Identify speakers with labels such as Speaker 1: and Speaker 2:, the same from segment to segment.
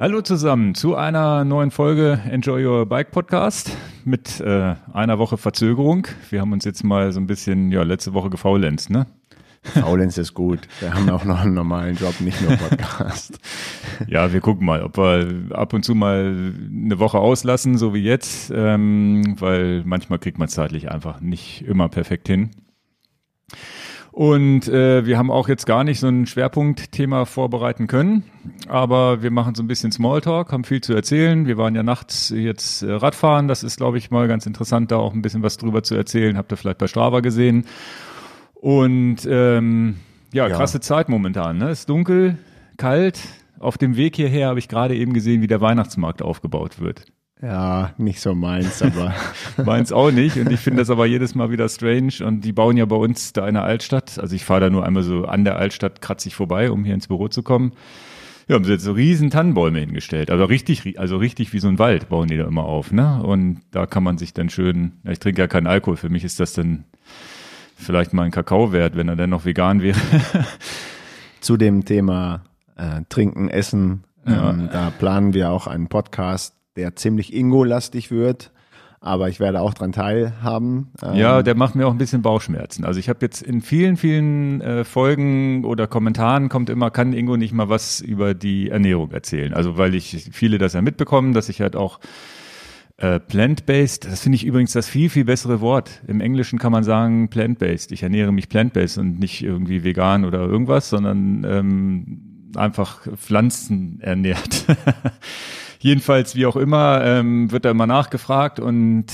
Speaker 1: Hallo zusammen zu einer neuen Folge Enjoy Your Bike Podcast mit äh, einer Woche Verzögerung. Wir haben uns jetzt mal so ein bisschen, ja, letzte Woche gefaulenzt, ne?
Speaker 2: Faulenz ist gut. Wir haben auch noch einen normalen Job, nicht nur Podcast.
Speaker 1: Ja, wir gucken mal, ob wir ab und zu mal eine Woche auslassen, so wie jetzt, ähm, weil manchmal kriegt man zeitlich einfach nicht immer perfekt hin. Und äh, wir haben auch jetzt gar nicht so ein Schwerpunktthema vorbereiten können, aber wir machen so ein bisschen Smalltalk, haben viel zu erzählen. Wir waren ja nachts jetzt äh, Radfahren, das ist, glaube ich, mal ganz interessant, da auch ein bisschen was drüber zu erzählen. Habt ihr vielleicht bei Strava gesehen. Und ähm, ja,
Speaker 2: Ja.
Speaker 1: krasse Zeit momentan. Ne? Ist dunkel, kalt. Auf dem Weg hierher habe ich gerade eben gesehen, wie der Weihnachtsmarkt aufgebaut wird.
Speaker 2: Ja, nicht so meins, aber
Speaker 1: Meins auch nicht. Und ich finde das aber jedes Mal wieder strange. Und die bauen ja bei uns da in der Altstadt. Also ich fahre da nur einmal so an der Altstadt kratzig vorbei, um hier ins Büro zu kommen. Ja, haben sie jetzt so riesen Tannenbäume hingestellt. Also richtig, ri- also richtig wie so ein Wald bauen die da immer auf, ne? Und da kann man sich dann schön, ja, ich trinke ja keinen Alkohol. Für mich ist das dann vielleicht mal ein Kakao wert, wenn er dann noch vegan wäre.
Speaker 2: zu dem Thema äh, Trinken, Essen, ähm, da planen wir auch einen Podcast, der ziemlich Ingo-lastig wird. Aber ich werde auch dran teilhaben. Ähm,
Speaker 1: Ja, der macht mir auch ein bisschen Bauchschmerzen. Also ich habe jetzt in vielen, vielen äh, Folgen oder Kommentaren kommt immer, kann Ingo nicht mal was über die Ernährung erzählen. Also weil ich viele das ja mitbekommen, dass ich halt auch äh, plant-based, das finde ich übrigens das viel, viel bessere Wort. Im Englischen kann man sagen plant-based. Ich ernähre mich plant-based und nicht irgendwie vegan oder irgendwas, sondern ähm, einfach Pflanzen ernährt. Jedenfalls, wie auch immer, ähm, wird da immer nachgefragt und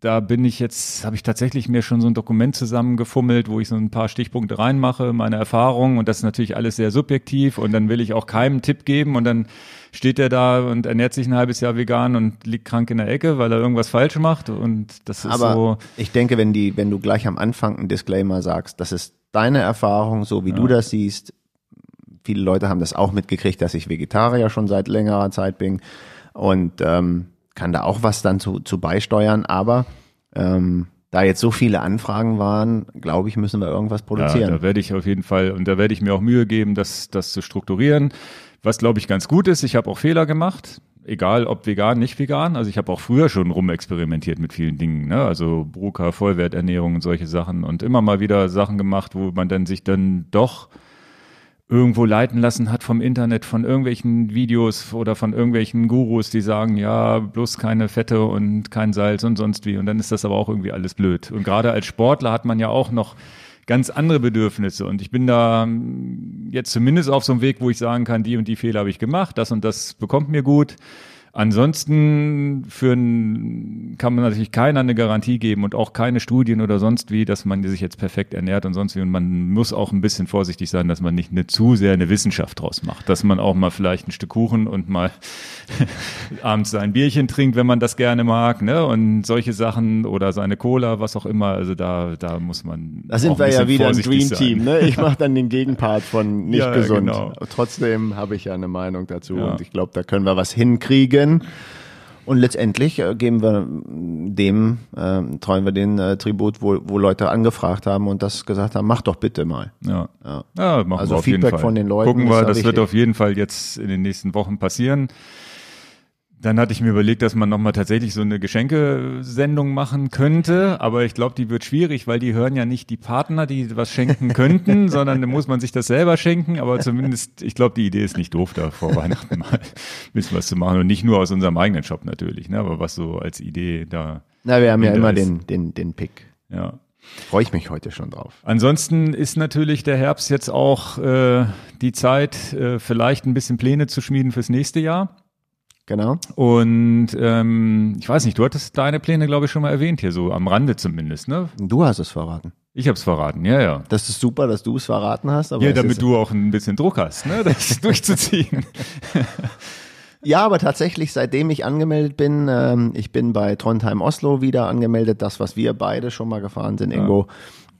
Speaker 1: da bin ich jetzt, habe ich tatsächlich mir schon so ein Dokument zusammengefummelt, wo ich so ein paar Stichpunkte reinmache, meine Erfahrungen und das ist natürlich alles sehr subjektiv und dann will ich auch keinem Tipp geben und dann steht er da und ernährt sich ein halbes Jahr vegan und liegt krank in der Ecke, weil er irgendwas falsch macht und das ist
Speaker 2: aber
Speaker 1: so,
Speaker 2: ich denke, wenn die, wenn du gleich am Anfang einen Disclaimer sagst, das ist deine Erfahrung, so wie du das siehst. Viele Leute haben das auch mitgekriegt, dass ich Vegetarier schon seit längerer Zeit bin und ähm, kann da auch was dann zu, zu beisteuern. Aber ähm, da jetzt so viele Anfragen waren, glaube ich, müssen wir irgendwas
Speaker 1: ja,
Speaker 2: produzieren.
Speaker 1: da werde ich auf jeden Fall und da werde ich mir auch Mühe geben, das, das zu strukturieren. Was glaube ich ganz gut ist, ich habe auch Fehler gemacht. Egal ob vegan, nicht vegan. Also ich habe auch früher schon rumexperimentiert mit vielen Dingen, ne? Also Bruca, Vollwerternährung und solche Sachen und immer mal wieder Sachen gemacht, wo man dann sich dann doch irgendwo leiten lassen hat vom Internet, von irgendwelchen Videos oder von irgendwelchen Gurus, die sagen, ja, bloß keine Fette und kein Salz und sonst wie. Und dann ist das aber auch irgendwie alles blöd. Und gerade als Sportler hat man ja auch noch ganz andere Bedürfnisse. Und ich bin da ähm, jetzt zumindest auf so einem Weg, wo ich sagen kann, die und die Fehler habe ich gemacht, das und das bekommt mir gut. Ansonsten für ein, kann man natürlich keiner eine Garantie geben und auch keine Studien oder sonst wie, dass man sich jetzt perfekt ernährt und sonst wie. Und man muss auch ein bisschen vorsichtig sein, dass man nicht eine zu sehr eine Wissenschaft draus macht. Dass man auch mal vielleicht ein Stück Kuchen und mal abends sein Bierchen trinkt, wenn man das gerne mag, ne? Und solche Sachen oder seine Cola, was auch immer. Also da, da muss man.
Speaker 2: Da sind wir ja wieder ein Dream. Team. Ne? Ich mache dann den Gegenpart von nicht
Speaker 1: Ja,
Speaker 2: gesund.
Speaker 1: genau.
Speaker 2: Trotzdem habe ich ja eine Meinung dazu
Speaker 1: Ja.
Speaker 2: und ich glaube, da können wir was hinkriegen. Und letztendlich äh, geben wir dem, äh, treuen wir den äh, Tribut, wo, wo Leute angefragt haben und das gesagt haben, mach doch bitte mal.
Speaker 1: Ja.
Speaker 2: Ja.
Speaker 1: Ja, machen
Speaker 2: Also
Speaker 1: wir auf
Speaker 2: Feedback
Speaker 1: jeden Fall.
Speaker 2: von den Leuten
Speaker 1: Gucken wir,
Speaker 2: da
Speaker 1: das wird auf jeden Fall jetzt in den nächsten Wochen passieren. Dann hatte ich mir überlegt, dass man nochmal tatsächlich so eine Geschenkesendung machen könnte, aber ich glaube, die wird schwierig, weil die hören ja nicht die Partner, die was schenken könnten, sondern da muss man sich das selber schenken, aber zumindest, ich glaube, die Idee ist nicht doof, da vor Weihnachten mal ein bisschen was zu machen und nicht nur aus unserem eigenen Shop natürlich, ne, aber was so als Idee da,
Speaker 2: Na, wir haben ja immer
Speaker 1: ist-
Speaker 2: den, den, den Pick.
Speaker 1: ja.
Speaker 2: Freue ich mich heute schon drauf.
Speaker 1: Ansonsten ist natürlich der Herbst jetzt auch äh, die Zeit, äh, vielleicht ein bisschen Pläne zu schmieden fürs nächste Jahr.
Speaker 2: Genau.
Speaker 1: Und ähm, ich weiß nicht, du hattest deine Pläne, glaube ich, schon mal erwähnt hier, so am Rande zumindest, ne?
Speaker 2: Du hast es verraten.
Speaker 1: Ich habe es verraten, ja, ja.
Speaker 2: Das ist super, dass du es verraten hast. Aber
Speaker 1: Ja, damit du auch ein bisschen Druck hast, ne, das durchzuziehen.
Speaker 2: Ja, aber tatsächlich, seitdem ich angemeldet bin, ähm, ich bin bei Trondheim Oslo wieder angemeldet, das, was wir beide schon mal gefahren sind, Ingo.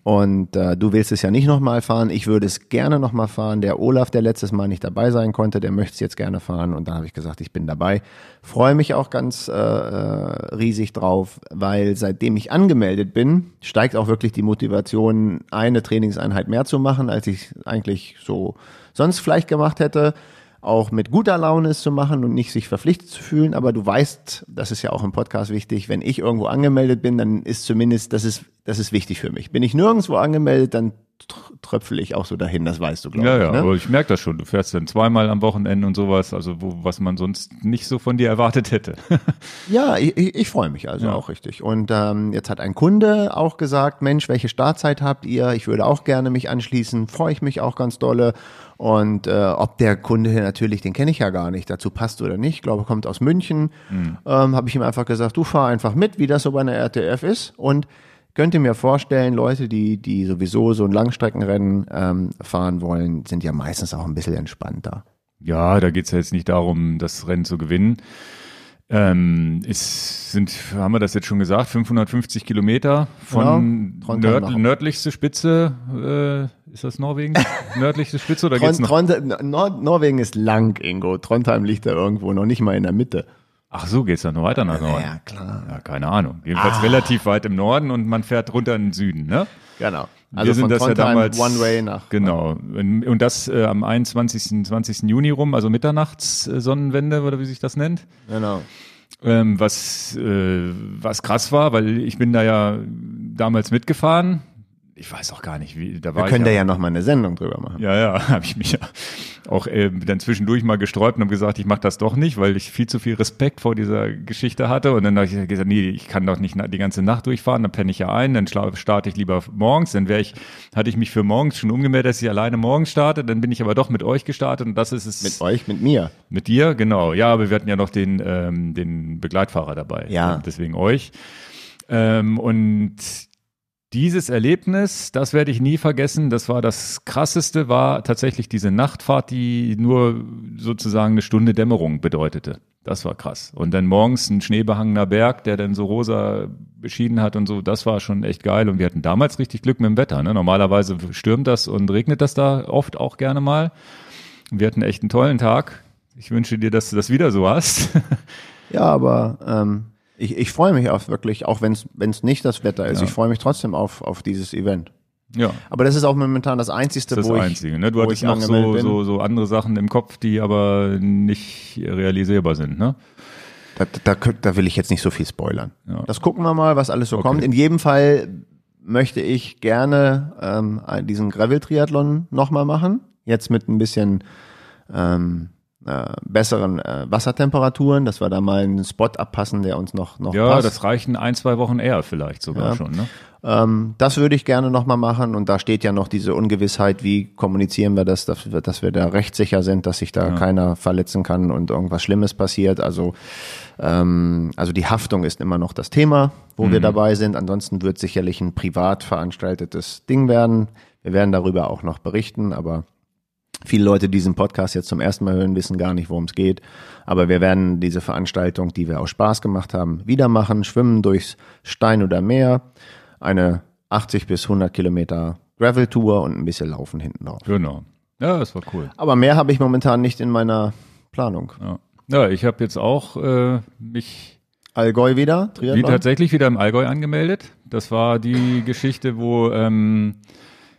Speaker 2: Und äh, du willst es ja nicht nochmal fahren. Ich würde es gerne nochmal fahren. Der Olaf, der letztes Mal nicht dabei sein konnte, der möchte es jetzt gerne fahren. Und da habe ich gesagt, ich bin dabei. Freue mich auch ganz äh, äh, riesig drauf, weil seitdem ich angemeldet bin, steigt auch wirklich die Motivation, eine Trainingseinheit mehr zu machen, als ich eigentlich so sonst vielleicht gemacht hätte. Auch mit guter Laune es zu machen und nicht sich verpflichtet zu fühlen. Aber du weißt, das ist ja auch im Podcast wichtig, wenn ich irgendwo angemeldet bin, dann ist zumindest, das ist, das ist wichtig für mich. Bin ich nirgendwo angemeldet, dann tröpfel ich auch so dahin, das weißt du, glaube
Speaker 1: ja,
Speaker 2: ich.
Speaker 1: Ja,
Speaker 2: ne?
Speaker 1: aber ich merke das schon. Du fährst dann zweimal am Wochenende und sowas, also wo, was man sonst nicht so von dir erwartet hätte.
Speaker 2: ja, ich, ich, freue mich also
Speaker 1: Ja.
Speaker 2: auch richtig. Und ähm, jetzt hat ein Kunde auch gesagt, Mensch, welche Startzeit habt ihr? Ich würde auch gerne mich anschließen, freue ich mich auch ganz dolle. Und äh, ob der Kunde natürlich, den kenne ich ja gar nicht, dazu passt oder nicht, ich glaube, kommt aus München,
Speaker 1: Hm.
Speaker 2: ähm, habe ich ihm einfach gesagt, du fahr einfach mit, wie das so bei einer RTF ist. Und könnt ihr mir vorstellen, Leute, die, die sowieso so ein Langstreckenrennen ähm, fahren wollen, sind ja meistens auch ein bisschen entspannter.
Speaker 1: Ja, da geht's ja jetzt nicht darum, das Rennen zu gewinnen. Ähm, es sind, haben wir das jetzt schon gesagt, 550 Kilometer von
Speaker 2: Genau. Trondheim
Speaker 1: nörd, nördlichste Spitze, äh, ist das Norwegen? nördlichste Spitze oder geht's
Speaker 2: Tron,
Speaker 1: noch?
Speaker 2: Tron, Nor Norwegen ist lang, Ingo. Trondheim liegt da irgendwo, noch nicht mal in der Mitte.
Speaker 1: Ach so, geht's dann noch weiter nach Norden?
Speaker 2: Ja, klar.
Speaker 1: Ja, keine Ahnung. Jedenfalls relativ weit im Norden und man fährt runter in den Süden, ne?
Speaker 2: Genau.
Speaker 1: Wir
Speaker 2: Also
Speaker 1: sind
Speaker 2: von
Speaker 1: das ja damals-
Speaker 2: One Way nach.
Speaker 1: Genau. Und und das äh, am 21. 20. Juni rum, also Mitternachtssonnenwende oder wie sich das nennt.
Speaker 2: Genau.
Speaker 1: Ähm, was, äh, was krass war, weil ich bin da ja damals mitgefahren. Ich weiß auch gar nicht, wie da war
Speaker 2: Wir können
Speaker 1: ich
Speaker 2: da ja noch mal eine Sendung drüber machen.
Speaker 1: ja, ja, habe ich mich ja auch äh, dann zwischendurch mal gesträubt und habe gesagt, ich mache das doch nicht, weil ich viel zu viel Respekt vor dieser Geschichte hatte. Und dann habe ich gesagt, nee, ich kann doch nicht die ganze Nacht durchfahren, dann penne ich ja ein, dann starte ich lieber morgens. Dann wäre ich, hatte ich mich für morgens schon umgemeldet, dass ich alleine morgens starte. Dann bin ich aber doch mit euch gestartet und das ist es.
Speaker 2: Mit euch, mit mir.
Speaker 1: Mit dir, genau. Ja, aber wir hatten ja noch den, ähm, den Begleitfahrer dabei.
Speaker 2: Ja.
Speaker 1: Deswegen euch. Ähm, und dieses Erlebnis, das werde ich nie vergessen. Das war das krasseste, war tatsächlich diese Nachtfahrt, die nur sozusagen eine Stunde Dämmerung bedeutete. Das war krass. Und dann morgens ein schneebehangener Berg, der dann so rosa beschieden hat und so, das war schon echt geil. Und wir hatten damals richtig Glück mit dem Wetter. Ne? Normalerweise stürmt das und regnet das da oft auch gerne mal. Wir hatten echt einen tollen Tag. Ich wünsche dir, dass du das wieder so hast.
Speaker 2: Ja, aber ähm, ich, ich freue mich auf wirklich, auch wenn es nicht das Wetter ist,
Speaker 1: Ja.
Speaker 2: ich freue mich trotzdem auf, auf dieses Event.
Speaker 1: ja.
Speaker 2: Aber das ist auch momentan das Einzige,
Speaker 1: Das ist das
Speaker 2: wo
Speaker 1: Einzige. Ne? Du hattest noch so, so, so andere Sachen im Kopf, die aber nicht realisierbar sind. Ne?
Speaker 2: da, da, da will ich jetzt nicht so viel spoilern.
Speaker 1: Ja.
Speaker 2: Das gucken wir mal, was alles so
Speaker 1: Okay.
Speaker 2: kommt. In jedem Fall möchte ich gerne ähm, diesen Gravel-Triathlon nochmal machen. Jetzt mit ein bisschen ähm, äh, besseren äh, Wassertemperaturen, dass wir da mal einen Spot abpassen, der uns noch, noch
Speaker 1: Ja,
Speaker 2: passt.
Speaker 1: das reichen ein, zwei Wochen eher vielleicht sogar
Speaker 2: Ja.
Speaker 1: schon. Ne?
Speaker 2: Ähm, das würde ich gerne nochmal machen und da steht ja noch diese Ungewissheit, wie kommunizieren wir das, dass wir, dass wir da rechtssicher sind, dass sich da keiner verletzen kann und irgendwas Schlimmes passiert. Also, ähm, also die Haftung ist immer noch das Thema, wo wir dabei sind. Ansonsten wird sicherlich ein privat veranstaltetes Ding werden. Wir werden darüber auch noch berichten, aber Viele Leute, die diesen Podcast jetzt zum ersten Mal hören, wissen gar nicht, worum es geht. Aber wir werden diese Veranstaltung, die wir aus Spaß gemacht haben, wieder machen. Schwimmen durchs Stein oder Meer. Eine 80 bis 100 Kilometer Gravel-Tour und ein bisschen Laufen hinten drauf.
Speaker 1: Genau. Ja, das war cool.
Speaker 2: Aber mehr habe ich momentan nicht in meiner Planung.
Speaker 1: Ja, ja ich habe jetzt auch äh, mich
Speaker 2: Allgäu wieder,
Speaker 1: wie
Speaker 2: Triathlon?
Speaker 1: tatsächlich wieder im Allgäu angemeldet. Das war die Geschichte, wo ähm,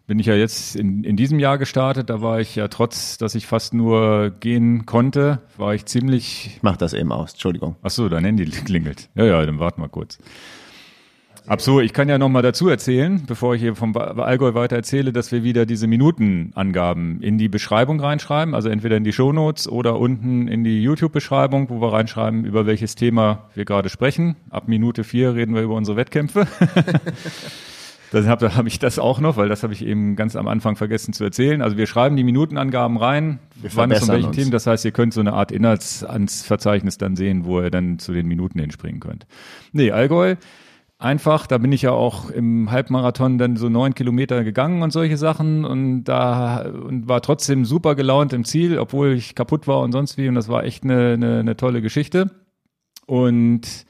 Speaker 1: bin ich ja jetzt in, in diesem Jahr gestartet. Da war ich ja trotz, dass ich fast nur gehen konnte, war ich ziemlich
Speaker 2: Ich mach das eben aus, Entschuldigung.
Speaker 1: Ach so, dein Handy klingelt. Ja, ja, dann warte mal kurz. So, ich kann ja noch mal dazu erzählen, bevor ich hier vom Allgäu weiter erzähle, dass wir wieder diese Minutenangaben in die Beschreibung reinschreiben, also entweder in die Shownotes oder unten in die YouTube-Beschreibung, wo wir reinschreiben, über welches Thema wir gerade sprechen. Ab Minute vier reden wir über unsere Wettkämpfe. Dann habe hab ich das auch noch, weil das habe ich eben ganz am Anfang vergessen zu erzählen. Also wir schreiben die Minutenangaben rein,
Speaker 2: Wir
Speaker 1: wann es von
Speaker 2: verbessern
Speaker 1: welchen. Themen. Das heißt, ihr könnt so eine Art Inhaltsverzeichnis dann sehen, wo ihr dann zu den Minuten hinspringen könnt. Nee, Allgäu, einfach, da bin ich ja auch im Halbmarathon dann so neun Kilometer gegangen und solche Sachen und da und war trotzdem super gelaunt im Ziel, obwohl ich kaputt war und sonst wie. Und das war echt eine, eine, eine tolle Geschichte. Und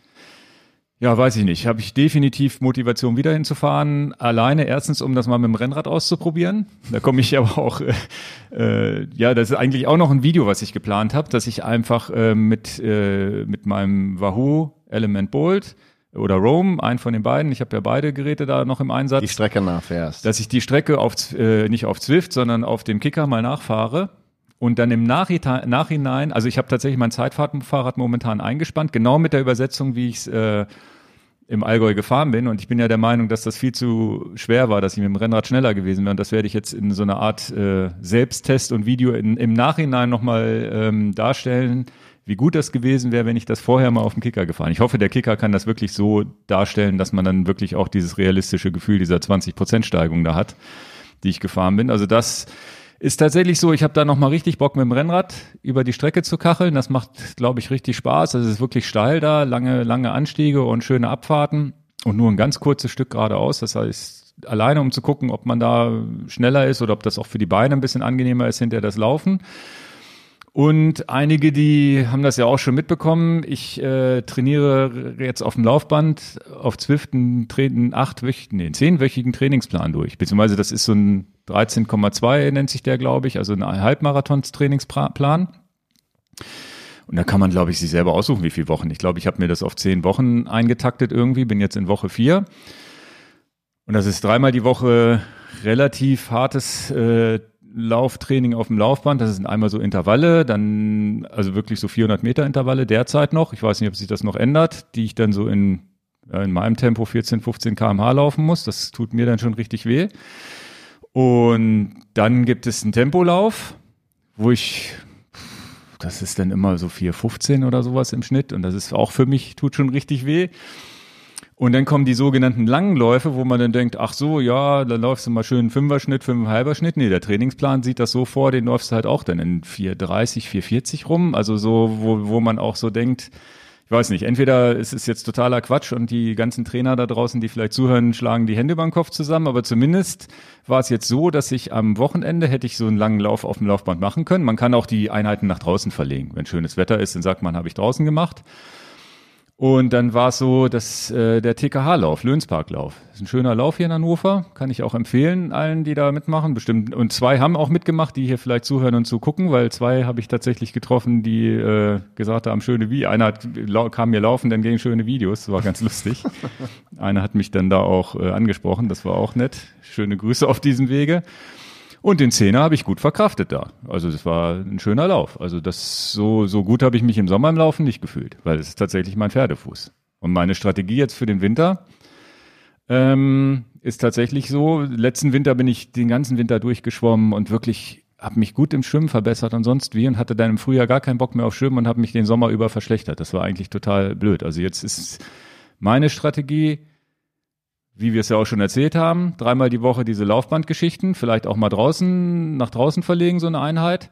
Speaker 1: ja, weiß ich nicht. Habe ich definitiv Motivation, wieder hinzufahren. Alleine erstens, um das mal mit dem Rennrad auszuprobieren. Da komme ich aber auch, äh, äh, ja, das ist eigentlich auch noch ein Video, was ich geplant habe, dass ich einfach äh, mit, äh, mit meinem Wahoo Element Bolt oder Roam, einen von den beiden, ich habe ja beide Geräte da noch im Einsatz,
Speaker 2: Die Strecke nachfährst.
Speaker 1: dass ich die Strecke auf, äh, nicht auf Zwift, sondern auf dem Kicker mal nachfahre und dann im Nachhinein, also ich habe tatsächlich mein Zeitfahrrad momentan eingespannt, genau mit der Übersetzung, wie ich es äh, im Allgäu gefahren bin. Und ich bin ja der Meinung, dass das viel zu schwer war, dass ich mit dem Rennrad schneller gewesen wäre. Und das werde ich jetzt in so einer Art äh, Selbsttest und Video in, im Nachhinein nochmal ähm, darstellen, wie gut das gewesen wäre, wenn ich das vorher mal auf dem Kicker gefahren. Ich hoffe, der Kicker kann das wirklich so darstellen, dass man dann wirklich auch dieses realistische Gefühl dieser 20% Steigung da hat, die ich gefahren bin. Also das ist tatsächlich so, ich habe da nochmal richtig Bock mit dem Rennrad über die Strecke zu kacheln. Das macht, glaube ich, richtig Spaß. Also es ist wirklich steil da, lange, lange Anstiege und schöne Abfahrten und nur ein ganz kurzes Stück geradeaus. Das heißt, alleine um zu gucken, ob man da schneller ist oder ob das auch für die Beine ein bisschen angenehmer ist hinter das Laufen. Und einige, die haben das ja auch schon mitbekommen. Ich äh, trainiere jetzt auf dem Laufband auf Zwift einen, achtwöchigen, nee, zehnwöchigen Trainingsplan durch. Beziehungsweise das ist so ein 13,2 nennt sich der, glaube ich, also ein Halbmarathons-Trainingsplan. Und da kann man, glaube ich, sich selber aussuchen, wie viele Wochen. Ich glaube, ich habe mir das auf zehn Wochen eingetaktet irgendwie, bin jetzt in Woche vier. Und das ist dreimal die Woche relativ hartes äh, Lauftraining auf dem Laufband. Das sind einmal so Intervalle, dann also wirklich so 400 Meter Intervalle derzeit noch. Ich weiß nicht, ob sich das noch ändert, die ich dann so in, in meinem Tempo 14, 15 kmh laufen muss. Das tut mir dann schon richtig weh. Und dann gibt es einen Tempolauf, wo ich, das ist dann immer so 4,15 oder sowas im Schnitt. Und das ist auch für mich, tut schon richtig weh. Und dann kommen die sogenannten langen Läufe, wo man dann denkt, ach so, ja, da läufst du mal schön einen Fünfer-Schnitt, fünfeinhalber Schnitt. Nee, der Trainingsplan sieht das so vor, den läufst du halt auch dann in 4,30, 4,40 rum. Also so, wo, wo man auch so denkt, ich weiß nicht, entweder es ist jetzt totaler Quatsch und die ganzen Trainer da draußen, die vielleicht zuhören, schlagen die Hände über den Kopf zusammen, aber zumindest war es jetzt so, dass ich am Wochenende hätte ich so einen langen Lauf auf dem Laufband machen können. Man kann auch die Einheiten nach draußen verlegen. Wenn schönes Wetter ist, dann sagt man, habe ich draußen gemacht. Und dann war es so, dass äh, der TKH-Lauf, Löhnsparklauf, ist ein schöner Lauf hier in Hannover, kann ich auch empfehlen allen, die da mitmachen. Bestimmt und zwei haben auch mitgemacht, die hier vielleicht zuhören und zugucken, weil zwei habe ich tatsächlich getroffen, die äh, gesagt haben, schöne wie. Einer hat, kam mir laufen, dann gingen schöne Videos, das war ganz lustig. Einer hat mich dann da auch äh, angesprochen, das war auch nett. Schöne Grüße auf diesem Wege. Und den Zehner habe ich gut verkraftet da. Also das war ein schöner Lauf. Also das so, so gut habe ich mich im Sommer im Laufen nicht gefühlt, weil es ist tatsächlich mein Pferdefuß. Und meine Strategie jetzt für den Winter ähm, ist tatsächlich so. Letzten Winter bin ich den ganzen Winter durchgeschwommen und wirklich habe mich gut im Schwimmen verbessert und sonst wie und hatte dann im Frühjahr gar keinen Bock mehr auf Schwimmen und habe mich den Sommer über verschlechtert. Das war eigentlich total blöd. Also jetzt ist meine Strategie, wie wir es ja auch schon erzählt haben, dreimal die Woche diese Laufbandgeschichten, vielleicht auch mal draußen, nach draußen verlegen, so eine Einheit.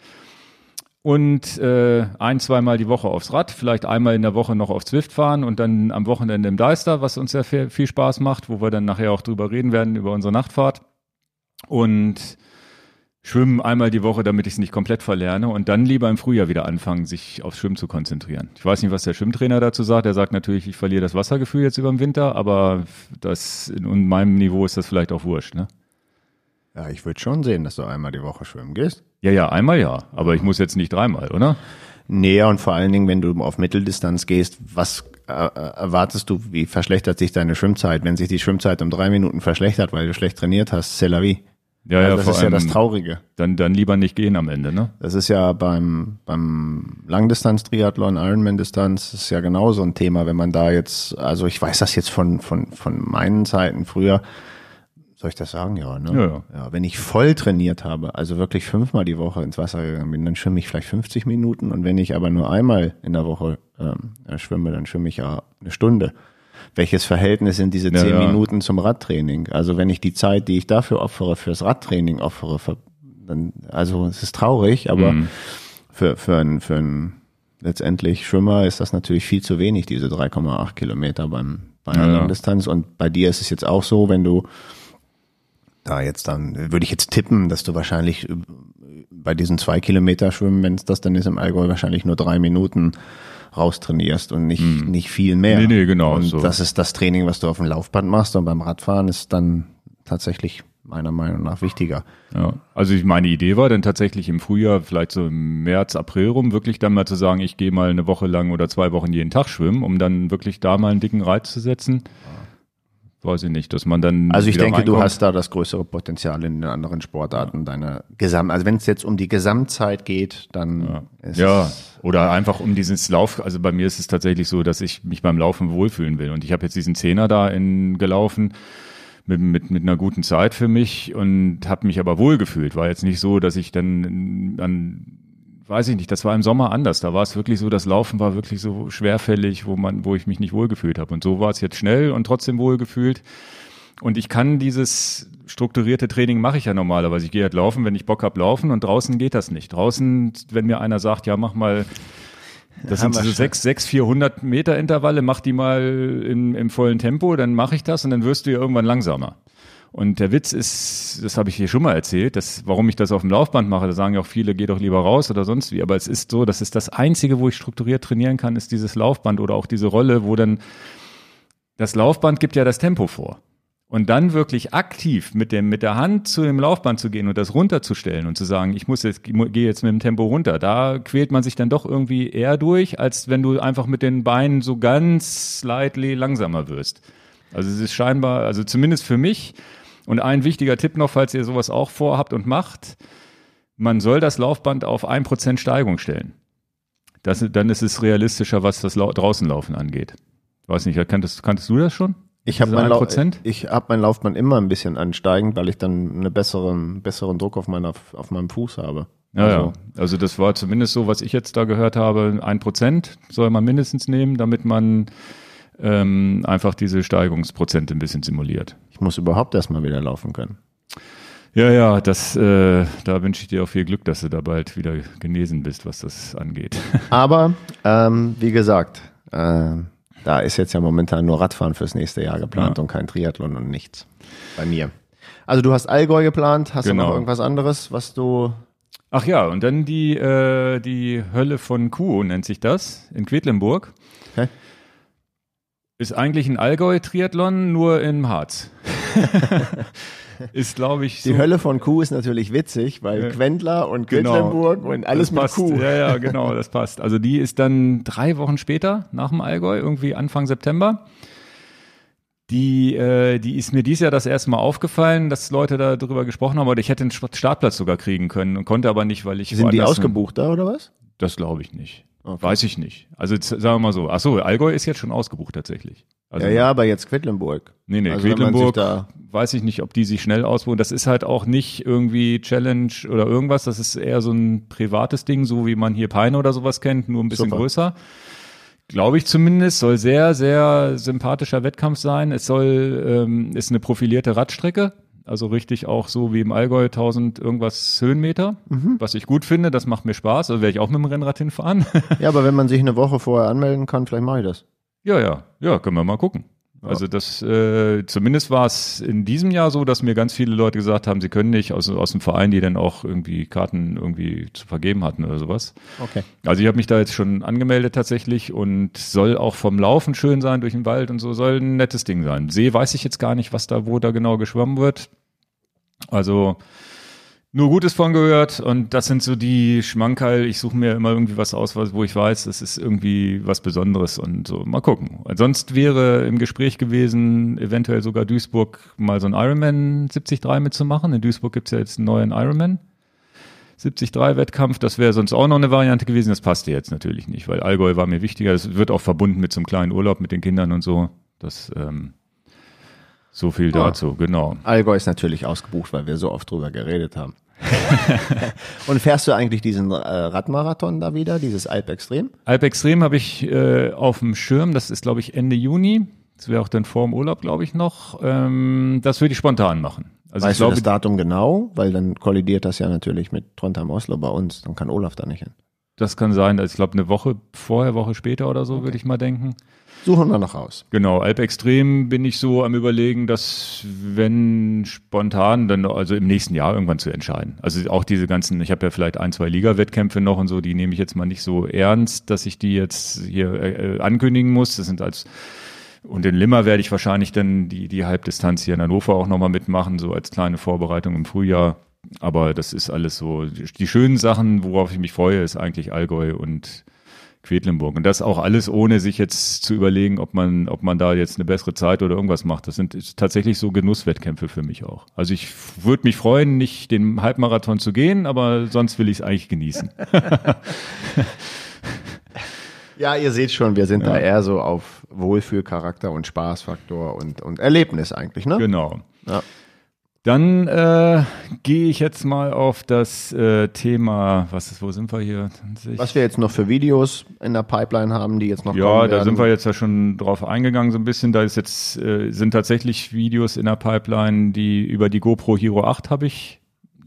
Speaker 1: Und äh, ein, zweimal die Woche aufs Rad, vielleicht einmal in der Woche noch auf Zwift fahren und dann am Wochenende im Deister, was uns ja viel, viel Spaß macht, wo wir dann nachher auch drüber reden werden, über unsere Nachtfahrt. Und Schwimmen einmal die Woche, damit ich es nicht komplett verlerne und dann lieber im Frühjahr wieder anfangen, sich aufs Schwimmen zu konzentrieren. Ich weiß nicht, was der Schwimmtrainer dazu sagt. Er sagt natürlich, ich verliere das Wassergefühl jetzt über den Winter, aber das in meinem Niveau ist das vielleicht auch wurscht, ne?
Speaker 2: Ja, ich würde schon sehen, dass du einmal die Woche schwimmen gehst.
Speaker 1: Ja, ja, einmal ja, aber ich muss jetzt nicht dreimal, oder?
Speaker 2: Nee, und vor allen Dingen, wenn du auf Mitteldistanz gehst, was äh, erwartest du, wie verschlechtert sich deine Schwimmzeit? Wenn sich die Schwimmzeit um drei Minuten verschlechtert, weil du schlecht trainiert hast, c'est la vie.
Speaker 1: Ja, ja,
Speaker 2: also das ist ja das Traurige.
Speaker 1: Dann, dann lieber nicht gehen am Ende, ne?
Speaker 2: Das ist ja beim, beim Langdistanz-Triathlon, Ironman-Distanz, ist ja genauso ein Thema, wenn man da jetzt, also ich weiß das jetzt von, von, von meinen Zeiten früher, soll ich das sagen? Ja, ne?
Speaker 1: Ja, ja.
Speaker 2: ja, wenn ich voll trainiert habe, also wirklich fünfmal die Woche ins Wasser gegangen bin, dann schwimme ich vielleicht 50 Minuten und wenn ich aber nur einmal in der Woche ähm, schwimme, dann schwimme ich ja eine Stunde welches Verhältnis sind diese zehn ja, Minuten zum Radtraining? Also wenn ich die Zeit, die ich dafür opfere, fürs Radtraining opfere, dann, also es ist traurig, aber mhm. für, für ein, für letztendlich Schwimmer ist das natürlich viel zu wenig, diese 3,8 Kilometer beim, bei einer ja, Langdistanz. Und bei dir ist es jetzt auch so, wenn du da jetzt dann, würde ich jetzt tippen, dass du wahrscheinlich bei diesen zwei Kilometer Schwimmen, wenn es das dann ist im Allgäu, wahrscheinlich nur drei Minuten raustrainierst und nicht, hm. nicht viel mehr.
Speaker 1: Nee, nee, genau.
Speaker 2: Und so. das ist das Training, was du auf dem Laufband machst und beim Radfahren ist dann tatsächlich meiner Meinung nach wichtiger.
Speaker 1: Ja, also ich, meine Idee war dann tatsächlich im Frühjahr, vielleicht so im März, April rum, wirklich dann mal zu sagen, ich gehe mal eine Woche lang oder zwei Wochen jeden Tag schwimmen, um dann wirklich da mal einen dicken Reiz zu setzen. Weiß ich nicht, dass man dann.
Speaker 2: Also ich denke, du
Speaker 1: reinkommt.
Speaker 2: hast da das größere Potenzial in den anderen Sportarten deiner Gesamt. Also wenn es jetzt um die Gesamtzeit geht, dann ist
Speaker 1: Ja, oder einfach um dieses Lauf. Also bei mir ist es tatsächlich so, dass ich mich beim Laufen wohlfühlen will. Und ich habe jetzt diesen Zehner da in gelaufen mit, mit, mit einer guten Zeit für mich und habe mich aber wohlgefühlt. War jetzt nicht so, dass ich dann an weiß ich nicht, das war im Sommer anders. Da war es wirklich so, das Laufen war wirklich so schwerfällig, wo man, wo ich mich nicht wohlgefühlt habe. Und so war es jetzt schnell und trotzdem wohlgefühlt. Und ich kann dieses strukturierte Training mache ich ja normalerweise. Ich gehe halt laufen, wenn ich Bock hab, laufen und draußen geht das nicht. Draußen, wenn mir einer sagt, ja, mach mal, das sind so sechs, sechs, 400 Meter Intervalle, mach die mal im, im vollen Tempo, dann mache ich das und dann wirst du ja irgendwann langsamer. Und der Witz ist, das habe ich hier schon mal erzählt, dass, warum ich das auf dem Laufband mache, da sagen ja auch viele, geh doch lieber raus oder sonst wie. Aber es ist so, das ist das Einzige, wo ich strukturiert trainieren kann, ist dieses Laufband oder auch diese Rolle, wo dann das Laufband gibt ja das Tempo vor. Und dann wirklich aktiv mit dem, mit der Hand zu dem Laufband zu gehen und das runterzustellen und zu sagen, ich muss jetzt, gehe jetzt mit dem Tempo runter. Da quält man sich dann doch irgendwie eher durch, als wenn du einfach mit den Beinen so ganz slightly langsamer wirst. Also es ist scheinbar, also zumindest für mich. Und ein wichtiger Tipp noch, falls ihr sowas auch vorhabt und macht, man soll das Laufband auf 1% Steigung stellen. Das, dann ist es realistischer, was das Lau draußen Laufen angeht. Weiß nicht, kanntest, kanntest du das schon?
Speaker 2: Ich habe mein, Lau
Speaker 1: 1%?
Speaker 2: ich hab mein Laufband immer ein bisschen ansteigend, weil ich dann einen besseren, besseren Druck auf, meiner, auf meinem Fuß habe.
Speaker 1: Ja,
Speaker 2: also,
Speaker 1: ja. Also das war zumindest so, was ich jetzt da gehört habe, ein Prozent soll man mindestens nehmen, damit man ähm, einfach diese Steigungsprozente ein bisschen simuliert.
Speaker 2: Ich muss überhaupt erstmal wieder laufen können.
Speaker 1: Ja, ja, das, äh, da wünsche ich dir auch viel Glück, dass du da bald wieder genesen bist, was das angeht.
Speaker 2: Aber ähm, wie gesagt, äh, da ist jetzt ja momentan nur Radfahren fürs nächste Jahr geplant
Speaker 1: Ja.
Speaker 2: und kein Triathlon und nichts. Bei mir. Also du hast Allgäu geplant, hast du
Speaker 1: Genau.
Speaker 2: noch irgendwas anderes, was du
Speaker 1: Ach ja, und dann die, äh, die Hölle von Kuh nennt sich das, in Quedlinburg. Ist eigentlich ein Allgäu-Triathlon, nur im Harz. ist, glaube ich, so.
Speaker 2: Die Hölle von Kuh ist natürlich witzig, weil
Speaker 1: Ja.
Speaker 2: Quendler und
Speaker 1: Genau.
Speaker 2: Quedlinburg und alles mit
Speaker 1: passt.
Speaker 2: Kuh.
Speaker 1: Ja, ja, genau, das passt. Also die ist dann drei Wochen später, nach dem Allgäu, irgendwie Anfang September. Die, äh, die ist mir dieses Jahr das erste Mal aufgefallen, dass Leute da drüber gesprochen haben, oder ich hätte einen Startplatz sogar kriegen können und konnte aber nicht, weil ich
Speaker 2: Sind die ausgebucht da oder was?
Speaker 1: Das glaube ich nicht.
Speaker 2: Okay.
Speaker 1: Weiß ich nicht. Also sagen wir mal so. Ach so, Allgäu ist jetzt schon ausgebucht tatsächlich. Also,
Speaker 2: ja, ja, aber jetzt Quedlinburg.
Speaker 1: Nee, nee,
Speaker 2: Also
Speaker 1: Quedlinburg, weiß ich nicht, ob die sich schnell ausbuchen. Das ist halt auch nicht irgendwie Challenge oder irgendwas. Das ist eher so ein privates Ding, so wie man hier Peine oder sowas kennt, nur ein bisschen
Speaker 2: Super.
Speaker 1: größer. Glaube ich zumindest. Soll sehr, sehr sympathischer Wettkampf sein. Es soll, ähm, ist eine profilierte Radstrecke. Also richtig auch so wie im Allgäu 1000 irgendwas Höhenmeter,
Speaker 2: Mhm.
Speaker 1: was ich gut finde. Das macht mir Spaß. Also werde ich auch mit dem Rennrad hinfahren.
Speaker 2: Ja, aber wenn man sich eine Woche vorher anmelden kann, vielleicht mache ich das.
Speaker 1: Ja, ja, ja, können wir mal gucken. Also das, äh, zumindest war es in diesem Jahr so, dass mir ganz viele Leute gesagt haben, sie können nicht aus, aus dem Verein, die dann auch irgendwie Karten irgendwie zu vergeben hatten oder sowas.
Speaker 2: Okay.
Speaker 1: Also ich habe mich da jetzt schon angemeldet tatsächlich und soll auch vom Laufen schön sein durch den Wald und so, soll ein nettes Ding sein. See weiß ich jetzt gar nicht, was da, wo da genau geschwommen wird. Also nur Gutes von gehört und das sind so die Schmankerl. Ich suche mir immer irgendwie was aus, wo ich weiß, das ist irgendwie was Besonderes und so. Mal gucken. Sonst wäre im Gespräch gewesen, eventuell sogar Duisburg mal so ein Ironman 73 mitzumachen. In Duisburg gibt's ja jetzt einen neuen Ironman. 73-Wettkampf, das wäre sonst auch noch eine Variante gewesen. Das passte jetzt natürlich nicht, weil Allgäu war mir wichtiger. Es wird auch verbunden mit so einem kleinen Urlaub mit den Kindern und so. Das ähm, so viel
Speaker 2: Ah.
Speaker 1: dazu, genau.
Speaker 2: Allgäu ist natürlich ausgebucht, weil wir so oft drüber geredet haben. und fährst du eigentlich diesen äh, Radmarathon da wieder, dieses Alp Extrem?
Speaker 1: Alp Extrem habe ich äh, auf dem Schirm. Das ist, glaube ich, Ende Juni. Das wäre auch dann vor dem Urlaub, glaube ich, noch. Ähm, das würde ich spontan machen. Also
Speaker 2: weißt
Speaker 1: ich glaube,
Speaker 2: du das Datum genau? Weil dann kollidiert das ja natürlich mit Trondheim Oslo bei uns. Dann kann Olaf da nicht hin.
Speaker 1: das kann sein. Also ich glaube, eine Woche vorher, Woche später oder so, würde ich mal denken.
Speaker 2: Suchen wir noch aus.
Speaker 1: Genau, Alp Extrem bin ich so am überlegen, dass wenn spontan, dann also im nächsten Jahr irgendwann zu entscheiden. Also auch diese ganzen, ich habe ja vielleicht ein, zwei Liga-Wettkämpfe noch und so, die nehme ich jetzt mal nicht so ernst, dass ich die jetzt hier äh, ankündigen muss. Das sind als und in Limmer werde ich wahrscheinlich dann die, die Halbdistanz hier in Hannover auch nochmal mitmachen, so als kleine Vorbereitung im Frühjahr. Aber das ist alles so, die schönen Sachen, worauf ich mich freue, ist eigentlich Allgäu und Quedlinburg. Und das auch alles ohne sich jetzt zu überlegen, ob man, ob man da jetzt eine bessere Zeit oder irgendwas macht. Das sind tatsächlich so Genusswettkämpfe für mich auch. Also ich würde mich freuen, nicht den Halbmarathon zu gehen, aber sonst will ich es eigentlich genießen.
Speaker 2: ja, ihr seht schon, wir sind ja. da eher so auf Wohlfühlcharakter und Spaßfaktor und, und Erlebnis eigentlich, ne?
Speaker 1: Genau. Ja. Dann äh, gehe ich jetzt mal auf das äh, Thema, was ist, wo sind wir hier?
Speaker 2: Was wir jetzt noch für Videos in der Pipeline haben, die jetzt noch
Speaker 1: Ja, da sind wir jetzt ja schon drauf eingegangen so ein bisschen. Da ist jetzt äh, sind tatsächlich Videos in der Pipeline, die über die GoPro Hero 8 habe ich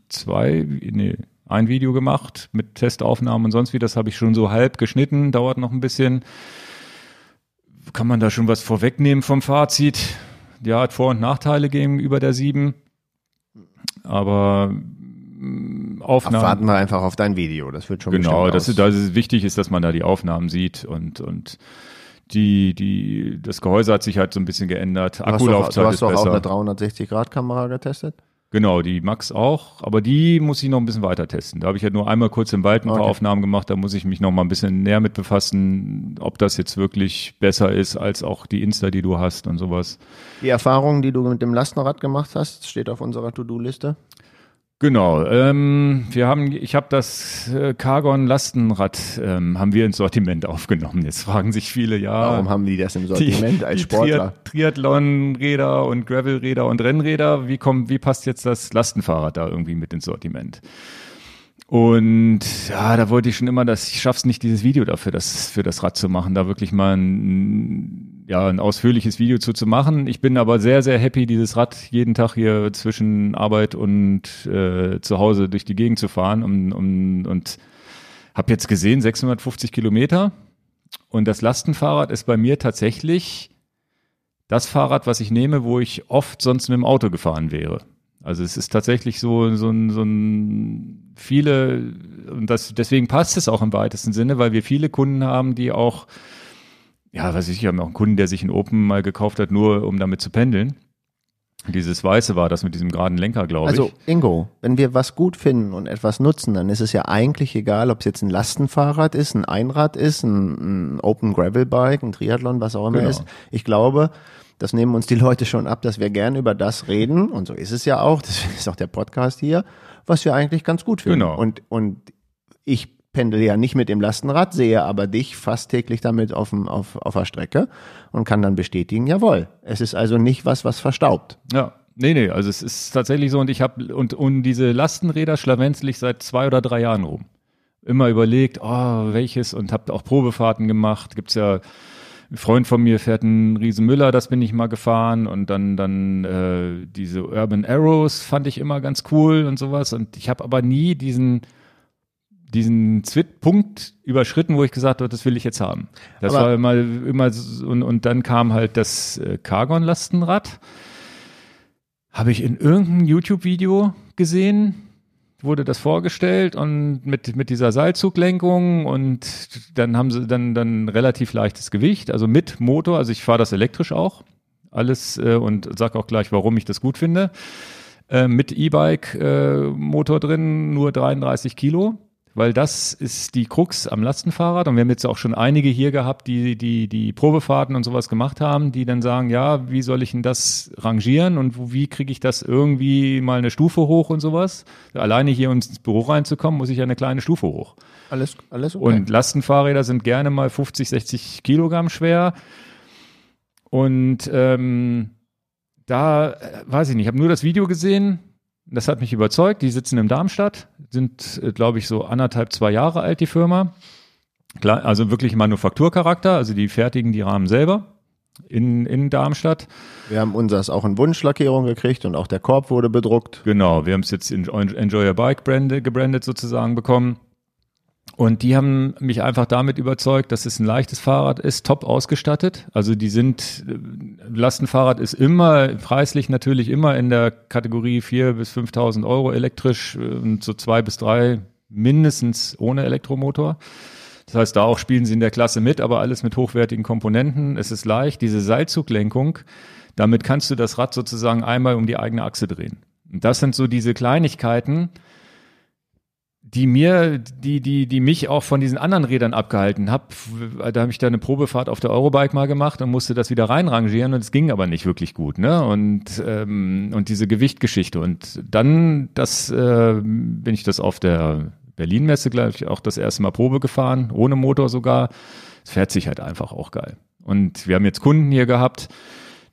Speaker 1: zwei, nee, ein Video gemacht mit Testaufnahmen und sonst wie. Das habe ich schon so halb geschnitten, dauert noch ein bisschen. Kann man da schon was vorwegnehmen vom Fazit? Ja, hat Vor- und Nachteile gegenüber der 7 aber
Speaker 2: mm, Aufnahmen. Ach, warten wir einfach auf dein Video, das wird schon
Speaker 1: Genau, das, das ist wichtig ist, dass man da die Aufnahmen sieht und, und die, die, das Gehäuse hat sich halt so ein bisschen geändert.
Speaker 2: Akkulaufzeit du hast doch, du hast doch auch eine 360-Grad-Kamera getestet?
Speaker 1: Genau, die Max auch, aber die muss ich noch ein bisschen weiter testen. Da habe ich ja nur einmal kurz im Wald ein paar okay. Aufnahmen gemacht, da muss ich mich noch mal ein bisschen näher mit befassen, ob das jetzt wirklich besser ist als auch die Insta, die du hast und sowas.
Speaker 2: Die Erfahrungen, die du mit dem Lastenrad gemacht hast, steht auf unserer To-Do-Liste?
Speaker 1: Genau, ähm, wir haben, ich habe das äh, Cargon Lastenrad ähm, haben wir ins Sortiment aufgenommen. Jetzt fragen sich viele, ja,
Speaker 2: warum haben die das im Sortiment die, als Sportler?
Speaker 1: Triathlon-Räder und Gravel-Räder und Rennräder, wie kommt, wie passt jetzt das Lastenfahrrad da irgendwie mit ins Sortiment? Und ja, da wollte ich schon immer, dass ich schaff's nicht, dieses Video dafür, das für das Rad zu machen, da wirklich mal ein ja, ein ausführliches Video zu, zu machen. Ich bin aber sehr, sehr happy, dieses Rad jeden Tag hier zwischen Arbeit und äh, zu Hause durch die Gegend zu fahren um, um, und habe jetzt gesehen 650 Kilometer und das Lastenfahrrad ist bei mir tatsächlich das Fahrrad, was ich nehme, wo ich oft sonst mit dem Auto gefahren wäre. Also es ist tatsächlich so, so, ein, so ein viele, und das, deswegen passt es auch im weitesten Sinne, weil wir viele Kunden haben, die auch ja, weiß ich, ich habe auch einen Kunden, der sich einen Open mal gekauft hat, nur um damit zu pendeln. Dieses Weiße war das mit diesem geraden Lenker, glaube
Speaker 2: also, ich. Also Ingo, wenn wir was gut finden und etwas nutzen, dann ist es ja eigentlich egal, ob es jetzt ein Lastenfahrrad ist, ein Einrad ist, ein, ein Open Gravel Bike, ein Triathlon, was auch immer genau. ist. Ich glaube, das nehmen uns die Leute schon ab, dass wir gerne über das reden und so ist es ja auch. Das ist auch der Podcast hier, was wir eigentlich ganz gut finden. Genau. Und und ich pendel ja nicht mit dem Lastenrad, sehe aber dich fast täglich damit auf, dem, auf, auf der Strecke und kann dann bestätigen, jawohl, es ist also nicht was, was verstaubt.
Speaker 1: Ja. Nee, nee, also es ist tatsächlich so und ich habe und, und diese Lastenräder schlawenzel ich seit zwei oder drei Jahren rum. Immer überlegt, oh, welches und habe auch Probefahrten gemacht. Gibt's ja ein Freund von mir fährt einen Riesen Müller, das bin ich mal gefahren und dann dann äh, diese Urban Arrows fand ich immer ganz cool und sowas und ich habe aber nie diesen diesen Punkt überschritten, wo ich gesagt habe, das will ich jetzt haben. Das Aber war immer, immer so, und, und dann kam halt das äh, Cargon-Lastenrad. Habe ich in irgendeinem YouTube-Video gesehen, wurde das vorgestellt und mit, mit dieser Seilzuglenkung und dann haben sie dann, dann relativ leichtes Gewicht, also mit Motor, also ich fahre das elektrisch auch, alles äh, und sag auch gleich, warum ich das gut finde. Äh, mit E-Bike-Motor äh, drin, nur 33 Kilo weil das ist die Krux am Lastenfahrrad und wir haben jetzt auch schon einige hier gehabt, die die die Probefahrten und sowas gemacht haben, die dann sagen, ja, wie soll ich denn das rangieren und wie kriege ich das irgendwie mal eine Stufe hoch und sowas? Alleine hier ins Büro reinzukommen, muss ich ja eine kleine Stufe hoch.
Speaker 2: Alles alles okay.
Speaker 1: Und Lastenfahrräder sind gerne mal 50, 60 Kilogramm schwer und ähm, da äh, weiß ich nicht, ich habe nur das Video gesehen, das hat mich überzeugt. Die sitzen in Darmstadt, sind, äh, glaube ich, so anderthalb, zwei Jahre alt, die Firma. Klar, also wirklich Manufakturcharakter, also die fertigen die Rahmen selber in, in Darmstadt.
Speaker 2: Wir haben unseres auch in Wunschlackierung gekriegt und auch der Korb wurde bedruckt.
Speaker 1: Genau, wir haben es jetzt in Enjoy Your Bike Brand, gebrandet sozusagen bekommen. Und die haben mich einfach damit überzeugt, dass es ein leichtes Fahrrad ist, top ausgestattet. Also die sind, äh, Lastenfahrrad ist immer, preislich natürlich immer in der Kategorie 4.000 bis 5.000 Euro elektrisch äh, und so zwei bis drei mindestens ohne Elektromotor. Das heißt, da auch spielen sie in der Klasse mit, aber alles mit hochwertigen Komponenten. Es ist leicht, diese Seilzuglenkung, damit kannst du das Rad sozusagen einmal um die eigene Achse drehen. Und das sind so diese Kleinigkeiten, die mir, die, die, die mich auch von diesen anderen Rädern abgehalten hab. Da habe ich da eine Probefahrt auf der Eurobike mal gemacht und musste das wieder reinrangieren und es ging aber nicht wirklich gut, ne? Und ähm, und diese Gewichtgeschichte und dann das äh, bin ich das auf der Berlin-Messe gleich auch das erste Mal Probe gefahren, ohne Motor sogar. Es fährt sich halt einfach auch geil. Und wir haben jetzt Kunden hier gehabt,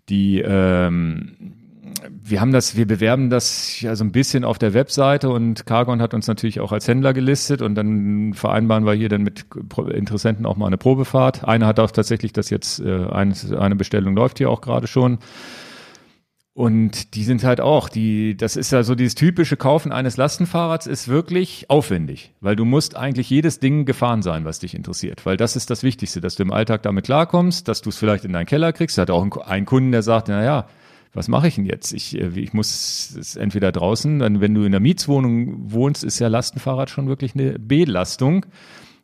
Speaker 1: die ähm, wir haben das, wir bewerben das ja so ein bisschen auf der Webseite und Cargon hat uns natürlich auch als Händler gelistet und dann vereinbaren wir hier dann mit Interessenten auch mal eine Probefahrt. Einer hat auch tatsächlich das jetzt, äh, eine, Bestellung läuft hier auch gerade schon. Und die sind halt auch, die, das ist ja so dieses typische Kaufen eines Lastenfahrrads ist wirklich aufwendig, weil du musst eigentlich jedes Ding gefahren sein, was dich interessiert, weil das ist das Wichtigste, dass du im Alltag damit klarkommst, dass du es vielleicht in deinen Keller kriegst. Da hat auch einen Kunden, der sagt, na ja, was mache ich denn jetzt? Ich, äh, ich muss es entweder draußen, dann wenn du in der Mietswohnung wohnst, ist ja Lastenfahrrad schon wirklich eine Belastung,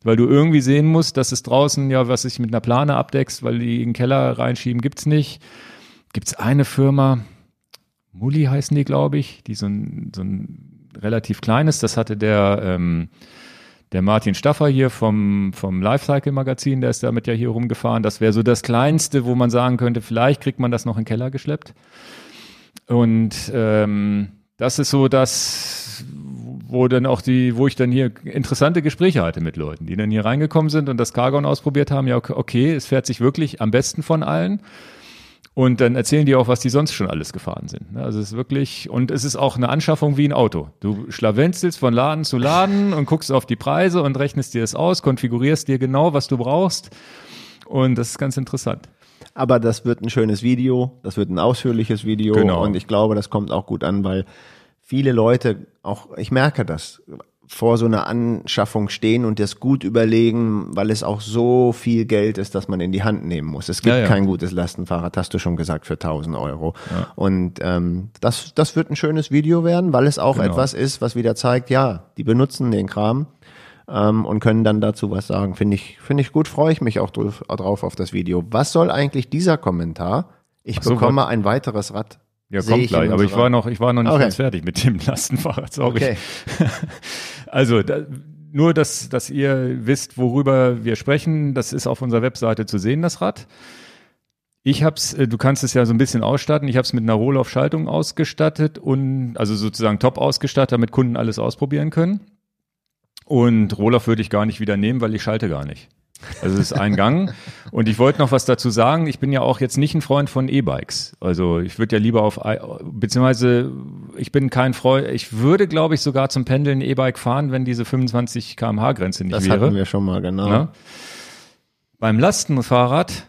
Speaker 1: weil du irgendwie sehen musst, dass es draußen ja, was sich mit einer Plane abdeckst, weil die in den Keller reinschieben, gibt's nicht. Gibt's eine Firma, Mulli heißen die, glaube ich, die so ein, so ein relativ kleines, das hatte der ähm, der Martin Staffer hier vom, vom Lifecycle Magazin, der ist damit ja hier rumgefahren. Das wäre so das Kleinste, wo man sagen könnte, vielleicht kriegt man das noch in den Keller geschleppt. Und ähm, das ist so das, wo dann auch die, wo ich dann hier interessante Gespräche hatte mit Leuten, die dann hier reingekommen sind und das Cargon ausprobiert haben. Ja, okay, es fährt sich wirklich am besten von allen. Und dann erzählen die auch, was die sonst schon alles gefahren sind. Ne? Also es ist wirklich, und es ist auch eine Anschaffung wie ein Auto. Du schlawenzelst von Laden zu Laden und guckst auf die Preise und rechnest dir das aus, konfigurierst dir genau, was du brauchst. Und das ist ganz interessant.
Speaker 2: Aber das wird ein schönes Video, das wird ein ausführliches Video genau. und ich glaube, das kommt auch gut an, weil viele Leute, auch ich merke das, vor so einer Anschaffung stehen und das gut überlegen, weil es auch so viel Geld ist, dass man in die Hand nehmen muss. Es gibt ja, ja. kein gutes Lastenfahrrad, hast du schon gesagt, für 1000 Euro. Ja. Und ähm, das, das wird ein schönes Video werden, weil es auch genau. etwas ist, was wieder zeigt, ja, die benutzen den Kram ähm, und können dann dazu was sagen. Finde ich, finde ich gut, freue ich mich auch drauf, drauf auf das Video. Was soll eigentlich dieser Kommentar? Ich so, bekomme ein weiteres Rad
Speaker 1: ja, kommt gleich. Aber ich war noch, ich war noch nicht okay. ganz fertig mit dem Lastenfahrrad. Sorry. Okay. also, da, nur, dass, dass ihr wisst, worüber wir sprechen. Das ist auf unserer Webseite zu sehen, das Rad. Ich hab's, äh, du kannst es ja so ein bisschen ausstatten. Ich habe es mit einer Rohloff-Schaltung ausgestattet und also sozusagen top ausgestattet, damit Kunden alles ausprobieren können. Und Rohloff würde ich gar nicht wieder nehmen, weil ich schalte gar nicht. Also es ist ein Gang. Und ich wollte noch was dazu sagen. Ich bin ja auch jetzt nicht ein Freund von E-Bikes. Also ich würde ja lieber auf, beziehungsweise ich bin kein Freund, ich würde glaube ich sogar zum Pendeln E-Bike fahren, wenn diese 25 kmh Grenze nicht
Speaker 2: das
Speaker 1: wäre.
Speaker 2: Das hatten wir schon mal, genau.
Speaker 1: Na? Beim Lastenfahrrad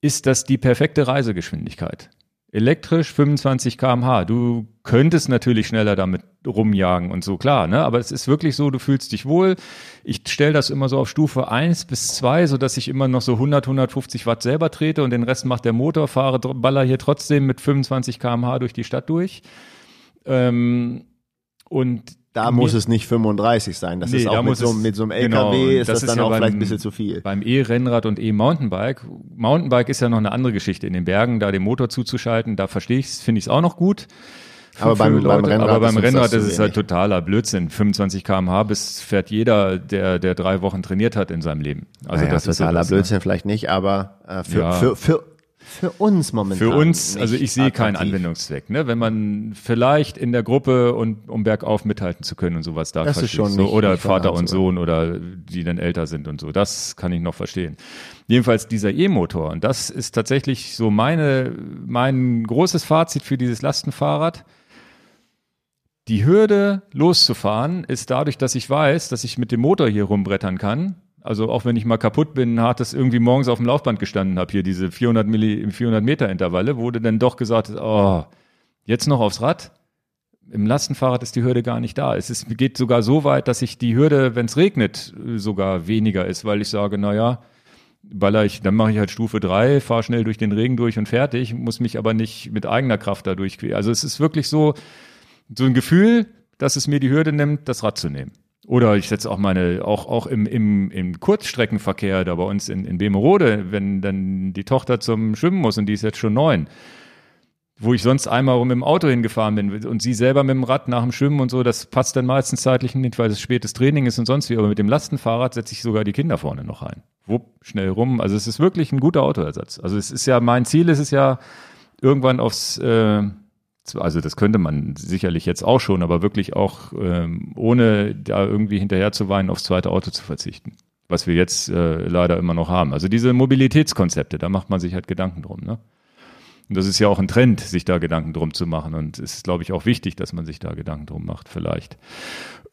Speaker 1: ist das die perfekte Reisegeschwindigkeit. Elektrisch 25 kmh. Du könntest natürlich schneller damit rumjagen und so, klar, ne? Aber es ist wirklich so, du fühlst dich wohl. Ich stelle das immer so auf Stufe 1 bis 2, so dass ich immer noch so 100, 150 Watt selber trete und den Rest macht der Motor, fahre, baller hier trotzdem mit 25 kmh durch die Stadt durch. Ähm, und
Speaker 2: da muss es nicht 35 sein. Das nee, ist auch mit so, mit so, einem LKW genau, ist das, das ist dann ja auch beim, vielleicht ein bisschen zu viel.
Speaker 1: Beim E-Rennrad und E-Mountainbike. Mountainbike ist ja noch eine andere Geschichte in den Bergen, da den Motor zuzuschalten, da verstehe ich es, finde ich es auch noch gut.
Speaker 2: Aber beim, beim, Rennrad,
Speaker 1: aber beim Rennrad ist es halt totaler Blödsinn. 25 km/h bis fährt jeder, der, der drei Wochen trainiert hat in seinem Leben.
Speaker 2: Also naja, das totaler ist totaler so Blödsinn ne? vielleicht nicht, aber äh, für, ja. für, für für uns momentan.
Speaker 1: Für uns, also ich sehe keinen Anwendungszweck. Ne? Wenn man vielleicht in der Gruppe und um bergauf mithalten zu können und sowas da
Speaker 2: das ist schon
Speaker 1: so, oder nicht Vater und Sohn oder die dann älter sind und so, das kann ich noch verstehen. Jedenfalls dieser E-Motor und das ist tatsächlich so meine mein großes Fazit für dieses Lastenfahrrad. Die Hürde loszufahren ist dadurch, dass ich weiß, dass ich mit dem Motor hier rumbrettern kann also auch wenn ich mal kaputt bin, hat das irgendwie morgens auf dem Laufband gestanden habe, hier diese 400, Milli, 400 Meter Intervalle, wurde dann doch gesagt, oh, jetzt noch aufs Rad. Im Lastenfahrrad ist die Hürde gar nicht da. Es ist, geht sogar so weit, dass ich die Hürde, wenn es regnet, sogar weniger ist, weil ich sage, na ja, baller ich, dann mache ich halt Stufe drei, fahre schnell durch den Regen durch und fertig, muss mich aber nicht mit eigener Kraft dadurch quälen. Also es ist wirklich so, so ein Gefühl, dass es mir die Hürde nimmt, das Rad zu nehmen. Oder ich setze auch meine, auch, auch im, im, im Kurzstreckenverkehr da bei uns in, in Bemerode, wenn dann die Tochter zum Schwimmen muss und die ist jetzt schon neun. wo ich sonst einmal rum im Auto hingefahren bin und sie selber mit dem Rad nach dem Schwimmen und so, das passt dann meistens zeitlich nicht, weil es spätes Training ist und sonst wie. Aber mit dem Lastenfahrrad setze ich sogar die Kinder vorne noch ein. Wupp, schnell rum. Also es ist wirklich ein guter Autoersatz. Also es ist ja, mein Ziel ist es ja, irgendwann aufs, äh, also das könnte man sicherlich jetzt auch schon, aber wirklich auch ähm, ohne da irgendwie hinterher zu weinen, aufs zweite Auto zu verzichten. Was wir jetzt äh, leider immer noch haben. Also diese Mobilitätskonzepte, da macht man sich halt Gedanken drum, ne? Und das ist ja auch ein Trend, sich da Gedanken drum zu machen. Und es ist, glaube ich, auch wichtig, dass man sich da Gedanken drum macht, vielleicht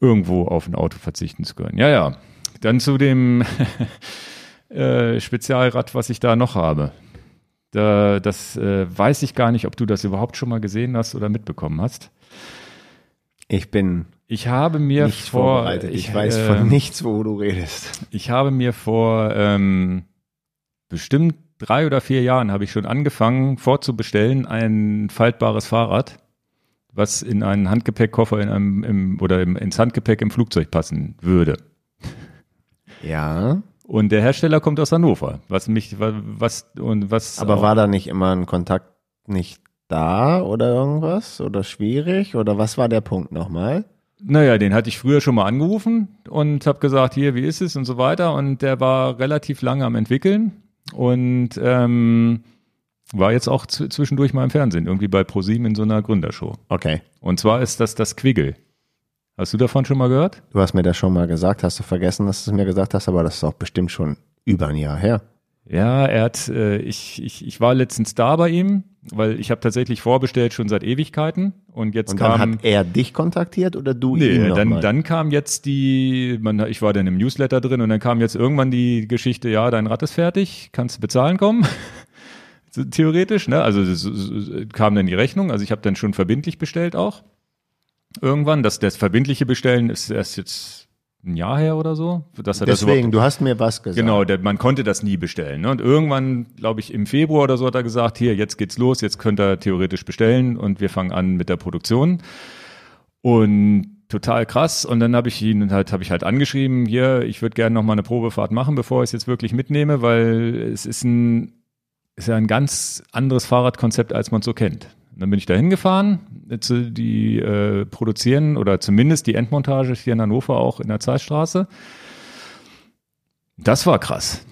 Speaker 1: irgendwo auf ein Auto verzichten zu können. Ja, ja. Dann zu dem äh, Spezialrad, was ich da noch habe. Da, das äh, weiß ich gar nicht, ob du das überhaupt schon mal gesehen hast oder mitbekommen hast.
Speaker 2: Ich bin
Speaker 1: ich habe mir
Speaker 2: nicht
Speaker 1: vor,
Speaker 2: vorbereitet. Ich, ich weiß äh, von nichts, wo du redest.
Speaker 1: Ich habe mir vor ähm, bestimmt drei oder vier Jahren habe ich schon angefangen vorzubestellen ein faltbares Fahrrad, was in einen Handgepäckkoffer in einem im, oder im, ins Handgepäck im Flugzeug passen würde.
Speaker 2: Ja.
Speaker 1: Und der Hersteller kommt aus Hannover. Was mich was und was.
Speaker 2: Aber war da nicht immer ein Kontakt nicht da oder irgendwas oder schwierig oder was war der Punkt nochmal?
Speaker 1: Naja, den hatte ich früher schon mal angerufen und habe gesagt, hier, wie ist es und so weiter. Und der war relativ lange am entwickeln und ähm, war jetzt auch zwischendurch mal im Fernsehen, irgendwie bei ProSieben in so einer Gründershow.
Speaker 2: Okay.
Speaker 1: Und zwar ist das das Quiggle. Hast du davon schon mal gehört?
Speaker 2: Du hast mir das schon mal gesagt, hast du vergessen, dass du es mir gesagt hast, aber das ist auch bestimmt schon über ein Jahr her.
Speaker 1: Ja, er hat, äh, ich, ich, ich war letztens da bei ihm, weil ich habe tatsächlich vorbestellt schon seit Ewigkeiten und jetzt
Speaker 2: und
Speaker 1: dann
Speaker 2: kam, hat er dich kontaktiert oder du
Speaker 1: nee,
Speaker 2: ihn
Speaker 1: dann,
Speaker 2: mal?
Speaker 1: dann kam jetzt die, man, ich war dann im Newsletter drin und dann kam jetzt irgendwann die Geschichte, ja, dein Rad ist fertig, kannst du bezahlen kommen. Theoretisch, ne? Also es, kam dann die Rechnung, also ich habe dann schon verbindlich bestellt auch. Irgendwann, das, das verbindliche Bestellen ist erst jetzt ein Jahr her oder so.
Speaker 2: Deswegen, du hast mir was gesagt.
Speaker 1: Genau, der, man konnte das nie bestellen. Ne? Und irgendwann, glaube ich, im Februar oder so hat er gesagt, hier, jetzt geht's los, jetzt könnt ihr theoretisch bestellen und wir fangen an mit der Produktion. Und total krass. Und dann habe ich ihn halt, habe ich halt angeschrieben, hier, ich würde gerne noch mal eine Probefahrt machen, bevor ich es jetzt wirklich mitnehme, weil es ist ein, ist ja ein ganz anderes Fahrradkonzept, als man so kennt. Dann bin ich da hingefahren, die äh, produzieren oder zumindest die Endmontage hier in Hannover auch in der Zeitstraße. Das war krass.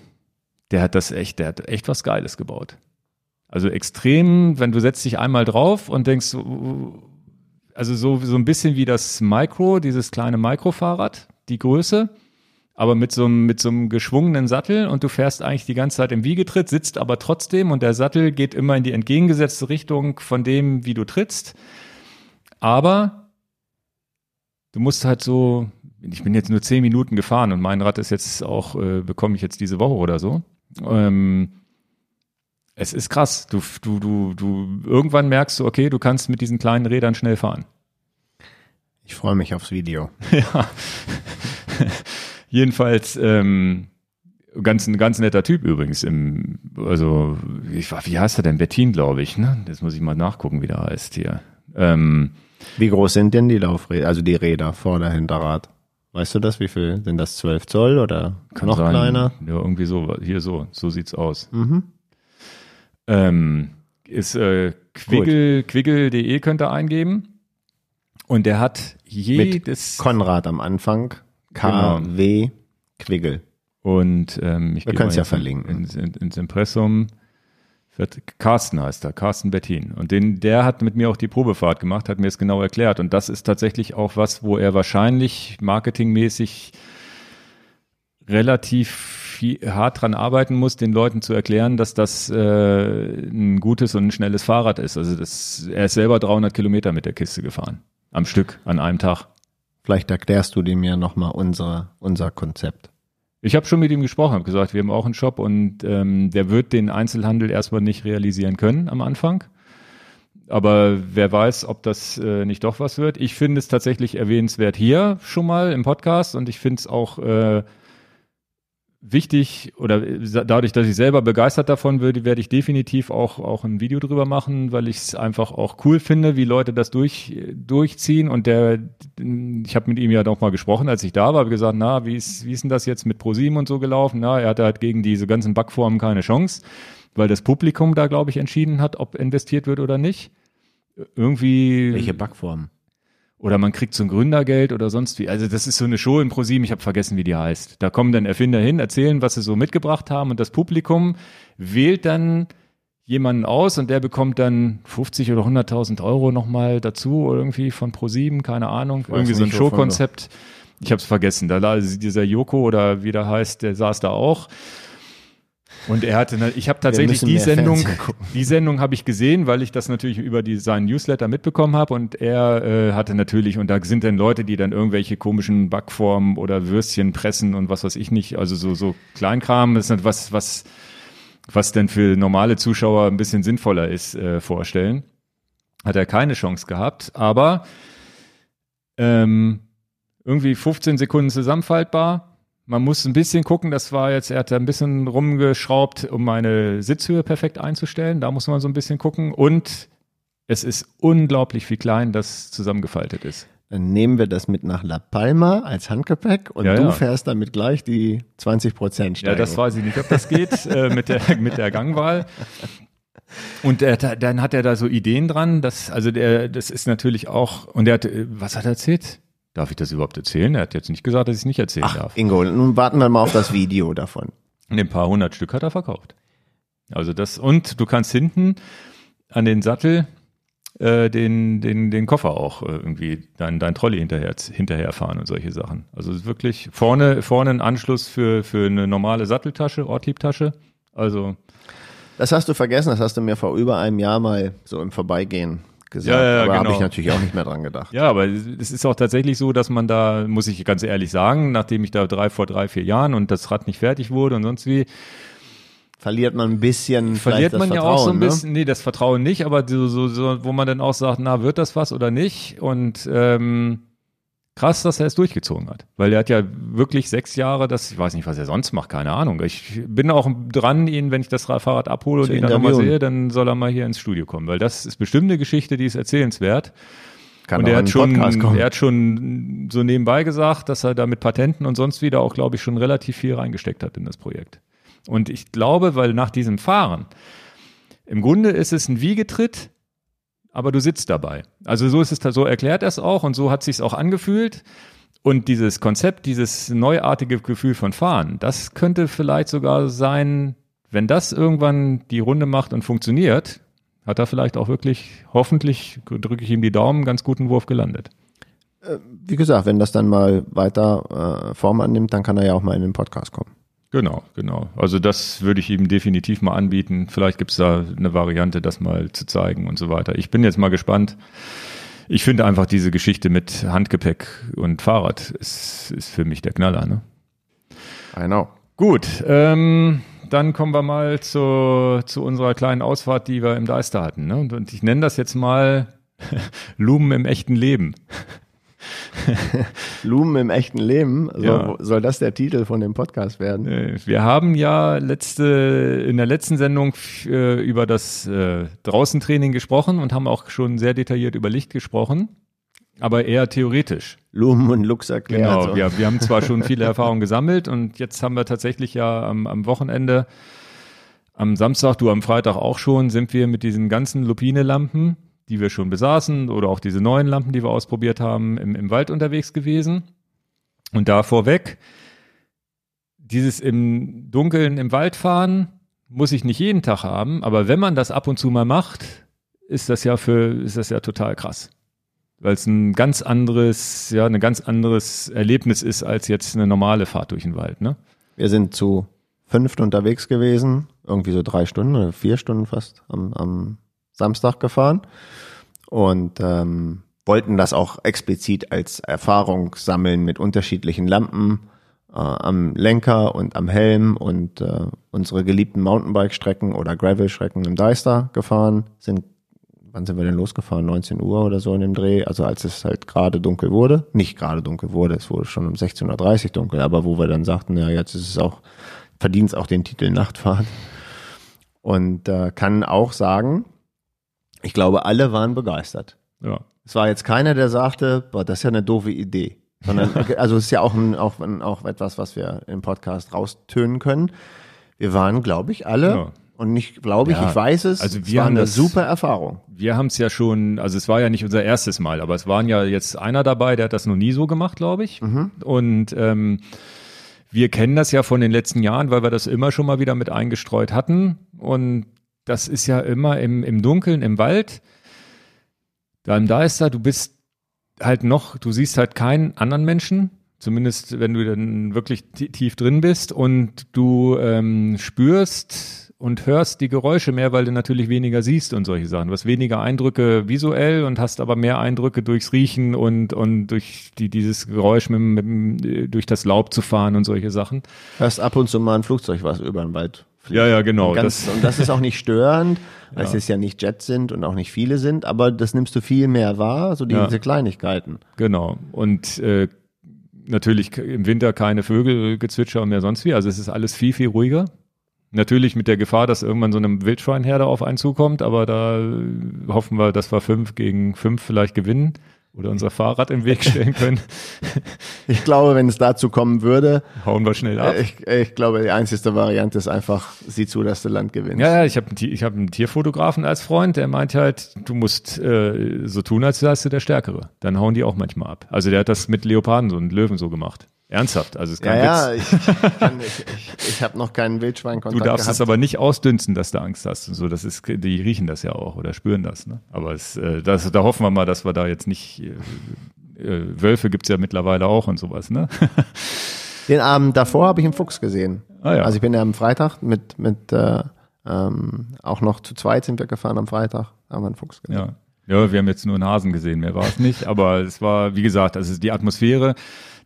Speaker 1: Der hat das echt, der hat echt was Geiles gebaut. Also extrem, wenn du setzt dich einmal drauf und denkst, also so, so ein bisschen wie das Micro, dieses kleine Microfahrrad, die Größe aber mit so, einem, mit so einem geschwungenen Sattel und du fährst eigentlich die ganze Zeit im Wiegetritt, sitzt aber trotzdem und der Sattel geht immer in die entgegengesetzte Richtung von dem, wie du trittst. Aber du musst halt so, ich bin jetzt nur zehn Minuten gefahren und mein Rad ist jetzt auch, äh, bekomme ich jetzt diese Woche oder so. Ähm, es ist krass. Du, du, du, du, irgendwann merkst du, okay, du kannst mit diesen kleinen Rädern schnell fahren.
Speaker 2: Ich freue mich aufs Video.
Speaker 1: ja. Jedenfalls ähm, ganz ein ganz netter Typ übrigens. Im, also ich, wie heißt er denn? Bettin, glaube ich. Ne? Das muss ich mal nachgucken, wie der heißt hier. Ähm,
Speaker 2: wie groß sind denn die Laufräder, also die Räder, Vorder-, Hinterrad? Weißt du das? Wie viel sind das? 12 Zoll oder noch sein, kleiner?
Speaker 1: Ja, irgendwie so. Hier so. So sieht's aus.
Speaker 2: Mhm.
Speaker 1: Ähm, ist äh, Quiggle, quiggle.de könnt ihr eingeben. Und der hat jedes.
Speaker 2: Mit Konrad am Anfang. KW genau. Quiggle.
Speaker 1: Und ähm, ich
Speaker 2: Wir können es ja verlinken.
Speaker 1: Ins, ins, ins Impressum. Carsten heißt er, Carsten Bettin. Und den, der hat mit mir auch die Probefahrt gemacht, hat mir es genau erklärt. Und das ist tatsächlich auch was, wo er wahrscheinlich marketingmäßig relativ viel, hart dran arbeiten muss, den Leuten zu erklären, dass das äh, ein gutes und ein schnelles Fahrrad ist. Also das, er ist selber 300 Kilometer mit der Kiste gefahren. Am Stück, an einem Tag.
Speaker 2: Vielleicht erklärst du dem ja nochmal unser, unser Konzept.
Speaker 1: Ich habe schon mit ihm gesprochen, habe gesagt, wir haben auch einen Shop und ähm, der wird den Einzelhandel erstmal nicht realisieren können am Anfang. Aber wer weiß, ob das äh, nicht doch was wird. Ich finde es tatsächlich erwähnenswert hier schon mal im Podcast und ich finde es auch äh, wichtig oder dadurch, dass ich selber begeistert davon würde, werde ich definitiv auch, auch ein Video drüber machen, weil ich es einfach auch cool finde, wie Leute das durch, durchziehen. Und der, ich habe mit ihm ja noch mal gesprochen, als ich da war, habe gesagt, na, wie ist, wie ist denn das jetzt mit ProSieben und so gelaufen? Na, er hatte halt gegen diese ganzen Backformen keine Chance, weil das Publikum da, glaube ich, entschieden hat, ob investiert wird oder nicht. irgendwie.
Speaker 2: Welche Backform?
Speaker 1: Oder man kriegt so ein Gründergeld oder sonst wie. Also das ist so eine Show im ProSieben, ich habe vergessen, wie die heißt. Da kommen dann Erfinder hin, erzählen, was sie so mitgebracht haben und das Publikum wählt dann jemanden aus und der bekommt dann 50 oder 100.000 Euro nochmal dazu irgendwie von ProSieben, keine Ahnung. Irgendwie so ein Showkonzept. Ich habe es vergessen. Da dieser Joko oder wie der heißt, der saß da auch. Und er hatte, ne- ich habe tatsächlich die Sendung, die Sendung habe ich gesehen, weil ich das natürlich über die, seinen Newsletter mitbekommen habe. Und er äh, hatte natürlich, und da sind dann Leute, die dann irgendwelche komischen Backformen oder Würstchen pressen und was weiß ich nicht, also so, so Kleinkram, das ist was, was, was denn für normale Zuschauer ein bisschen sinnvoller ist, äh, vorstellen. Hat er keine Chance gehabt, aber ähm, irgendwie 15 Sekunden zusammenfaltbar. Man muss ein bisschen gucken, das war jetzt, er hat da ein bisschen rumgeschraubt, um meine Sitzhöhe perfekt einzustellen. Da muss man so ein bisschen gucken. Und es ist unglaublich, wie klein das zusammengefaltet ist.
Speaker 2: Dann nehmen wir das mit nach La Palma als Handgepäck und
Speaker 1: Ja,
Speaker 2: du
Speaker 1: ja.
Speaker 2: fährst damit gleich die 20 Prozent
Speaker 1: Ja, das weiß ich nicht, ob das geht äh, mit, der, mit der Gangwahl. Und er, hat- dann hat er da so Ideen dran, dass, also der, das ist natürlich auch, und er hat, äh, was hat er erzählt? Darf ich das überhaupt erzählen? Er hat jetzt nicht gesagt, dass ich es nicht erzählen
Speaker 2: Ach,
Speaker 1: darf.
Speaker 2: Ingo, nun warten wir mal auf das Video davon.
Speaker 1: Ein paar hundert Stück hat er verkauft. Also das, und du kannst hinten an den Sattel äh, den, den, den Koffer auch äh, irgendwie dein, dein Trolley hinterher, hinterherfahren und solche Sachen. Also es ist wirklich vorne, vorne ein Anschluss für, für eine normale Satteltasche, Ortliebtasche. Also
Speaker 2: Das hast du vergessen, das hast du mir vor über einem Jahr mal so im Vorbeigehen gesagt.
Speaker 1: Ja, ja,
Speaker 2: Aber habe
Speaker 1: genau.
Speaker 2: ich natürlich auch nicht mehr dran gedacht.
Speaker 1: Ja, aber es ist auch tatsächlich so, dass man da, muss ich ganz ehrlich sagen, nachdem ich da drei vor drei, vier Jahren und das Rad nicht fertig wurde und sonst wie,
Speaker 2: Verliert man ein bisschen
Speaker 1: verliert man ja
Speaker 2: Vertrauen,
Speaker 1: auch so ein
Speaker 2: ne?
Speaker 1: bisschen, nee, das Vertrauen nicht, aber so, so, so, wo man dann auch sagt, na, wird das was oder nicht? Und ähm, krass, dass er es durchgezogen hat. Weil er hat ja wirklich sechs Jahre, das, ich weiß nicht, was er sonst macht, keine Ahnung. Ich bin auch dran, ihn, wenn ich das Fahrrad abhole und ihn dann nochmal sehe, dann soll er mal hier ins Studio kommen, weil das ist bestimmt eine Geschichte, die ist erzählenswert.
Speaker 2: Kann
Speaker 1: und er hat, schon, er hat schon so nebenbei gesagt, dass er da mit Patenten und sonst wieder auch, glaube ich, schon relativ viel reingesteckt hat in das Projekt. Und ich glaube, weil nach diesem Fahren, im Grunde ist es ein Wiegetritt, aber du sitzt dabei. Also so ist es, so erklärt er es auch und so hat sich's auch angefühlt. Und dieses Konzept, dieses neuartige Gefühl von Fahren, das könnte vielleicht sogar sein, wenn das irgendwann die Runde macht und funktioniert, hat er vielleicht auch wirklich, hoffentlich drücke ich ihm die Daumen, ganz guten Wurf gelandet.
Speaker 2: Wie gesagt, wenn das dann mal weiter äh, Form annimmt, dann kann er ja auch mal in den Podcast kommen.
Speaker 1: Genau, genau. Also das würde ich ihm definitiv mal anbieten. Vielleicht gibt's da eine Variante, das mal zu zeigen und so weiter. Ich bin jetzt mal gespannt. Ich finde einfach diese Geschichte mit Handgepäck und Fahrrad ist, ist für mich der Knaller. Ne?
Speaker 2: I know.
Speaker 1: Gut, ähm, dann kommen wir mal zu, zu unserer kleinen Ausfahrt, die wir im Deister hatten. Ne? Und, und ich nenne das jetzt mal Lumen im echten Leben.
Speaker 2: Lumen im echten Leben, so,
Speaker 1: Ja.
Speaker 2: soll das der Titel von dem Podcast werden?
Speaker 1: Wir haben ja letzte, in der letzten Sendung äh, über das äh, Draußentraining gesprochen und haben auch schon sehr detailliert über Licht gesprochen, aber eher theoretisch.
Speaker 2: Lumen und Lux erklärt.
Speaker 1: Genau,
Speaker 2: so.
Speaker 1: wir, wir haben zwar schon viele Erfahrungen gesammelt und jetzt haben wir tatsächlich ja am, am Wochenende, am Samstag, du am Freitag auch schon, sind wir mit diesen ganzen Lupine-Lampen, die wir schon besaßen oder auch diese neuen Lampen, die wir ausprobiert haben, im, im Wald unterwegs gewesen. Und da vorweg, dieses im Dunkeln im Wald fahren muss ich nicht jeden Tag haben, aber wenn man das ab und zu mal macht, ist das ja für, ist das ja total krass. Weil es ein ganz anderes, ja, ein ganz anderes Erlebnis ist als jetzt eine normale Fahrt durch den Wald, ne?
Speaker 2: Wir sind zu fünft unterwegs gewesen, irgendwie so drei Stunden oder vier Stunden fast am, am Samstag gefahren und ähm, wollten das auch explizit als Erfahrung sammeln mit unterschiedlichen Lampen äh, am Lenker und am Helm und äh, unsere geliebten Mountainbike-Strecken oder Gravel-Strecken im Deister gefahren, sind wann sind wir denn losgefahren? 19 Uhr oder so in dem Dreh, also als es halt gerade dunkel wurde. Nicht gerade dunkel wurde, es wurde schon um 16.30 Uhr dunkel, aber wo wir dann sagten, ja, jetzt ist es auch, verdient es auch den Titel Nachtfahrt. Und äh, kann auch sagen, ich glaube, alle waren begeistert.
Speaker 1: Ja.
Speaker 2: Es war jetzt keiner, der sagte, boah, das ist ja eine doofe Idee. Sondern, also es ist ja auch, ein, auch, ein, auch etwas, was wir im Podcast raustönen können. Wir waren, glaube ich, alle
Speaker 1: Ja.
Speaker 2: Und ich glaube, ich,
Speaker 1: Ja,
Speaker 2: ich weiß es.
Speaker 1: also
Speaker 2: es
Speaker 1: wir
Speaker 2: war
Speaker 1: haben
Speaker 2: eine
Speaker 1: das-
Speaker 2: super Erfahrung.
Speaker 1: Wir haben es ja schon, also es war ja nicht unser erstes Mal, aber es waren ja jetzt einer dabei, der hat das noch nie so gemacht, glaube ich. Und ähm, wir kennen das ja von den letzten Jahren, weil wir das immer schon mal wieder mit eingestreut hatten. Und das ist ja immer im, im Dunkeln, im Wald. Dann da ist da, du bist halt noch, du siehst halt keinen anderen Menschen, zumindest wenn du dann wirklich ti- tief drin bist und du ähm, spürst und hörst die Geräusche mehr, weil du natürlich weniger siehst und solche Sachen. Du hast weniger Eindrücke visuell und hast aber mehr Eindrücke durchs Riechen und, und durch die, dieses Geräusch mit, mit, äh, durch das Laub zu fahren und solche Sachen.
Speaker 2: Hörst ab und zu mal ein Flugzeug, was über den Wald.
Speaker 1: Ja, ja, genau.
Speaker 2: Und, ganz,
Speaker 1: das,
Speaker 2: und das ist auch nicht störend, weil es jetzt ja nicht Jets sind und auch nicht viele sind, aber das nimmst du viel mehr wahr, so diese
Speaker 1: Ja.
Speaker 2: Kleinigkeiten.
Speaker 1: Genau. Und äh, natürlich im Winter keine Vögelgezwitscher und mehr sonst wie. Also es ist alles viel, viel ruhiger. Natürlich mit der Gefahr, dass irgendwann so eine Wildschweinherde auf einen zukommt, aber da äh, hoffen wir, dass wir fünf gegen fünf vielleicht gewinnen oder unser Fahrrad im Weg stellen können.
Speaker 2: Ich glaube, wenn es dazu kommen würde,
Speaker 1: Hauen wir schnell ab.
Speaker 2: ich, ich glaube, die einzigste Variante ist einfach, sieh zu, dass du Land gewinnst.
Speaker 1: Ja, ja, ich habe ich hab einen Tierfotografen als Freund, der meint halt, du musst äh, so tun, als wärst du der Stärkere. Dann hauen die auch manchmal ab. Also der hat das mit Leoparden so und Löwen so gemacht. Ernsthaft, also es ist
Speaker 2: Ja,
Speaker 1: kein
Speaker 2: ja,
Speaker 1: Witz.
Speaker 2: ich, kann, ich, ich, ich habe noch keinen
Speaker 1: Du
Speaker 2: Wildschweinkontakt
Speaker 1: darfst
Speaker 2: gehabt.
Speaker 1: es aber nicht ausdünsten, dass du Angst hast und so. Das ist, die riechen das ja auch oder spüren das. Ne? Aber es, äh, das, da hoffen wir mal, dass wir da jetzt nicht. Äh, äh, Wölfe gibt's ja mittlerweile auch und sowas. Ne?
Speaker 2: Den Abend davor habe ich einen Fuchs gesehen.
Speaker 1: Ah, ja.
Speaker 2: Also ich bin ja am Freitag mit, mit äh, ähm, auch noch zu zweit sind wir gefahren am Freitag, haben wir einen Fuchs gesehen.
Speaker 1: Ja. ja, wir haben jetzt nur einen Hasen gesehen, mehr war es nicht. Aber es war, wie gesagt, also die Atmosphäre.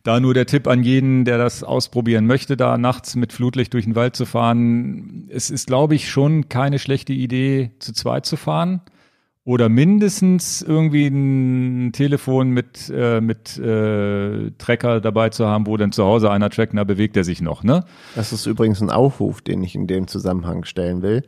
Speaker 1: Da nur der Tipp an jeden, der das ausprobieren möchte, da nachts mit Flutlicht durch den Wald zu fahren. Es ist, glaube ich, schon keine schlechte Idee, zu zweit zu fahren. Oder mindestens irgendwie ein Telefon mit, äh, mit äh, Trecker dabei zu haben, wo dann zu Hause einer trackt, na bewegt er sich noch, ne?
Speaker 2: Das ist übrigens ein Aufruf, den ich in dem Zusammenhang stellen will,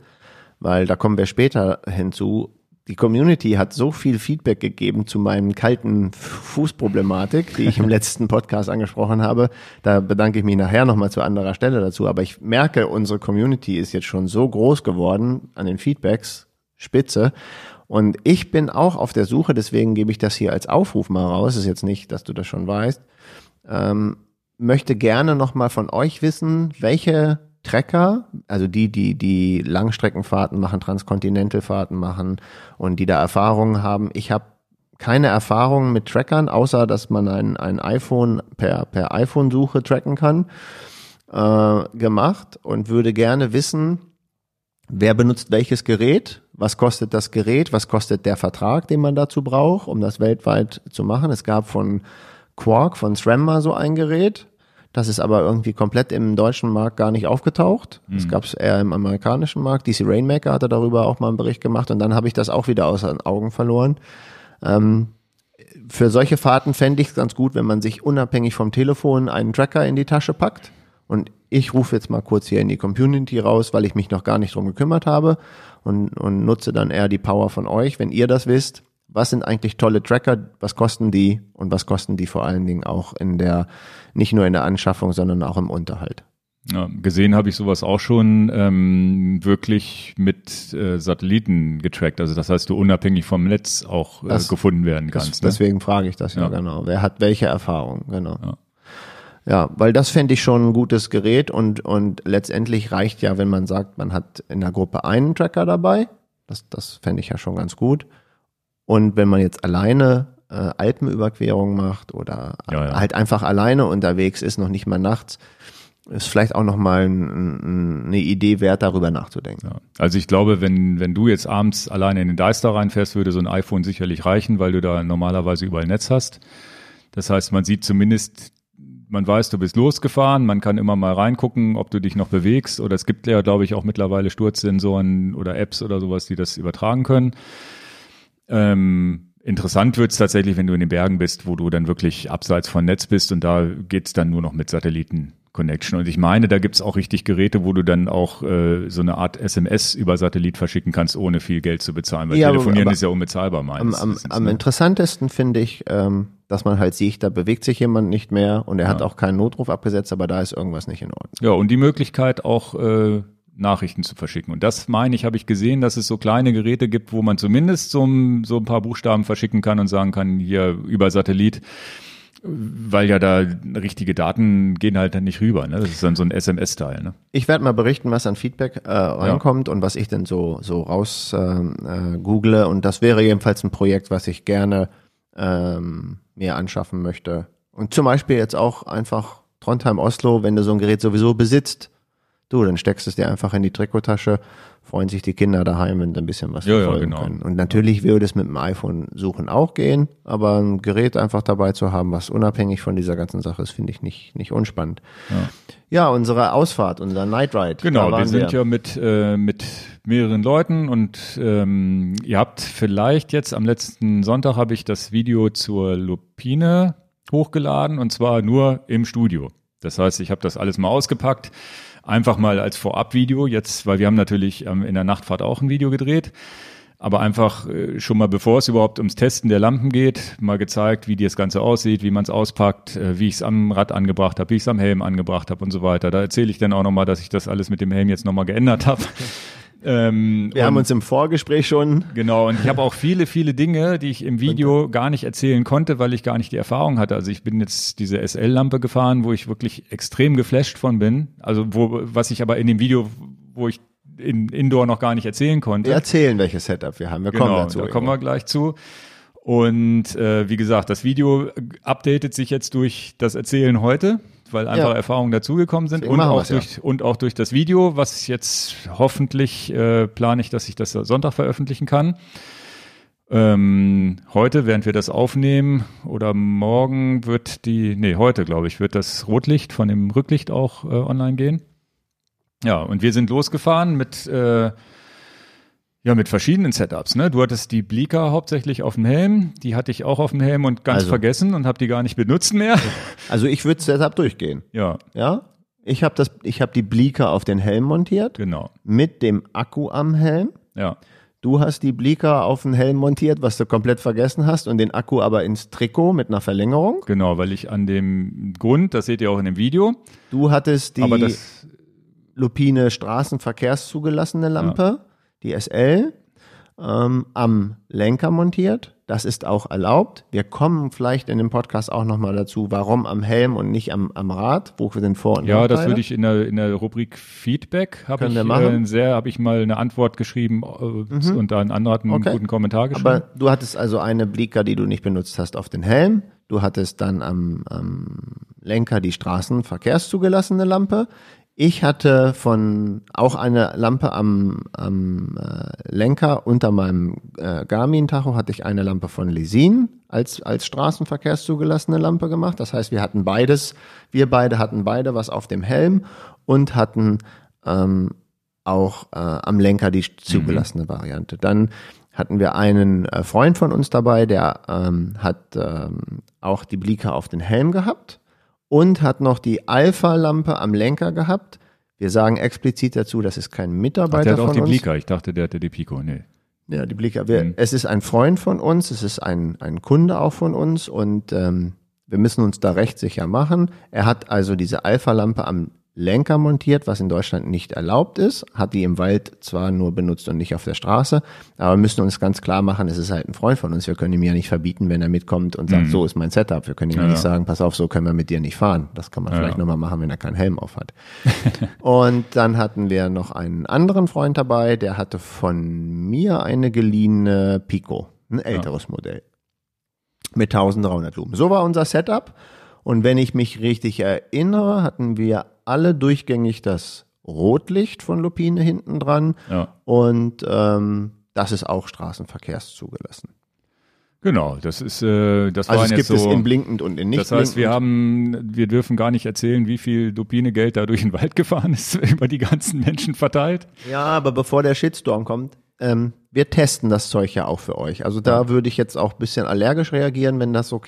Speaker 2: weil da kommen wir später hinzu. Die Community hat so viel Feedback gegeben zu meinem kalten Fußproblematik, die ich im letzten Podcast angesprochen habe. Da bedanke ich mich nachher nochmal zu anderer Stelle dazu. Aber ich merke, unsere Community ist jetzt schon so groß geworden an den Feedbacks, spitze. Und ich bin auch auf der Suche, deswegen gebe ich das hier als Aufruf mal raus. Ist jetzt nicht, dass du das schon weißt. Ähm, möchte gerne nochmal von euch wissen, welche Trecker, also die, die die Langstreckenfahrten machen, Transkontinentalfahrten machen und die da Erfahrungen haben. Ich habe keine Erfahrungen mit Trackern, außer dass man ein, ein iPhone per, per iPhone-Suche tracken kann, äh, gemacht und würde gerne wissen, wer benutzt welches Gerät, was kostet das Gerät, was kostet der Vertrag, den man dazu braucht, um das weltweit zu machen. Es gab von Quark, von SRAM mal so ein Gerät. Das ist aber irgendwie komplett im deutschen Markt gar nicht aufgetaucht. Das gab es eher im amerikanischen Markt. DC Rainmaker hatte darüber auch mal einen Bericht gemacht und dann habe ich das auch wieder aus den Augen verloren. Ähm, für solche Fahrten fände ich es ganz gut, wenn man sich unabhängig vom Telefon einen Tracker in die Tasche packt. Und ich rufe jetzt mal kurz hier in die Community raus, weil ich mich noch gar nicht drum gekümmert habe und, und nutze dann eher die Power von euch, wenn ihr das wisst. Was sind eigentlich tolle Tracker? Was kosten die? Und was kosten die vor allen Dingen auch in der, nicht nur in der Anschaffung, sondern auch im Unterhalt?
Speaker 1: Ja, gesehen habe ich sowas auch schon ähm, wirklich mit äh, Satelliten getrackt. Also das heißt, du unabhängig vom Netz auch äh,
Speaker 2: Das-
Speaker 1: gefunden werden
Speaker 2: Das,
Speaker 1: kannst. ne?
Speaker 2: deswegen frage ich das ja,
Speaker 1: Ja.
Speaker 2: genau. Wer hat welche Erfahrung? Genau.
Speaker 1: Ja.
Speaker 2: Ja, weil das fände ich schon ein gutes Gerät und, und letztendlich reicht ja, wenn man sagt, man hat in der Gruppe einen Tracker dabei. Das, das fände ich ja schon ganz gut. Und wenn man jetzt alleine äh, Alpenüberquerung macht oder
Speaker 1: Ja, ja.
Speaker 2: halt einfach alleine unterwegs ist, noch nicht mal nachts, ist vielleicht auch nochmal ein, ein, eine Idee wert, darüber nachzudenken.
Speaker 1: Ja. Also ich glaube, wenn, wenn du jetzt abends alleine in den Deister reinfährst, würde so ein iPhone sicherlich reichen, weil du da normalerweise überall Netz hast. Das heißt, man sieht zumindest, man weiß, du bist losgefahren, man kann immer mal reingucken, ob du dich noch bewegst. Oder es gibt ja, glaube ich, auch mittlerweile Sturzsensoren oder Apps oder sowas, die das übertragen können. Ähm, interessant wird's tatsächlich, wenn du in den Bergen bist, wo du dann wirklich abseits von Netz bist und da geht's dann nur noch mit Satelliten. Connection. Und ich meine, da gibt's auch richtig Geräte, wo du dann auch äh, so eine Art SMS über Satellit verschicken kannst, ohne viel Geld zu bezahlen. Weil
Speaker 2: Ja,
Speaker 1: telefonieren
Speaker 2: aber
Speaker 1: ist ja unbezahlbar
Speaker 2: Am,
Speaker 1: meines
Speaker 2: am,
Speaker 1: Wissens,
Speaker 2: am
Speaker 1: ne?
Speaker 2: interessantesten finde ich, ähm, dass man halt sieht, da bewegt sich jemand nicht mehr und er hat auch keinen Notruf abgesetzt, aber da ist irgendwas nicht in Ordnung.
Speaker 1: Ja, und die Möglichkeit auch äh, Nachrichten zu verschicken. Und das meine ich, habe ich gesehen, dass es so kleine Geräte gibt, wo man zumindest so, ein- so ein paar Buchstaben verschicken kann und sagen kann, hier über Satellit, weil ja da richtige Daten gehen halt dann nicht rüber. Ne? Das ist dann so ein SMS-Teil. Ne?
Speaker 2: Ich werde mal berichten, was an Feedback äh, reinkommt und was ich denn so so raus äh, äh, google. Und das wäre jedenfalls ein Projekt, was ich gerne ähm, mir anschaffen möchte. Und zum Beispiel jetzt auch einfach Trondheim Oslo, wenn du so ein Gerät sowieso besitzt, du, dann steckst es dir einfach in die Trikottasche, freuen sich die Kinder daheim, wenn sie ein bisschen was
Speaker 1: Ja, ja, genau.
Speaker 2: können. Und natürlich würde es mit dem iPhone suchen auch gehen, aber ein Gerät einfach dabei zu haben, was unabhängig von dieser ganzen Sache ist, finde ich nicht, nicht unspannend. Ja. unsere Ausfahrt, unser Night Ride.
Speaker 1: Genau, wir sind ja mit, äh, mit mehreren Leuten und ähm, ihr habt vielleicht jetzt am letzten Sonntag habe ich das Video zur Lupine hochgeladen und zwar nur im Studio. Das heißt, ich habe das alles mal ausgepackt, einfach mal als Vorabvideo jetzt, weil wir haben natürlich ähm, in der Nachtfahrt auch ein Video gedreht. Aber einfach äh, schon mal, bevor es überhaupt ums Testen der Lampen geht, mal gezeigt, wie das Ganze aussieht, wie man es auspackt, äh, wie ich es am Rad angebracht habe, wie ich es am Helm angebracht habe und so weiter. Da erzähle ich dann auch nochmal, dass ich das alles mit dem Helm jetzt nochmal geändert habe. Ähm,
Speaker 2: Wir haben uns im Vorgespräch schon
Speaker 1: Genau, und ich habe auch viele, viele Dinge, die ich im Video gar nicht erzählen konnte, weil ich gar nicht die Erfahrung hatte. Also ich bin jetzt diese SL-Lampe gefahren, wo ich wirklich extrem geflasht von bin. Also wo, was ich aber in dem Video, wo ich in Indoor noch gar nicht erzählen konnte.
Speaker 2: wir erzählen, welches Setup wir haben. Wir kommen
Speaker 1: Genau,
Speaker 2: dazu.
Speaker 1: da kommen wir gleich zu. Und äh, wie gesagt, das Video updatet sich jetzt durch das Erzählen heute, weil einfach
Speaker 2: Ja.
Speaker 1: Erfahrungen dazugekommen sind
Speaker 2: Deswegen
Speaker 1: und auch,
Speaker 2: wir's ja.
Speaker 1: durch, und auch durch das Video, was jetzt hoffentlich äh, plane ich, dass ich das Sonntag veröffentlichen kann. Ähm, heute, während wir das aufnehmen, oder morgen wird die, nee, heute glaube ich, wird das Rotlicht von dem Rücklicht auch äh, online gehen. Ja, und wir sind losgefahren mit äh, ja, mit verschiedenen Setups. Ne? Du hattest die Bleaker hauptsächlich auf dem Helm, die hatte ich auch auf dem Helm und ganz
Speaker 2: Also.
Speaker 1: vergessen und habe die gar nicht benutzt mehr.
Speaker 2: Also ich würde Setup durchgehen.
Speaker 1: ja,
Speaker 2: Ja? Ich habe das, ich habe die Bleaker auf den Helm montiert
Speaker 1: genau.
Speaker 2: mit dem Akku am Helm.
Speaker 1: Ja,
Speaker 2: Du hast die Bleaker auf den Helm montiert, was du komplett vergessen hast, und den Akku aber ins Trikot mit einer Verlängerung.
Speaker 1: genau, weil ich an dem Grund, das seht ihr auch in dem Video,
Speaker 2: Du hattest die
Speaker 1: aber das
Speaker 2: Lupine Straßenverkehrszugelassene Lampe, die SL, ähm, am Lenker montiert. Das ist auch erlaubt. Wir kommen vielleicht in dem Podcast auch nochmal dazu, warum am Helm und nicht am, am Rad, wo wir den Vor- und
Speaker 1: Ja, das würde ich in der, in der Rubrik Feedback habe ich äh, sehr habe ich mal eine Antwort geschrieben äh, und da einen
Speaker 2: Okay.
Speaker 1: guten Kommentar geschrieben.
Speaker 2: Aber du hattest also eine Bleaker, die du nicht benutzt hast, auf den Helm. Du hattest dann am, am Lenker die Straßenverkehrszugelassene Lampe. Ich hatte von auch eine Lampe am, am äh, Lenker unter meinem äh, Garmin-Tacho hatte ich eine Lampe von Lesin als als Straßenverkehrszugelassene Lampe gemacht. Das heißt, wir hatten beides, wir beide hatten beide was auf dem Helm und hatten ähm, auch äh, am Lenker die zugelassene Variante. Dann hatten wir einen äh, Freund von uns dabei, der ähm, hat ähm, auch die Bleaker auf den Helm gehabt und hat noch die Alpha-Lampe am Lenker gehabt. Wir sagen explizit dazu, das ist kein
Speaker 1: Ach,
Speaker 2: Mitarbeiter
Speaker 1: der hat auch die
Speaker 2: uns.
Speaker 1: Bleaker. Ich dachte, der hatte die Pico. Nee.
Speaker 2: Ja, die Bleaker. Wir,
Speaker 1: Mhm.
Speaker 2: Es ist ein Freund von uns, es ist ein, ein Kunde auch von uns und ähm, wir müssen uns da rechtssicher machen. Er hat also diese Alpha-Lampe am Lenker montiert, was in Deutschland nicht erlaubt ist, hat die im Wald zwar nur benutzt und nicht auf der Straße, aber wir müssen uns ganz klar machen, es ist halt ein Freund von uns. Wir können ihm ja nicht verbieten, wenn er mitkommt und sagt, so ist mein Setup. Wir können ihm
Speaker 1: Mhm. Ja,
Speaker 2: nicht
Speaker 1: ja.
Speaker 2: sagen, pass auf, so können wir mit dir nicht fahren. Das kann man
Speaker 1: Ja,
Speaker 2: vielleicht
Speaker 1: ja.
Speaker 2: nochmal machen, wenn er keinen Helm auf hat. Und dann hatten wir noch einen anderen Freund dabei, der hatte von mir eine geliehene Pico, ein älteres Modell. Mit 1300 Lumen. So war unser Setup. Und wenn ich mich richtig erinnere, hatten wir alle durchgängig das Rotlicht von Lupine hinten dran.
Speaker 1: Ja.
Speaker 2: Und ähm, das ist auch straßenverkehrszugelassen.
Speaker 1: Genau, das ist äh, das
Speaker 2: Also
Speaker 1: waren
Speaker 2: es
Speaker 1: jetzt
Speaker 2: gibt
Speaker 1: so,
Speaker 2: es in blinkend und in nicht
Speaker 1: Das heißt, wir haben, wir dürfen gar nicht erzählen, wie viel Dupine-Geld da durch den Wald gefahren ist, über die ganzen Menschen verteilt.
Speaker 2: Ja, aber bevor der Shitstorm kommt, ähm, wir testen das Zeug ja auch für euch. Also da würde ich jetzt auch ein bisschen allergisch reagieren, wenn das so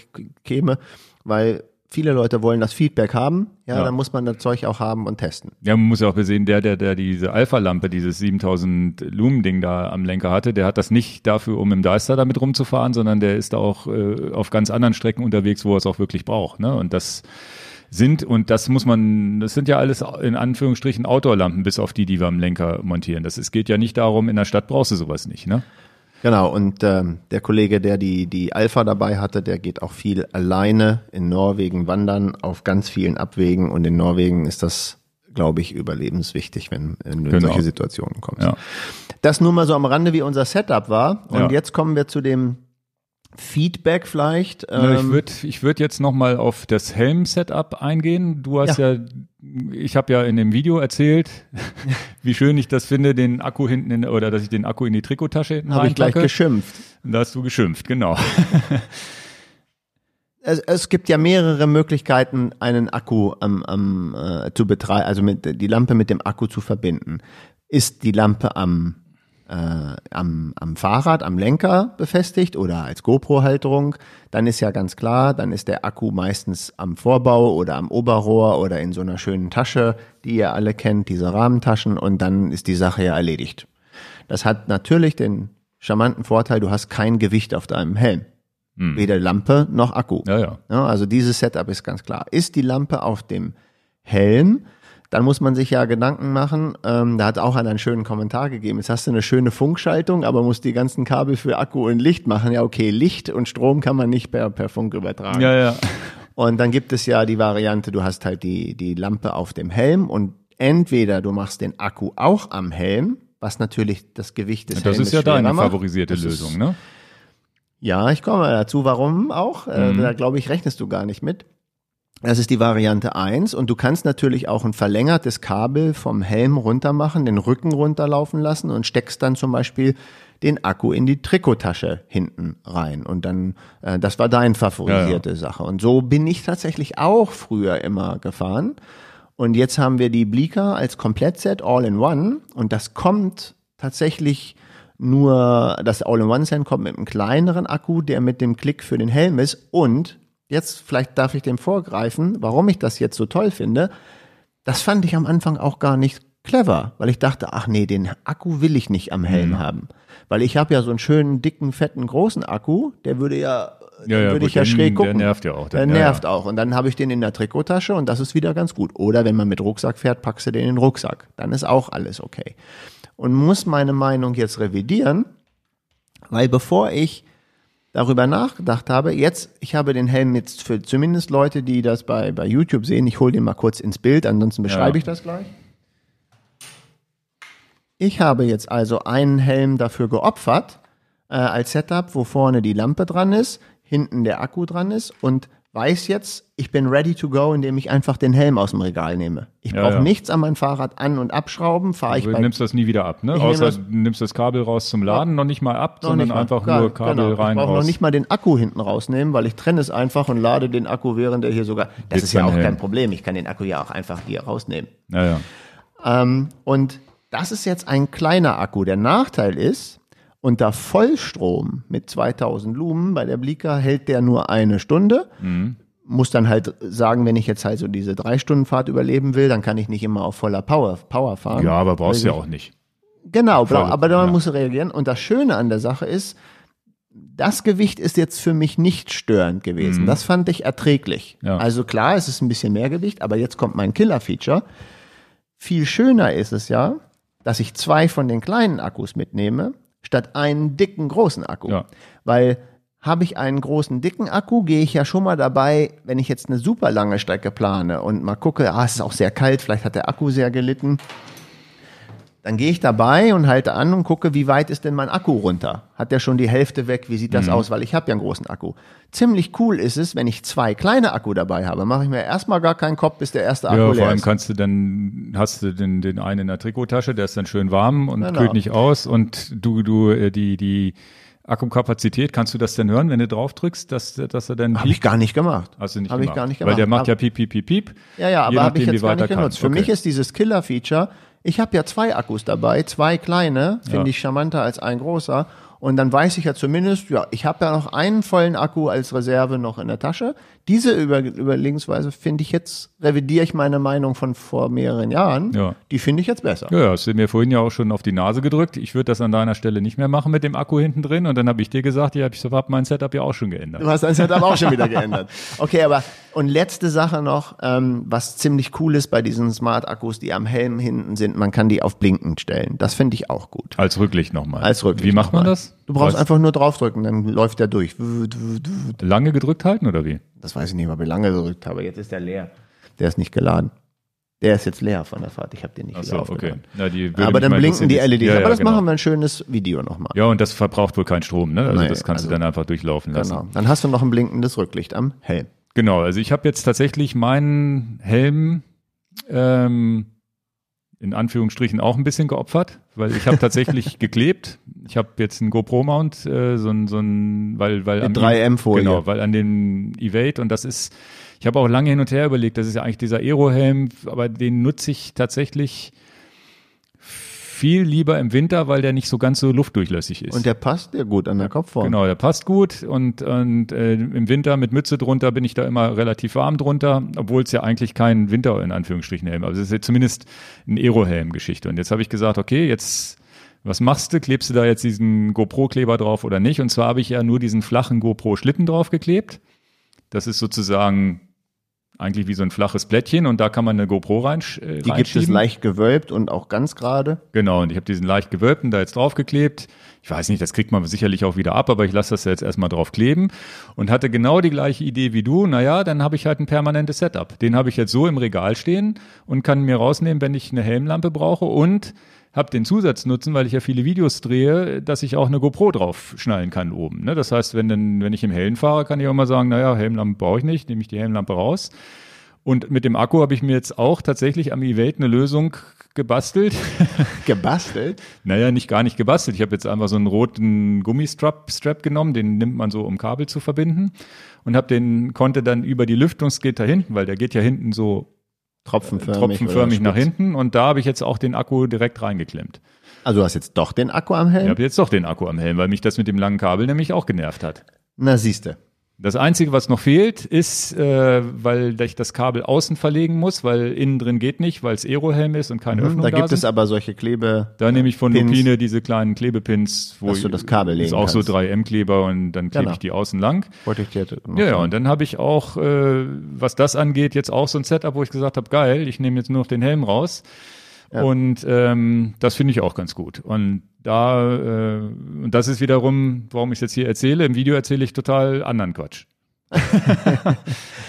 Speaker 2: käme, weil viele Leute wollen das Feedback haben. Ja,
Speaker 1: Ja.
Speaker 2: dann muss man das Zeug auch haben und testen.
Speaker 1: Ja, man muss ja auch besehen, der, der, der diese Alpha-Lampe, dieses 7000 Lumen-Ding da am Lenker hatte, der hat das nicht dafür, um im Deister damit rumzufahren, sondern der ist da auch äh, auf ganz anderen Strecken unterwegs, wo er es auch wirklich braucht. Ne? Und das sind und das muss man, das sind ja alles in Anführungsstrichen Outdoor-Lampen, bis auf die, die wir am Lenker montieren. Das es geht ja nicht darum, in der Stadt brauchst du sowas nicht, ne?
Speaker 2: Genau, und ähm, der Kollege, der die, die Alpha dabei hatte, der geht auch viel alleine in Norwegen wandern, auf ganz vielen Abwegen. Und in Norwegen ist das, glaube ich, überlebenswichtig, wenn, wenn du in
Speaker 1: Genau.
Speaker 2: solche Situationen kommst.
Speaker 1: Ja.
Speaker 2: Das nur mal so am Rande, wie unser Setup war. Und
Speaker 1: Ja.
Speaker 2: jetzt kommen wir zu dem Feedback vielleicht.
Speaker 1: Ja, ich
Speaker 2: Ähm,
Speaker 1: würde ich würd jetzt nochmal auf das Helm-Setup eingehen. Du hast ja, ich habe ja in dem Video erzählt, wie schön ich das finde, den Akku hinten in, oder dass ich den Akku in die Trikottasche hinten
Speaker 2: habe ich gleich geschimpft.
Speaker 1: Da hast du geschimpft, genau.
Speaker 2: Es, es gibt ja mehrere Möglichkeiten, einen Akku am, am, äh, zu betreiben, also mit, die Lampe mit dem Akku zu verbinden. Ist die Lampe am, äh, am, am Fahrrad, am Lenker befestigt oder als GoPro-Halterung, dann ist ja ganz klar, dann ist der Akku meistens am Vorbau oder am Oberrohr oder in so einer schönen Tasche, die ihr alle kennt, diese Rahmentaschen, und dann ist die Sache ja erledigt. Das hat natürlich den charmanten Vorteil, du hast kein Gewicht auf deinem Helm. Weder Lampe noch Akku.
Speaker 1: Ja, ja.
Speaker 2: Ja, also dieses Setup ist ganz klar. Ist die Lampe auf dem Helm, dann muss man sich ja Gedanken machen. Ähm, da hat auch einer einen schönen Kommentar gegeben. Jetzt hast du eine schöne Funkschaltung, aber musst die ganzen Kabel für Akku und Licht machen. Ja, okay, Licht und Strom kann man nicht per, per Funk übertragen.
Speaker 1: Ja, ja.
Speaker 2: Und dann gibt es ja die Variante, du hast halt die, die Lampe auf dem Helm und entweder du machst den Akku auch am Helm, was natürlich das Gewicht des
Speaker 1: Das
Speaker 2: Helmes
Speaker 1: ist ja deine
Speaker 2: macht.
Speaker 1: favorisierte
Speaker 2: Das
Speaker 1: Lösung, ne?
Speaker 2: ja, ich komme dazu. Warum auch? Äh,
Speaker 1: Mhm.
Speaker 2: Da glaube ich, rechnest du gar nicht mit. Das ist die Variante 1 und du kannst natürlich auch ein verlängertes Kabel vom Helm runter machen, den Rücken runterlaufen lassen und steckst dann zum Beispiel den Akku in die Trikottasche hinten rein. Und dann, äh, das war dein favorisierte Sache. Und so bin ich tatsächlich auch früher immer gefahren. Und jetzt haben wir die Bleaker als Komplettset All-in-One. Und das kommt tatsächlich nur, das All-in-One-Set kommt mit einem kleineren Akku, der mit dem Klick für den Helm ist. Und jetzt vielleicht darf ich dem vorgreifen, warum ich das jetzt so toll finde. Das fand ich am Anfang auch gar nicht clever, weil ich dachte, ach nee, den Akku will ich nicht am Helm
Speaker 1: Mhm.
Speaker 2: haben, weil ich habe ja so einen schönen dicken fetten großen Akku, der würde ja
Speaker 1: Ja, ja,
Speaker 2: würde
Speaker 1: gut,
Speaker 2: ich ja schräg
Speaker 1: der
Speaker 2: gucken.
Speaker 1: nervt ja auch
Speaker 2: Der
Speaker 1: ja,
Speaker 2: nervt
Speaker 1: ja.
Speaker 2: auch. Und dann habe ich den in der Trikottasche und das ist wieder ganz gut. Oder wenn man mit Rucksack fährt, packst du den in den Rucksack. Dann ist auch alles okay. Und muss meine Meinung jetzt revidieren, weil bevor ich darüber nachgedacht habe, jetzt, ich habe den Helm jetzt für zumindest Leute, die das bei, bei YouTube sehen, ich hole den mal kurz ins Bild, ansonsten beschreibe
Speaker 1: Ja.
Speaker 2: ich das gleich. Ich habe jetzt also einen Helm dafür geopfert, äh, als Setup, wo vorne die Lampe dran ist, hinten der Akku dran ist und weiß jetzt, ich bin ready to go, indem ich einfach den Helm aus dem Regal nehme. Ich
Speaker 1: Ja,
Speaker 2: brauche
Speaker 1: ja.
Speaker 2: nichts an mein Fahrrad an- und abschrauben, fahre ich
Speaker 1: Du nimmst das nie wieder ab, ne? Außer
Speaker 2: das-
Speaker 1: du nimmst das Kabel raus zum Laden, noch nicht mal ab,
Speaker 2: Noch
Speaker 1: sondern
Speaker 2: mal.
Speaker 1: einfach
Speaker 2: Gar-
Speaker 1: nur Kabel
Speaker 2: genau.
Speaker 1: rein
Speaker 2: Ich brauche noch nicht mal den Akku hinten rausnehmen, weil ich trenne es einfach und lade den Akku, während er hier sogar. Das
Speaker 1: Mit
Speaker 2: ist ja auch kein
Speaker 1: Helm.
Speaker 2: Problem. Ich kann den Akku ja auch einfach hier rausnehmen.
Speaker 1: ja, ja.
Speaker 2: Ähm, und das ist jetzt ein kleiner Akku. Der Nachteil ist, unter Vollstrom mit 2000 Lumen bei der Blika hält der nur eine Stunde.
Speaker 1: Mhm.
Speaker 2: Muss dann halt sagen, wenn ich jetzt halt so diese drei Stunden Fahrt überleben will, dann kann ich nicht immer auf voller Power, Power fahren.
Speaker 1: Ja, aber brauchst du ja auch nicht.
Speaker 2: Genau,
Speaker 1: Voll,
Speaker 2: aber man
Speaker 1: ja.
Speaker 2: muss reagieren. Und das Schöne an der Sache ist, das Gewicht ist jetzt für mich nicht störend gewesen. Das fand ich erträglich.
Speaker 1: Mhm. Ja.
Speaker 2: Also klar, es ist ein bisschen mehr Gewicht, aber jetzt kommt mein Killer-Feature. Viel schöner ist es ja, dass ich zwei von den kleinen Akkus mitnehme, statt einen dicken großen Akku.
Speaker 1: Ja.
Speaker 2: Weil habe ich einen großen dicken Akku, gehe ich ja schon mal dabei, wenn ich jetzt eine super lange Strecke plane und mal gucke, ah, es ist auch sehr kalt, vielleicht hat der Akku sehr gelitten. Dann gehe ich dabei und halte an und gucke, wie weit ist denn mein Akku runter? Hat der schon die Hälfte weg? Wie sieht
Speaker 1: Mhm.
Speaker 2: das aus? Weil ich habe ja einen großen Akku. Ziemlich cool ist es, wenn ich zwei kleine Akku dabei habe, mache ich mir erstmal gar keinen Kopf, bis der erste Akku
Speaker 1: Ja,
Speaker 2: leer
Speaker 1: vor allem
Speaker 2: ist.
Speaker 1: kannst du dann, hast du den, den einen in der Trikottasche, der ist dann schön warm und
Speaker 2: Genau.
Speaker 1: kühlt nicht aus und du, du, äh, die, die Akkukapazität, kannst du das denn hören, wenn du drauf drückst, dass, dass er dann
Speaker 2: Habe ich gar nicht gemacht.
Speaker 1: Hast du nicht
Speaker 2: Habe ich
Speaker 1: gemacht.
Speaker 2: gar nicht gemacht.
Speaker 1: Weil der macht
Speaker 2: Aber-
Speaker 1: ja piep, piep, piep, piep.
Speaker 2: Ja, ja, aber habe ich jetzt gar nicht genutzt. Für
Speaker 1: kann.
Speaker 2: mich ist dieses Killer-Feature, ich habe ja zwei Akkus dabei, zwei kleine, finde
Speaker 1: Ja.
Speaker 2: ich charmanter als ein großer. Und dann weiß ich ja zumindest, ja, ich habe ja noch einen vollen Akku als Reserve noch in der Tasche. Diese Über Überlegensweise finde ich jetzt, revidiere ich meine Meinung von vor mehreren Jahren.
Speaker 1: Ja.
Speaker 2: Die finde ich jetzt besser.
Speaker 1: Ja, hast du mir vorhin ja auch schon auf die Nase gedrückt. Ich würde das an deiner Stelle nicht mehr machen mit dem Akku hinten drin. Und dann habe ich dir gesagt, ja, ich habe mein Setup ja auch schon geändert.
Speaker 2: Du hast dein Setup auch schon wieder geändert. Okay, aber und letzte Sache noch, ähm, was ziemlich cool ist bei diesen Smart-Akkus, die am Helm hinten sind, man kann die auf Blinken stellen. Das finde ich auch gut.
Speaker 1: Als Rücklicht nochmal.
Speaker 2: Als Rücklicht
Speaker 1: Wie macht man das?
Speaker 2: Du brauchst
Speaker 1: Weißt-
Speaker 2: einfach nur draufdrücken, dann läuft der durch.
Speaker 1: lange gedrückt halten oder wie?
Speaker 2: Das weiß ich nicht, ob ich lange gedrückt habe. Jetzt ist der leer. Der ist nicht geladen. Der ist jetzt leer von der Fahrt. Ich habe den nicht
Speaker 1: Ach so, okay. würde
Speaker 2: Aber dann blinken die. LEDs.
Speaker 1: Ja,
Speaker 2: Aber das
Speaker 1: genau.
Speaker 2: machen wir ein schönes Video nochmal.
Speaker 1: Ja, und das verbraucht wohl keinen Strom, ne? Also
Speaker 2: Nee,
Speaker 1: das kannst
Speaker 2: also-
Speaker 1: du dann einfach durchlaufen lassen.
Speaker 2: Genau. Dann hast du noch ein blinkendes Rücklicht am Helm.
Speaker 1: Genau, also ich habe jetzt tatsächlich meinen Helm ähm, in Anführungsstrichen auch ein bisschen geopfert, weil ich habe tatsächlich geklebt. Ich habe jetzt einen GoPro-Mount, äh, so ein, so ein, weil, weil
Speaker 2: Mit
Speaker 1: am-
Speaker 2: 3M-Folie.
Speaker 1: Genau, weil an dem Evade und das ist, ich habe auch lange hin und her überlegt, das ist ja eigentlich dieser Aero-Helm, aber den nutze ich tatsächlich viel lieber im Winter, weil der nicht so ganz so luftdurchlässig ist.
Speaker 2: Und der passt dir gut an der Kopfform.
Speaker 1: Genau, der passt gut und, und äh, im Winter mit Mütze drunter bin ich da immer relativ warm drunter, obwohl es ja eigentlich kein Winter in Anführungsstrichen Helm, aber es ist ja zumindest ein Aero-Helm-Geschichte. Und jetzt habe ich gesagt, okay, jetzt was machst du? Klebst du da jetzt diesen GoPro-Kleber drauf oder nicht? Und zwar habe ich ja nur diesen flachen GoPro-Schlitten draufgeklebt. Das ist sozusagen eigentlich wie so ein flaches Blättchen und da kann man eine GoPro rein, äh,
Speaker 2: Die gibt es leicht gewölbt und auch ganz gerade.
Speaker 1: Genau, und ich habe diesen leicht gewölbten da jetzt draufgeklebt. Ich weiß nicht, das kriegt man sicherlich auch wieder ab, aber ich lasse das jetzt erstmal drauf kleben und hatte genau die gleiche Idee wie du. Naja, dann habe ich halt ein permanentes Setup. Den habe ich jetzt so im Regal stehen und kann mir rausnehmen, wenn ich eine Helmlampe brauche und habe den Zusatznutzen, weil ich ja viele Videos drehe, dass ich auch eine GoPro drauf schnallen kann oben. Ne? Das heißt, wenn, dann, wenn ich im Hellen fahre, kann ich auch mal sagen, naja, Helmlampe brauche ich nicht, nehme ich die Helmlampe raus. Und mit dem Akku habe ich mir jetzt auch tatsächlich am Evade eine Lösung gebastelt.
Speaker 2: Gebastelt.
Speaker 1: Naja, nicht gar nicht gebastelt. Ich habe jetzt einfach so einen roten Gummistrap Strap genommen, den nimmt man so, um Kabel zu verbinden. Und habe den, konnte dann über die Lüftungsgitter hinten, weil der geht ja hinten so
Speaker 2: Tropfenförmig.
Speaker 1: tropfenförmig nach hinten. Und da habe ich jetzt auch den Akku direkt reingeklemmt.
Speaker 2: Also du hast jetzt doch den Akku am
Speaker 1: Ich
Speaker 2: Helm?
Speaker 1: habe jetzt doch den Akku am Helm, weil mich das mit dem langen Kabel nämlich auch genervt hat.
Speaker 2: Na siehste.
Speaker 1: Das Einzige, was noch fehlt, ist, äh, weil ich das Kabel außen verlegen muss, weil innen drin geht nicht, weil es Aerohelm ist und keine Öffnung
Speaker 2: Mhm, Da
Speaker 1: da
Speaker 2: gibt
Speaker 1: sind.
Speaker 2: es aber solche Klebe.
Speaker 1: Da nehme ich von
Speaker 2: Pins.
Speaker 1: Lupine diese kleinen Klebepins, wo
Speaker 2: Dass du das Kabel legen
Speaker 1: ist auch so
Speaker 2: kannst.
Speaker 1: 3M-Kleber und dann klebe
Speaker 2: Genau.
Speaker 1: ich die außen lang.
Speaker 2: Wollte ich dir
Speaker 1: Ja, ja, und dann habe ich auch, äh, was das angeht, jetzt auch so ein Setup, wo ich gesagt habe, geil, ich nehme jetzt nur noch den Helm raus.
Speaker 2: Ja.
Speaker 1: Und ähm, das finde ich auch ganz gut. Und da, äh, und das ist wiederum, warum ich es jetzt hier erzähle. Im Video erzähle ich total anderen Quatsch.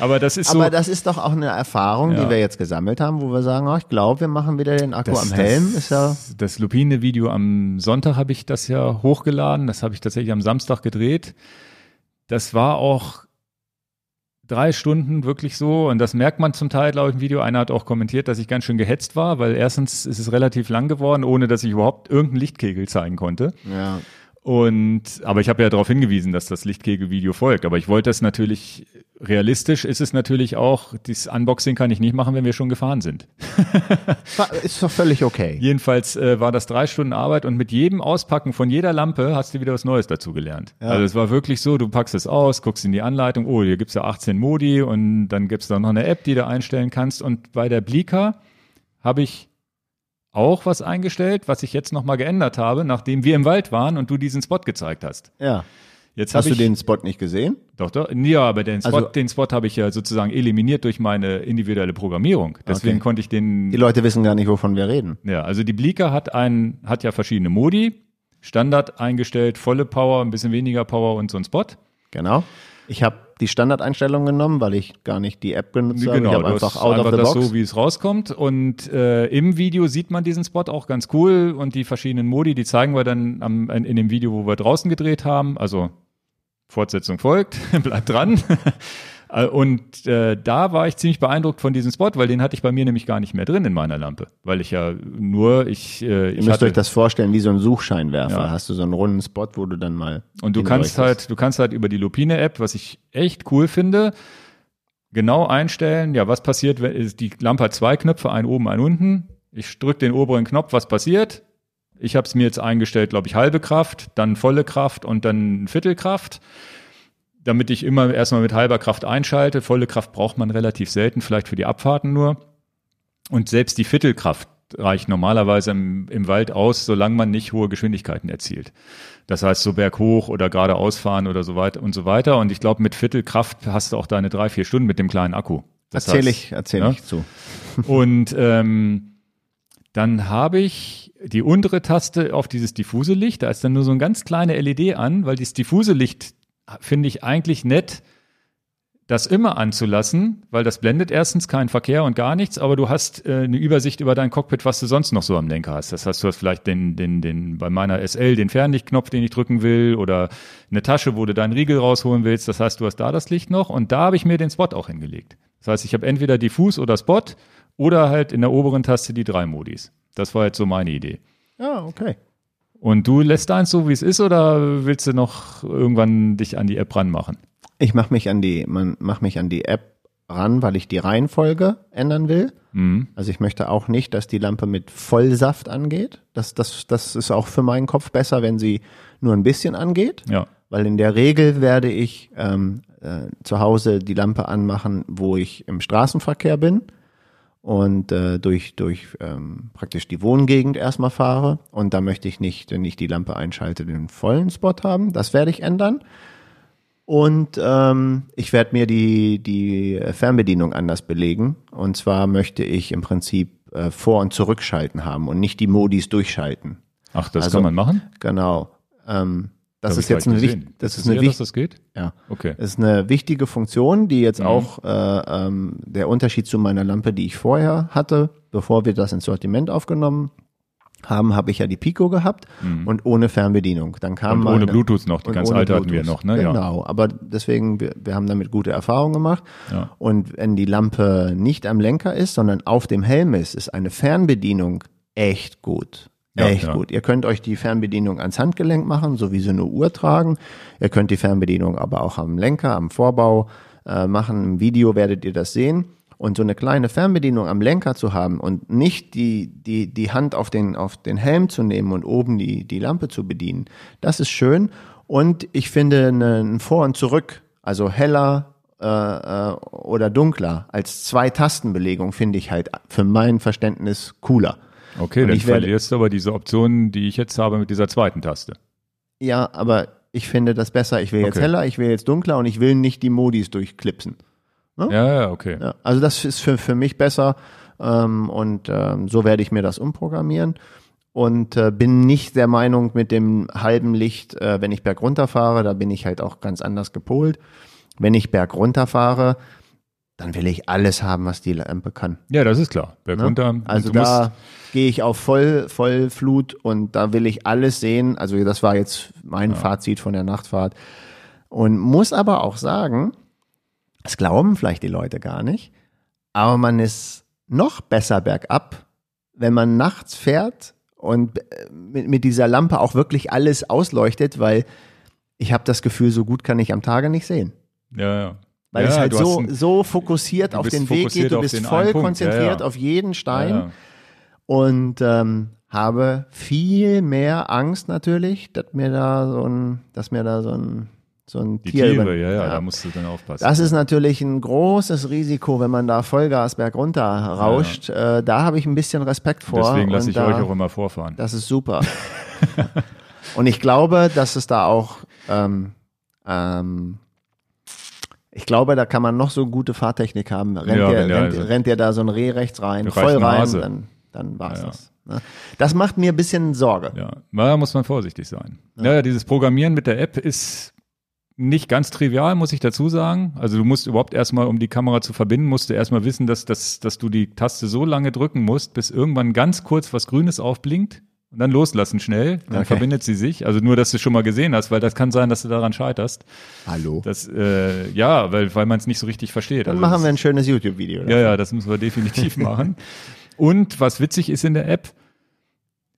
Speaker 1: Aber das ist so.
Speaker 2: Aber das ist doch auch eine Erfahrung,
Speaker 1: Ja.
Speaker 2: die wir jetzt gesammelt haben, wo wir sagen, oh, ich glaube, wir machen wieder den Akku
Speaker 1: Das-
Speaker 2: am Helm.
Speaker 1: Das,
Speaker 2: ist ja
Speaker 1: das Lupine-Video am Sonntag habe ich das ja hochgeladen. Das habe ich tatsächlich am Samstag gedreht. Das war auch drei Stunden wirklich so. Und das merkt man zum Teil, glaube ich, im Video. Einer hat auch kommentiert, dass ich ganz schön gehetzt war, weil erstens ist es relativ lang geworden, ohne dass ich überhaupt irgendeinen Lichtkegel zeigen konnte.
Speaker 2: ja.
Speaker 1: Und, aber ich habe ja darauf hingewiesen, dass das Lichtkegelvideo folgt. Aber ich wollte das natürlich, realistisch ist es natürlich auch, dieses Unboxing kann ich nicht machen, wenn wir schon gefahren sind.
Speaker 2: Ist doch völlig okay.
Speaker 1: Jedenfalls äh, war das drei Stunden Arbeit und mit jedem Auspacken von jeder Lampe hast du wieder was Neues dazu gelernt.
Speaker 2: Ja.
Speaker 1: Also es war wirklich so, du packst es aus, guckst in die Anleitung, oh, hier gibt's ja 18 Modi und dann gibt's da noch eine App, die du einstellen kannst. Und bei der Blika habe ich auch was eingestellt, was ich jetzt nochmal geändert habe, nachdem wir im Wald waren und du diesen Spot gezeigt hast.
Speaker 2: Ja.
Speaker 1: Jetzt
Speaker 2: Hast du
Speaker 1: ich,
Speaker 2: den Spot nicht gesehen?
Speaker 1: Doch, doch. Ja, aber den Spot,
Speaker 2: Also-
Speaker 1: den Spot habe ich ja sozusagen eliminiert durch meine individuelle Programmierung. Deswegen
Speaker 2: Okay.
Speaker 1: konnte ich den
Speaker 2: Die Leute wissen gar nicht, wovon wir reden.
Speaker 1: Ja, also die Blika hat ein, hat ja verschiedene Modi. Standard eingestellt, volle Power, ein bisschen weniger Power und so ein Spot.
Speaker 2: Genau. Ich habe die Standardeinstellung genommen, weil ich gar nicht die App genutzt habe. ich
Speaker 1: Genau,
Speaker 2: habe einfach out
Speaker 1: einfach
Speaker 2: of the
Speaker 1: das
Speaker 2: box.
Speaker 1: so, wie es rauskommt. Und äh, im Video sieht man diesen Spot auch ganz cool und die verschiedenen Modi, die zeigen wir dann am, in dem Video, wo wir draußen gedreht haben. Also Fortsetzung folgt, bleibt dran. Äh, Und äh, da war ich ziemlich beeindruckt von diesem Spot, weil den hatte ich bei mir nämlich gar nicht mehr drin in meiner Lampe, weil ich ja nur ich äh,
Speaker 2: Ihr
Speaker 1: ich
Speaker 2: müsst
Speaker 1: hatte
Speaker 2: euch das vorstellen wie so ein Suchscheinwerfer.
Speaker 1: Ja.
Speaker 2: Hast du so einen runden Spot, wo du dann mal
Speaker 1: Und du kannst halt, du kannst halt über die Lupine-App, was ich echt cool finde, genau einstellen, ja, was passiert, wenn ist die Lampe hat zwei Knöpfe, einen oben, einen unten. Ich drücke den oberen Knopf, was passiert? Ich habe es mir jetzt eingestellt, glaube ich, halbe Kraft, dann volle Kraft und dann Viertelkraft. Damit ich immer erstmal mit halber Kraft einschalte. Volle Kraft braucht man relativ selten, vielleicht für die Abfahrten nur. Und selbst die Viertelkraft reicht normalerweise im, im Wald aus, solange man nicht hohe Geschwindigkeiten erzielt. Das heißt, so berghoch oder geradeaus fahren oder so weiter und so weiter. Und ich glaube, mit Viertelkraft hast du auch deine drei, vier Stunden mit dem kleinen Akku. Das
Speaker 2: Erzähle
Speaker 1: heißt,
Speaker 2: ich, erzähle
Speaker 1: ja?
Speaker 2: ich zu.
Speaker 1: Und ähm, dann habe ich die untere Taste auf dieses diffuse Licht. Da ist dann nur so ein ganz kleine LED an, weil dieses diffuse Licht finde ich eigentlich nett, das immer anzulassen, weil das blendet erstens keinen Verkehr und gar nichts, aber du hast äh, eine Übersicht über dein Cockpit, was du sonst noch so am Lenker hast. Das heißt, du hast vielleicht den, den, den, bei meiner SL den Fernlichtknopf, den ich drücken will, oder eine Tasche, wo du deinen Riegel rausholen willst. Das heißt, du hast da das Licht noch und da habe ich mir den Spot auch hingelegt. Das heißt, ich habe entweder diffus oder Spot oder halt in der oberen Taste die drei Modis. Das war jetzt so meine Idee.
Speaker 2: Ja, okay.
Speaker 1: Und du lässt deins so, wie es ist, oder willst du noch irgendwann dich an die App ranmachen?
Speaker 2: Ich mache mich an die, man mach mich an die App ran, weil ich die Reihenfolge ändern will.
Speaker 1: Mhm.
Speaker 2: Also ich möchte auch nicht, dass die Lampe mit Vollsaft angeht. Das, das, das ist auch für meinen Kopf besser, wenn sie nur ein bisschen angeht.
Speaker 1: Ja.
Speaker 2: Weil in der Regel werde ich ähm, äh, zu Hause die Lampe anmachen, wo ich im Straßenverkehr bin und äh, durch, durch ähm, praktisch die Wohngegend erstmal fahre. Und da möchte ich nicht, wenn ich die Lampe einschalte, den vollen Spot haben. Das werde ich ändern. Und ähm, ich werde mir die, die Fernbedienung anders belegen. Und zwar möchte ich im Prinzip äh, Vor- und Zurückschalten haben und nicht die Modis durchschalten.
Speaker 1: Ach, das
Speaker 2: Also-
Speaker 1: kann man machen?
Speaker 2: Genau. Ähm, das
Speaker 1: Hab
Speaker 2: ist jetzt eine,
Speaker 1: gesehen.
Speaker 2: das ist eine wichtige,
Speaker 1: das geht?
Speaker 2: ja.
Speaker 1: Okay.
Speaker 2: Das ist eine wichtige Funktion, die jetzt
Speaker 1: Mhm.
Speaker 2: auch äh, ähm, der Unterschied zu meiner Lampe, die ich vorher hatte, bevor wir das ins Sortiment aufgenommen haben, habe ich ja die Pico gehabt und ohne Fernbedienung. Dann kam
Speaker 1: Mhm. Und
Speaker 2: mal
Speaker 1: ohne
Speaker 2: eine-
Speaker 1: Bluetooth noch. Die ganz alte hatten wir
Speaker 2: Bluetooth.
Speaker 1: noch, ne? Ja.
Speaker 2: Genau, aber deswegen, wir, wir haben damit gute Erfahrungen gemacht.
Speaker 1: Ja.
Speaker 2: Und wenn die Lampe nicht am Lenker ist, sondern auf dem Helm ist, ist eine Fernbedienung echt gut.
Speaker 1: Ja,
Speaker 2: echt
Speaker 1: ja.
Speaker 2: gut. Ihr könnt euch die Fernbedienung ans Handgelenk machen, so wie sie eine Uhr tragen. Ihr könnt die Fernbedienung aber auch am Lenker, am Vorbau äh, machen. Im Video werdet ihr das sehen. Und so eine kleine Fernbedienung am Lenker zu haben und nicht die, die, die Hand auf den, auf den Helm zu nehmen und oben die, die Lampe zu bedienen, das ist schön. Und ich finde eine- ein Vor- und Zurück, also heller äh, äh, oder dunkler als zwei Tastenbelegung, finde ich halt für mein Verständnis cooler.
Speaker 1: Okay,
Speaker 2: Und
Speaker 1: dann
Speaker 2: ich werde-
Speaker 1: verlierst du aber diese Option, die ich jetzt habe mit dieser zweiten Taste.
Speaker 2: Ja, aber ich finde das besser. Ich will jetzt
Speaker 1: Okay.
Speaker 2: heller, ich will jetzt dunkler und ich will nicht die Modis durchklipsen.
Speaker 1: Ja, ja, okay.
Speaker 2: Ja, also das ist für, für mich besser ähm, und ähm, so werde ich mir das umprogrammieren und äh, bin nicht der Meinung mit dem halben Licht, äh, wenn ich bergunter fahre, da bin ich halt auch ganz anders gepolt. Wenn ich bergunter fahre, dann will ich alles haben, was die Lampe kann.
Speaker 1: Ja, das ist klar. Berg
Speaker 2: Ne?
Speaker 1: runter. Und
Speaker 2: Also da gehe ich auf Voll, Vollflut und da will ich alles sehen. Also das war jetzt mein Fazit von der Nachtfahrt. Und muss aber auch sagen, das glauben vielleicht die Leute gar nicht, aber man ist noch besser bergab, wenn man nachts fährt und äh, mit, mit dieser Lampe auch wirklich alles ausleuchtet, weil ich habe das Gefühl, so gut kann ich am Tage nicht sehen.
Speaker 1: ja, ja.
Speaker 2: Weil
Speaker 1: ja,
Speaker 2: es halt so,
Speaker 1: ein-
Speaker 2: so fokussiert auf den Weg
Speaker 1: fokussiert
Speaker 2: geht, du bist voll konzentriert
Speaker 1: Ja, ja.
Speaker 2: auf jeden Stein
Speaker 1: ja, ja.
Speaker 2: und ähm, habe viel mehr Angst natürlich, dass mir da so ein, dass mir da so ein, so ein
Speaker 1: Die
Speaker 2: Tier
Speaker 1: Tiere,
Speaker 2: über-
Speaker 1: ja, ja, da musst du dann aufpassen.
Speaker 2: Das ist natürlich ein großes Risiko, wenn man da Vollgas bergunter rauscht. Äh, da habe ich ein bisschen Respekt vor.
Speaker 1: Deswegen lasse ich
Speaker 2: da,
Speaker 1: euch auch immer vorfahren.
Speaker 2: Das ist super. und ich glaube, dass es da auch, ähm, ähm, ich glaube, da kann man noch so gute Fahrtechnik haben. Rennt,
Speaker 1: Ja,
Speaker 2: der,
Speaker 1: der
Speaker 2: rennt,
Speaker 1: also-
Speaker 2: rennt der da so ein Reh rechts rein, voll rein,
Speaker 1: Hase.
Speaker 2: dann, dann war's
Speaker 1: Ja, ja.
Speaker 2: das. Ne? Das macht mir ein bisschen Sorge.
Speaker 1: Ja, da muss man vorsichtig sein. Ja. dieses Programmieren mit der App ist nicht ganz trivial, muss ich dazu sagen. Also du musst überhaupt erstmal, um die Kamera zu verbinden, musst du erstmal wissen, dass, dass, dass du die Taste so lange drücken musst, bis irgendwann ganz kurz was Grünes aufblinkt und dann loslassen schnell. Dann
Speaker 2: Okay.
Speaker 1: verbindet sie sich. Also nur, dass du schon mal gesehen hast, weil das kann sein, dass du daran scheiterst.
Speaker 2: Hallo.
Speaker 1: Das, äh, ja, weil, weil man es nicht so richtig versteht.
Speaker 2: Dann
Speaker 1: Also
Speaker 2: machen
Speaker 1: das-
Speaker 2: wir ein schönes YouTube-Video.
Speaker 1: ja, ja, das müssen wir definitiv machen. Und was witzig ist in der App,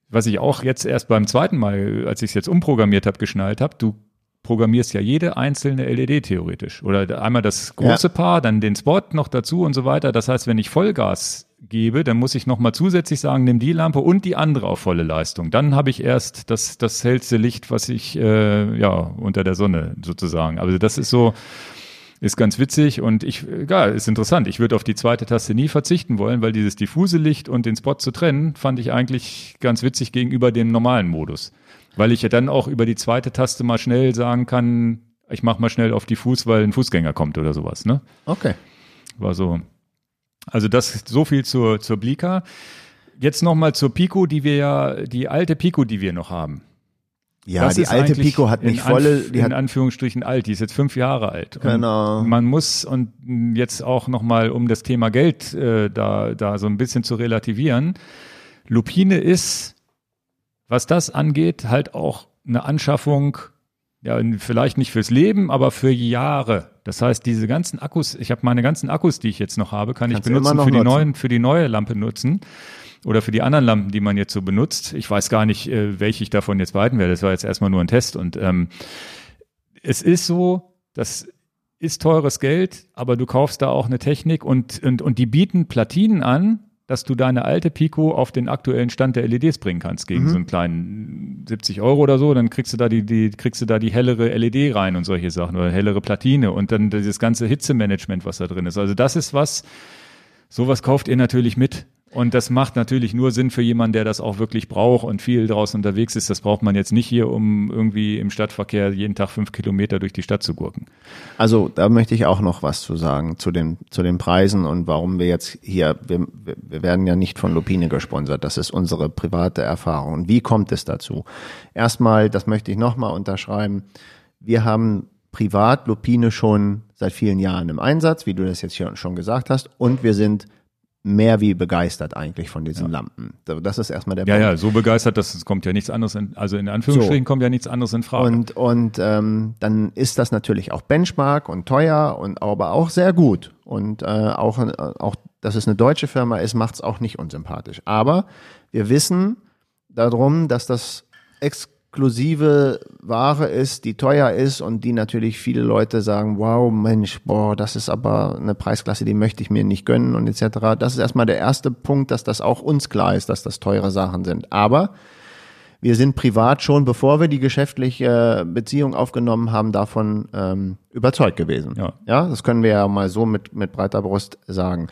Speaker 1: was ich auch jetzt erst beim zweiten Mal, als ich es jetzt umprogrammiert habe, geschnallt habe, du programmierst ja jede einzelne LED theoretisch. Oder einmal das große Paar, dann den Spot noch dazu und so weiter. Das heißt, wenn ich Vollgas gebe, dann muss ich nochmal zusätzlich sagen, nimm die Lampe und die andere auf volle Leistung. Dann habe ich erst das, das hellste Licht, was ich äh, ja unter der Sonne sozusagen. Also das ist so, ist ganz witzig und ich, ja, ist interessant. Ich würde auf die zweite Taste nie verzichten wollen, weil dieses diffuse Licht und den Spot zu trennen, fand ich eigentlich ganz witzig gegenüber dem normalen Modus. Weil ich ja dann auch über die zweite Taste mal schnell sagen kann, ich mach mal schnell auf diffus, weil ein Fußgänger kommt oder sowas, ne?
Speaker 2: Okay.
Speaker 1: War so. Also das so viel zur, zur Blika. Jetzt nochmal zur Pico, die wir ja, die alte Pico, die wir noch haben.
Speaker 2: Ja,
Speaker 1: Das
Speaker 2: die alte Pico hat nicht volle, die
Speaker 1: in
Speaker 2: hat,
Speaker 1: Anführungsstrichen alt, die ist jetzt fünf Jahre alt. Und
Speaker 2: Genau.
Speaker 1: Man muss, und jetzt auch nochmal, um das Thema Geld äh, da, da so ein bisschen zu relativieren, Lupine ist, was das angeht, halt auch eine Anschaffung, ja, vielleicht nicht fürs Leben, aber für Jahre. Das heißt, diese ganzen Akkus, ich habe meine ganzen Akkus, die ich jetzt noch habe, kann
Speaker 2: Kannst
Speaker 1: ich benutzen für die
Speaker 2: nutzen.
Speaker 1: neuen, für die neue Lampe nutzen oder für die anderen Lampen, die man jetzt so benutzt. Ich weiß gar nicht, äh, welche ich davon jetzt behalten werde. Das war jetzt erstmal nur ein Test. Und ähm, es ist so, das ist teures Geld, aber du kaufst da auch eine Technik und, und, und die bieten Platinen an, dass du deine alte Pico auf den aktuellen Stand der LEDs bringen kannst gegen so einen kleinen 70 Euro oder so, dann kriegst du da die, die kriegst du da die hellere LED rein und solche Sachen oder hellere Platine und dann dieses ganze Hitzemanagement, was da drin ist. Also das ist was, sowas kauft ihr natürlich mit. Und das macht natürlich nur Sinn für jemanden, der das auch wirklich braucht und viel draußen unterwegs ist. Das braucht man jetzt nicht hier, um irgendwie im Stadtverkehr jeden Tag fünf Kilometer durch die Stadt zu gurken.
Speaker 2: Also da möchte ich auch noch was zu sagen zu den zu den Preisen und warum wir jetzt hier wir, wir werden ja nicht von Lupine gesponsert. Das ist unsere private Erfahrung. Und wie kommt es dazu? Erstmal, das möchte ich nochmal unterschreiben. Wir haben privat Lupine schon seit vielen Jahren im Einsatz, wie du das jetzt hier schon gesagt hast, und wir sind mehr wie begeistert eigentlich von diesen Lampen. Das ist erstmal der
Speaker 1: Ja,
Speaker 2: Punkt.
Speaker 1: ja, so begeistert, dass es kommt ja nichts anderes in, also in Anführungsstrichen kommt ja nichts anderes in Frage.
Speaker 2: Und, und ähm, dann ist das natürlich auch Benchmark und teuer und aber auch sehr gut. Und äh, auch, äh, auch, dass es eine deutsche Firma ist, macht es auch nicht unsympathisch. Aber wir wissen darum, dass das exklusive Ware ist, die teuer ist und die natürlich viele Leute sagen, wow, Mensch, boah, das ist aber eine Preisklasse, die möchte ich mir nicht gönnen und etc. Das ist erstmal der erste Punkt, dass das auch uns klar ist, dass das teure Sachen sind. Aber wir sind privat schon, bevor wir die geschäftliche Beziehung aufgenommen haben, davon ähm, überzeugt gewesen.
Speaker 1: Ja.
Speaker 2: ja, das können wir ja mal so mit, mit breiter Brust sagen.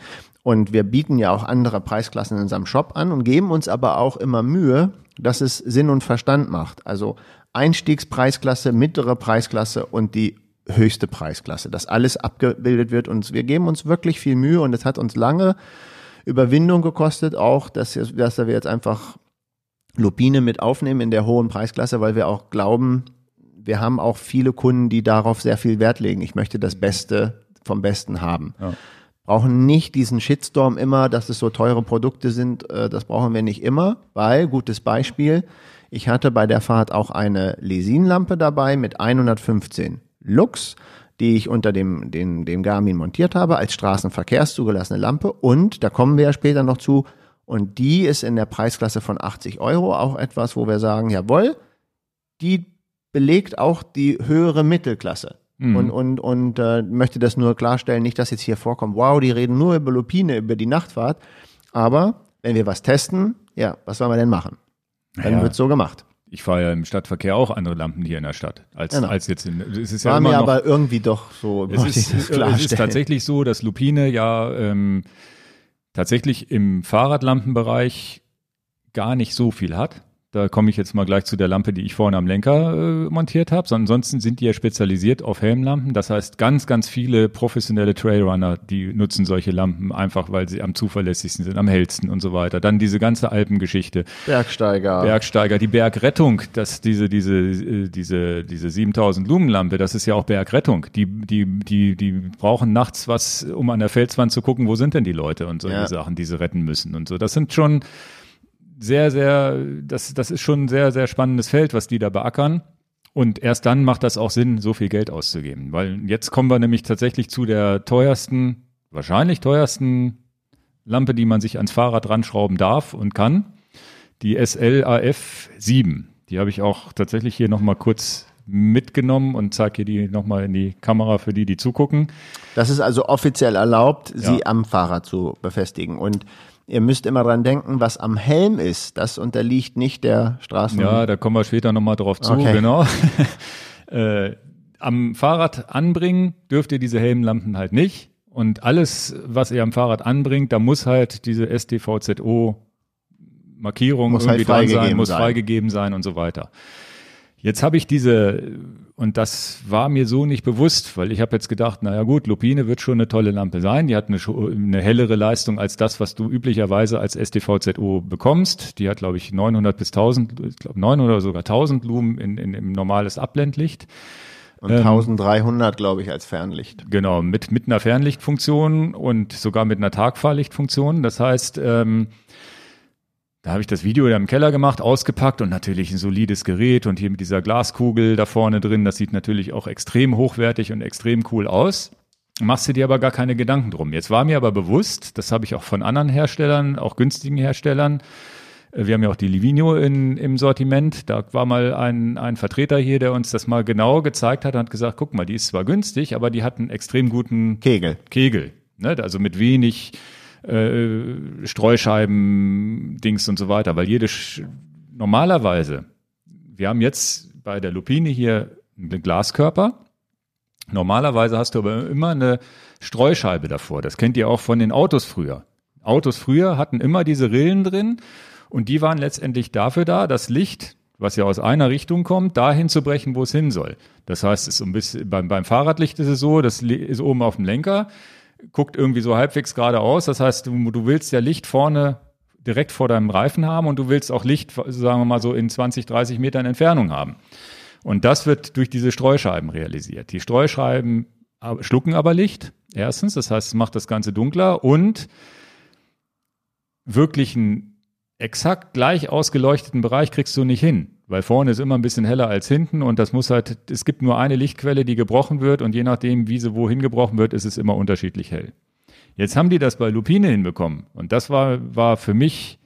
Speaker 2: Und wir bieten ja auch andere Preisklassen in unserem Shop an und geben uns aber auch immer Mühe, dass es Sinn und Verstand macht. Also Einstiegspreisklasse, mittlere Preisklasse und die höchste Preisklasse, dass alles abgebildet wird und wir geben uns wirklich viel Mühe und es hat uns lange Überwindung gekostet, auch, dass, dass wir jetzt einfach Lupine mit aufnehmen in der hohen Preisklasse, weil wir auch glauben, wir haben auch viele Kunden, die darauf sehr viel Wert legen. Ich möchte das Beste vom Besten haben.
Speaker 1: Ja.
Speaker 2: Brauchen nicht diesen Shitstorm immer, dass es so teure Produkte sind. Äh, Das brauchen wir nicht immer, weil, gutes Beispiel, ich hatte bei der Fahrt auch eine Lesinlampe dabei mit 115 Lux, die ich unter dem, dem, dem Garmin montiert habe, als straßenverkehrszugelassene Lampe. Und, da kommen wir ja später noch zu, und die ist in der Preisklasse von 80 Euro auch etwas, wo wir sagen, jawohl, die belegt auch die höhere Mittelklasse. Und, und, und äh, möchte das nur klarstellen, nicht, dass jetzt hier vorkommt, wow, die reden nur über Lupine, über die Nachtfahrt. Aber wenn wir was testen, ja, was sollen wir denn machen? Dann
Speaker 1: Naja.
Speaker 2: wird so gemacht.
Speaker 1: ich fahre ja im Stadtverkehr auch andere Lampen hier in der Stadt als,
Speaker 2: Genau.
Speaker 1: als jetzt in, es ist ja
Speaker 2: War
Speaker 1: immer
Speaker 2: mir
Speaker 1: noch,
Speaker 2: aber irgendwie doch so,
Speaker 1: Es ist, es ist tatsächlich so, dass Lupine ja ähm, tatsächlich im Fahrradlampenbereich gar nicht so viel hat. Da komme ich jetzt mal gleich zu der Lampe, die ich vorne am Lenker äh, montiert habe. Ansonsten sind die ja spezialisiert auf Helmlampen. Das heißt, ganz, ganz viele professionelle Trailrunner, die nutzen solche Lampen einfach, weil sie am zuverlässigsten sind, am hellsten und so weiter. Dann diese ganze Alpengeschichte.
Speaker 2: Bergsteiger.
Speaker 1: Bergsteiger, die Bergrettung, das, diese, diese, äh, diese, diese 7000 Lumenlampe, das ist ja auch Bergrettung. Die, die, die, die brauchen nachts was, um an der Felswand zu gucken, wo sind denn die Leute und solche
Speaker 2: Ja.
Speaker 1: Sachen, die sie retten müssen und so. Das sind schon sehr, sehr, das, das ist schon ein sehr, sehr spannendes Feld, was die da beackern. Und erst dann macht das auch Sinn, so viel Geld auszugeben. Weil jetzt kommen wir nämlich tatsächlich zu der teuersten, wahrscheinlich teuersten Lampe, die man sich ans Fahrrad ranschrauben darf und kann. Die SLAF 7. Die habe ich auch tatsächlich hier nochmal kurz mitgenommen und zeige hier die nochmal in die Kamera für die, die zugucken.
Speaker 2: Das ist also offiziell erlaubt, sie
Speaker 1: Ja.
Speaker 2: am Fahrrad zu befestigen. Und Ihr müsst immer dran denken, was am Helm ist. Das unterliegt nicht der Straßen.
Speaker 1: Ja, da kommen wir später nochmal drauf zu,
Speaker 2: Okay.
Speaker 1: genau. äh, am Fahrrad anbringen dürft ihr diese Helmlampen halt nicht. Und alles, was ihr am Fahrrad anbringt, da muss halt diese STVZO Markierung
Speaker 2: Muss
Speaker 1: irgendwie
Speaker 2: halt
Speaker 1: dran sein, muss
Speaker 2: sein.
Speaker 1: freigegeben sein und so weiter. Jetzt habe ich diese, und das war mir so nicht bewusst, weil ich habe jetzt gedacht, naja gut, Lupine wird schon eine tolle Lampe sein. Die hat eine, eine hellere Leistung als das, was du üblicherweise als STVZO bekommst. Die hat, glaube ich, 900 bis 1000, ich glaube 900 oder sogar 1000 Lumen in, in, im normales Abblendlicht.
Speaker 2: Und 1300, glaube ich, als Fernlicht.
Speaker 1: Genau, mit, mit einer Fernlichtfunktion und sogar mit einer Tagfahrlichtfunktion. Das heißt, ähm, da habe ich das Video da im Keller gemacht, ausgepackt und natürlich ein solides Gerät und hier mit dieser Glaskugel da vorne drin. Das sieht natürlich auch extrem hochwertig und extrem cool aus. Machst du dir aber gar keine Gedanken drum. Jetzt war mir aber bewusst, das habe ich auch von anderen Herstellern, auch günstigen Herstellern, äh, wir haben ja auch die Livigno in, im Sortiment. Da war mal ein, ein Vertreter hier, der uns das mal genau gezeigt hat und hat gesagt, guck mal, die ist zwar günstig, aber die hat einen extrem guten
Speaker 2: Kegel.
Speaker 1: Kegel. Ne? Also mit wenig äh, Streuscheiben, Dings und so weiter. Weil jede, Sch normalerweise, wir haben jetzt bei der Lupine hier einen Glaskörper. Normalerweise hast du aber immer eine Streuscheibe davor. Das kennt ihr auch von den Autos früher. Autos früher hatten immer diese Rillen drin und die waren letztendlich dafür da, das Licht, was ja aus einer Richtung kommt, dahin zu brechen, wo es hin soll. Das heißt, es ist ein bisschen, beim, beim Fahrradlicht ist es so, das ist oben auf dem Lenker, guckt irgendwie so halbwegs geradeaus. Das heißt, du, du willst ja Licht vorne direkt vor deinem Reifen haben und du willst auch Licht, sagen wir mal so in 20, 30 Metern Entfernung haben. Und das wird durch diese Streuscheiben realisiert. Die Streuscheiben schlucken aber Licht, erstens, das heißt, es macht das Ganze dunkler und wirklich einen exakt gleich ausgeleuchteten Bereich kriegst du nicht hin, weil vorne ist immer ein bisschen heller als hinten und das muss halt, es gibt nur eine Lichtquelle, die gebrochen wird und je nachdem, wie sie wohin gebrochen wird, ist es immer unterschiedlich hell. Jetzt haben die das bei Lupine hinbekommen und das war, war für mich,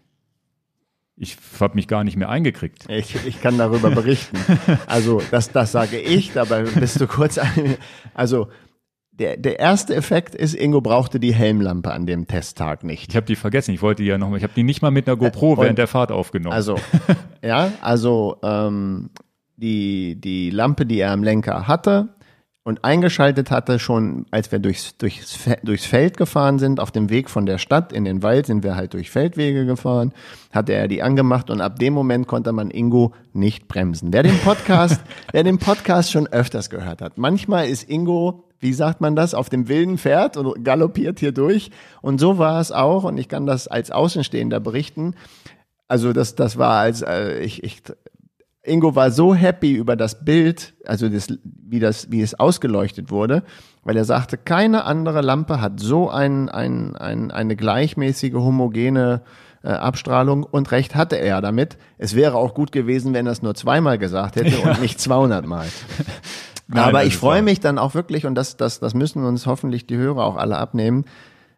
Speaker 1: ich habe mich gar nicht mehr eingekriegt.
Speaker 2: Ich, ich kann darüber berichten. Also, das, das sage ich, dabei bist du kurz ein, also, der, der erste Effekt ist, Ingo brauchte die Helmlampe an dem Testtag nicht.
Speaker 1: Ich habe die vergessen, ich wollte die ja noch mal, ich habe die nicht mal mit einer GoPro
Speaker 2: und-
Speaker 1: während der Fahrt aufgenommen.
Speaker 2: Also, ja, also ähm, die, die Lampe, die er am Lenker hatte und eingeschaltet hatte, schon als wir durchs, durchs, durchs Feld gefahren sind, auf dem Weg von der Stadt in den Wald sind wir halt durch Feldwege gefahren, hatte er die angemacht und ab dem Moment konnte man Ingo nicht bremsen. Wer den Podcast, wer den Podcast schon öfters gehört hat, manchmal ist Ingo, wie sagt man das, auf dem wilden Pferd und galoppiert hier durch und so war es auch und ich kann das als Außenstehender berichten. Also das, das war als äh, ich, ich Ingo war so happy über das Bild, also das, wie das, wie es ausgeleuchtet wurde, weil er sagte, keine andere Lampe hat so ein, ein, ein, eine gleichmäßige, homogene äh, Abstrahlung und recht hatte er damit. Es wäre auch gut gewesen, wenn er es nur zweimal gesagt hätte und nicht 200 Mal.
Speaker 1: Nein,
Speaker 2: Aber ich freue mich dann auch wirklich, und das, das, das müssen uns hoffentlich die Hörer auch alle abnehmen,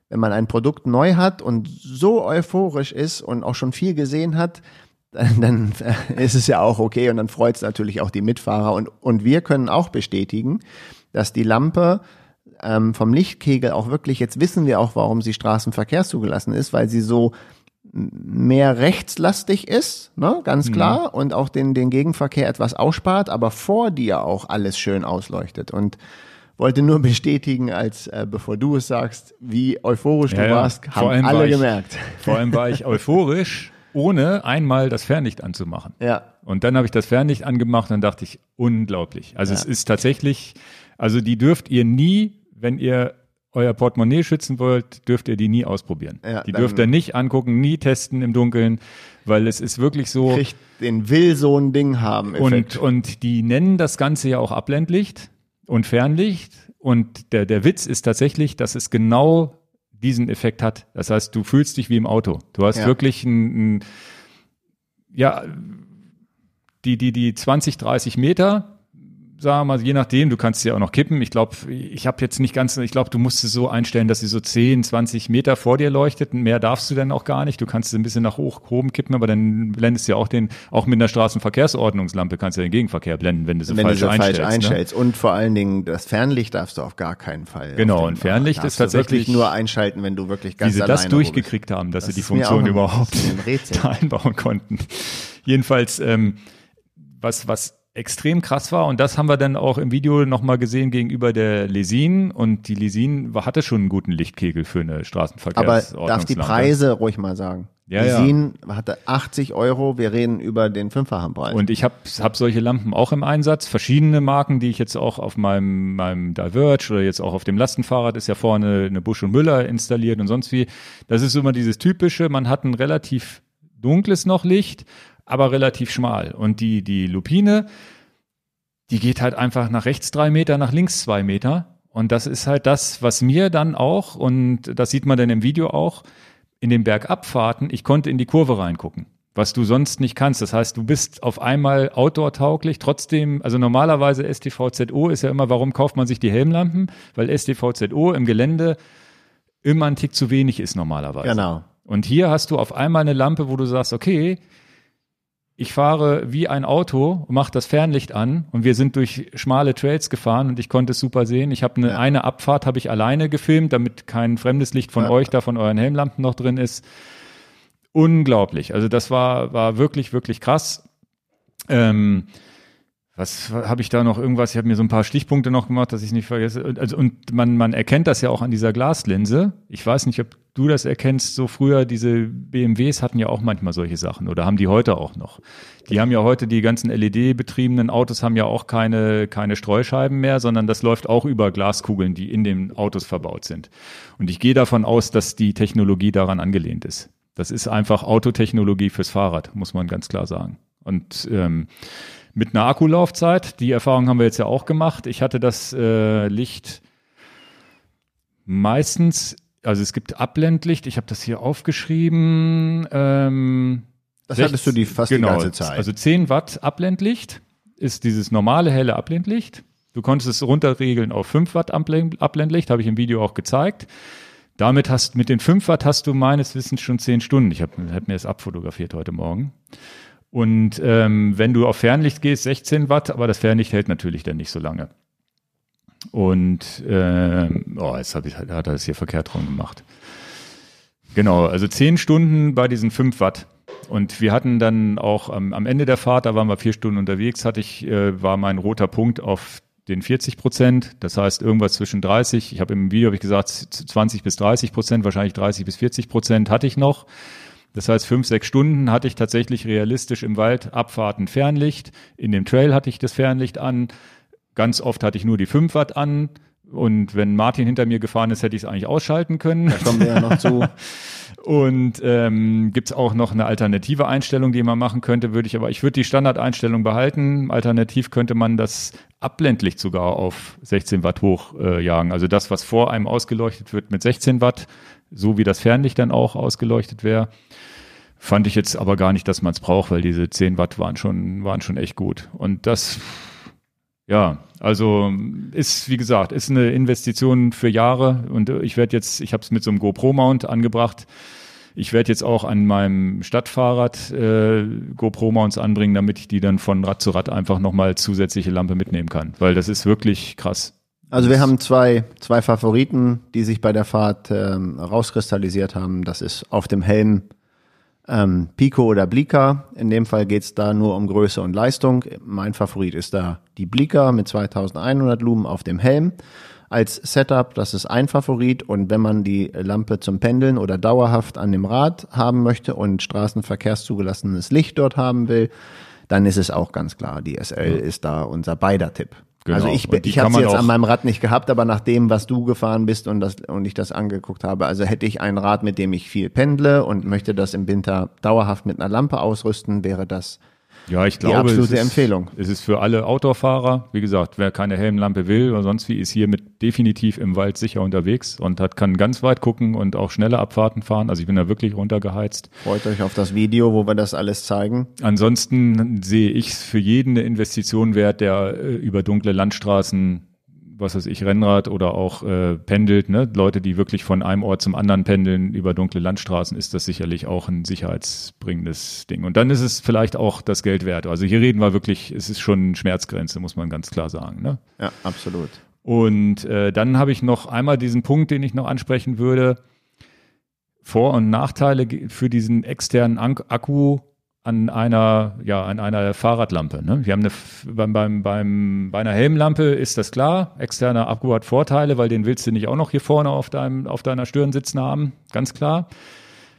Speaker 2: wenn man ein Produkt neu hat und so euphorisch ist und auch schon viel gesehen hat, dann, dann ist es ja auch okay und dann freut es natürlich auch die Mitfahrer. Und, und wir können auch bestätigen, dass die Lampe ähm, vom Lichtkegel auch wirklich, jetzt wissen wir auch, warum sie straßenverkehrszugelassen ist, weil sie so mehr rechtslastig ist, ne, ganz klar, und auch den, den Gegenverkehr etwas ausspart, aber vor dir auch alles schön ausleuchtet. Und wollte nur bestätigen, als äh, bevor du es sagst, wie euphorisch
Speaker 1: Ja,
Speaker 2: du
Speaker 1: ja.
Speaker 2: warst, haben
Speaker 1: allem war
Speaker 2: alle
Speaker 1: ich-
Speaker 2: gemerkt.
Speaker 1: Vor allem war ich euphorisch, ohne einmal das Fernlicht anzumachen.
Speaker 2: Ja.
Speaker 1: Und dann habe ich das Fernlicht angemacht und dann dachte ich, unglaublich. Also es ist tatsächlich, also die dürft ihr nie, wenn ihr euer Portemonnaie schützen wollt, dürft ihr die nie ausprobieren.
Speaker 2: Ja,
Speaker 1: die dürft ihr nicht angucken, nie testen im Dunkeln, weil es ist wirklich so.
Speaker 2: Kriegt den will so ein Ding haben.
Speaker 1: Und,
Speaker 2: Effekt.
Speaker 1: und die nennen das Ganze ja auch Abblendlicht und Fernlicht. Und der, der Witz ist tatsächlich, dass es genau diesen Effekt hat. Das heißt, du fühlst dich wie im Auto. Du hast
Speaker 2: Ja.
Speaker 1: wirklich ein, ein ja, die, die, die 20, 30 Meter sagen wir mal, je nachdem, du kannst sie auch noch kippen. Ich glaube, ich habe jetzt nicht ganz, ich glaube, du musst es so einstellen, dass sie so 10, 20 Meter vor dir leuchtet. Mehr darfst du dann auch gar nicht. Du kannst sie ein bisschen nach hoch, oben kippen, aber dann blendest du ja auch den, auch mit einer Straßenverkehrsordnungslampe kannst du den Gegenverkehr blenden, wenn du sie
Speaker 2: Wenn
Speaker 1: falsch
Speaker 2: du sie
Speaker 1: einstellst.
Speaker 2: falsch
Speaker 1: ne?
Speaker 2: einstellst. Und vor allen Dingen, das Fernlicht darfst du auf gar keinen Fall.
Speaker 1: Genau, und Fernlicht ist tatsächlich-
Speaker 2: Du nur einschalten, wenn du wirklich ganz
Speaker 1: Wie sie das durchgekriegt haben, dass
Speaker 2: Das
Speaker 1: sie die Funktion überhaupt da einbauen konnten. Jedenfalls, ähm, was, was extrem krass war, und das haben wir dann auch im Video nochmal gesehen gegenüber der Lesin, und die Lesin hatte schon einen guten Lichtkegel für eine
Speaker 2: Aber
Speaker 1: Straßenverkehrsordnungslampe.
Speaker 2: darf die Preise ruhig mal sagen.
Speaker 1: Ja,
Speaker 2: die
Speaker 1: ja.
Speaker 2: Hatte 80 Euro, wir reden über den fünffachen Preis.
Speaker 1: Und ich habe hab solche Lampen auch im Einsatz, verschiedene Marken, die ich jetzt auch auf meinem, meinem Diverge oder jetzt auch auf dem Lastenfahrrad ist ja vorne eine Busch und Müller installiert und sonst wie. Das ist immer dieses typische, man hat ein relativ dunkles noch Licht, aber relativ schmal. Und die, die Lupine, die geht halt einfach nach rechts drei Meter, nach links zwei Meter. Und das ist halt das, was mir dann auch, und das sieht man dann im Video auch, in den Bergabfahrten, ich konnte in die Kurve reingucken, was du sonst nicht kannst. Das heißt, du bist auf einmal outdoor-tauglich, trotzdem, also normalerweise STVZO ist ja immer, warum kauft man sich die Helmlampen? Weil STVZO im Gelände immer ein Tick zu wenig ist normalerweise.
Speaker 2: genau.
Speaker 1: Und hier hast du auf einmal eine Lampe, wo du sagst, okay, ich fahre wie ein Auto, mach das Fernlicht an und wir sind durch schmale Trails gefahren und ich konnte es super sehen. Ich habe eine,
Speaker 2: Ja.
Speaker 1: eine Abfahrt habe ich alleine gefilmt, damit kein fremdes Licht von
Speaker 2: Ja.
Speaker 1: euch da von euren Helmlampen noch drin ist. Unglaublich. Also das war war wirklich wirklich krass. Ähm, was habe ich da noch irgendwas? Ich habe mir so ein paar Stichpunkte noch gemacht, dass ich nicht vergesse. Also und man man erkennt das ja auch an dieser Glaslinse. Ich weiß nicht, ob du das erkennst. So früher diese BMWs hatten ja auch manchmal solche Sachen oder haben die heute auch noch. Die haben ja heute die ganzen LED-betriebenen Autos haben ja auch keine keine Streuscheiben mehr, sondern das läuft auch über Glaskugeln, die in den Autos verbaut sind. Und ich gehe davon aus, dass die Technologie daran angelehnt ist. Das ist einfach Autotechnologie fürs Fahrrad, muss man ganz klar sagen. Und ähm, mit einer Akkulaufzeit, die Erfahrung haben wir jetzt ja auch gemacht. Ich hatte das äh, Licht meistens, also es gibt Abblendlicht, ich habe das hier aufgeschrieben. Ähm,
Speaker 2: Das
Speaker 1: 16
Speaker 2: hattest du die fast
Speaker 1: genau,
Speaker 2: die ganze Zeit.
Speaker 1: Also 10 Watt Abblendlicht ist dieses normale helle Abblendlicht. Du konntest es runterregeln auf 5 Watt Abblendlicht, habe ich im Video auch gezeigt. Damit hast mit den 5 Watt hast du meines Wissens schon 10 Stunden. Ich habe hab mir das abfotografiert heute Morgen. Und ähm, wenn du auf Fernlicht gehst, 16 Watt, aber das Fernlicht hält natürlich dann nicht so lange. Und ähm, oh, jetzt hab ich, hat er das hier verkehrt rum gemacht. Genau, also 10 Stunden bei diesen 5 Watt. Und wir hatten dann auch am, am Ende der Fahrt, da waren wir vier Stunden unterwegs, hatte ich, äh, war mein roter Punkt auf den 40 Prozent. Das heißt irgendwas zwischen 30, ich habe im Video hab ich gesagt 20 bis 30 Prozent, wahrscheinlich 30 bis 40 Prozent hatte ich noch. Das heißt, fünf, sechs Stunden hatte ich tatsächlich realistisch im Wald Abfahrten Fernlicht. In dem Trail hatte ich das Fernlicht an. Ganz oft hatte ich nur die 5 Watt an. Und wenn Martin hinter mir gefahren ist, hätte ich es eigentlich ausschalten können.
Speaker 2: da kommen wir ja noch zu.
Speaker 1: Und ähm, gibt es auch noch eine alternative Einstellung, die man machen könnte, würde ich aber, ich würde die Standardeinstellung behalten. Alternativ könnte man das Abblendlicht sogar auf 16 Watt hochjagen. Äh, jagen. also das, was vor einem ausgeleuchtet wird mit 16 Watt, so wie das Fernlicht dann auch ausgeleuchtet wäre. Fand ich jetzt aber gar nicht, dass man es braucht, weil diese 10 Watt waren schon, waren schon echt gut. Und das, ja, also ist, wie gesagt, ist eine Investition für Jahre. Und ich werde jetzt, ich habe es mit so einem GoPro-Mount angebracht. Ich werde jetzt auch an meinem Stadtfahrrad äh, GoPro-Mounts anbringen, damit ich die dann von Rad zu Rad einfach nochmal zusätzliche Lampe mitnehmen kann. Weil das ist wirklich krass.
Speaker 2: Also wir haben zwei, zwei Favoriten, die sich bei der Fahrt ähm, rauskristallisiert haben. Das ist auf dem Helm ähm, Pico oder Blika. In dem Fall geht's da nur um Größe und Leistung. Mein Favorit ist da die Blika mit 2100 Lumen auf dem Helm. Als Setup, das ist ein Favorit. Und wenn man die Lampe zum Pendeln oder dauerhaft an dem Rad haben möchte und straßenverkehrszugelassenes Licht dort haben will, dann ist es auch ganz klar, die SL ist da unser beider Tipp.
Speaker 1: Genau.
Speaker 2: Also ich, ich habe
Speaker 1: man
Speaker 2: jetzt an meinem Rad nicht gehabt, aber nach dem, was du gefahren bist und, das, und ich das angeguckt habe, also hätte ich ein Rad, mit dem ich viel pendle und möchte das im Winter dauerhaft mit einer Lampe ausrüsten, wäre das
Speaker 1: Ja, ich
Speaker 2: die
Speaker 1: glaube,
Speaker 2: absolute
Speaker 1: es ist,
Speaker 2: Empfehlung.
Speaker 1: Es ist für alle Outdoor-Fahrer. Wie gesagt, wer keine Helmlampe will oder sonst wie, ist hiermit definitiv im Wald sicher unterwegs und hat, kann ganz weit gucken und auch schnelle Abfahrten fahren. Also ich bin da wirklich runtergeheizt.
Speaker 2: Freut euch auf das Video, wo wir das alles zeigen.
Speaker 1: Ansonsten sehe ich es für jeden eine Investition wert, der äh, über dunkle Landstraßen was weiß ich, Rennrad oder auch äh, pendelt, ne? Leute, die wirklich von einem Ort zum anderen pendeln über dunkle Landstraßen, ist das sicherlich auch ein sicherheitsbringendes Ding. Und dann ist es vielleicht auch das Geld wert. Also hier reden wir wirklich, es ist schon Schmerzgrenze, muss man ganz klar sagen. Ne?
Speaker 2: Ja, absolut.
Speaker 1: Und äh, dann habe ich noch einmal diesen Punkt, den ich noch ansprechen würde. Vor- und Nachteile für diesen externen Akku an einer, ja, an einer Fahrradlampe. Ne? Wir haben eine, beim, beim, beim, bei einer Helmlampe ist das klar. Externer Akku hat Vorteile, weil den willst du nicht auch noch hier vorne auf deinem, auf deiner Stirn sitzen haben. Ganz klar.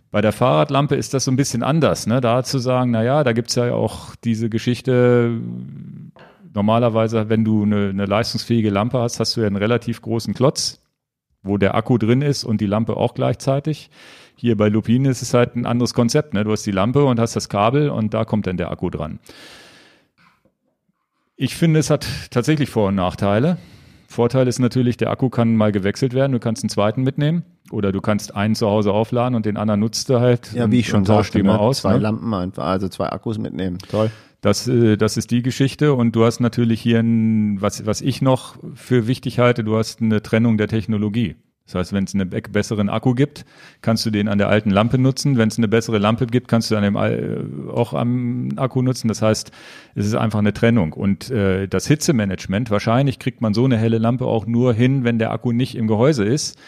Speaker 1: Bei der Fahrradlampe ist das so ein bisschen anders, ne? Da zu sagen, na ja, da gibt's ja auch diese Geschichte, normalerweise, wenn du eine, eine leistungsfähige Lampe hast, hast du ja einen relativ großen Klotz, wo der Akku drin ist und die Lampe auch gleichzeitig. Hier bei Lupine ist es halt ein anderes Konzept. Ne? Du hast die Lampe und hast das Kabel und da kommt dann der Akku dran. Ich finde, es hat tatsächlich Vor- und Nachteile. Vorteil ist natürlich, der Akku kann mal gewechselt werden. Du kannst einen zweiten mitnehmen oder du kannst einen zu Hause aufladen und den anderen nutzt du halt.
Speaker 2: Ja, wie ich schon sagte,
Speaker 1: ne?
Speaker 2: aus, zwei
Speaker 1: ne?
Speaker 2: Lampen einfach, also zwei Akkus mitnehmen. Toll.
Speaker 1: Das, äh, das ist die Geschichte und du hast natürlich hier ein, was, was ich noch für wichtig halte, du hast eine Trennung der Technologie. Das heißt, wenn es einen besseren Akku gibt, kannst du den an der alten Lampe nutzen. Wenn es eine bessere Lampe gibt, kannst du an dem äh, auch am Akku nutzen. Das heißt, es ist einfach eine Trennung. Und äh, das Hitzemanagement, wahrscheinlich kriegt man so eine helle Lampe auch nur hin, wenn der Akku nicht im Gehäuse ist,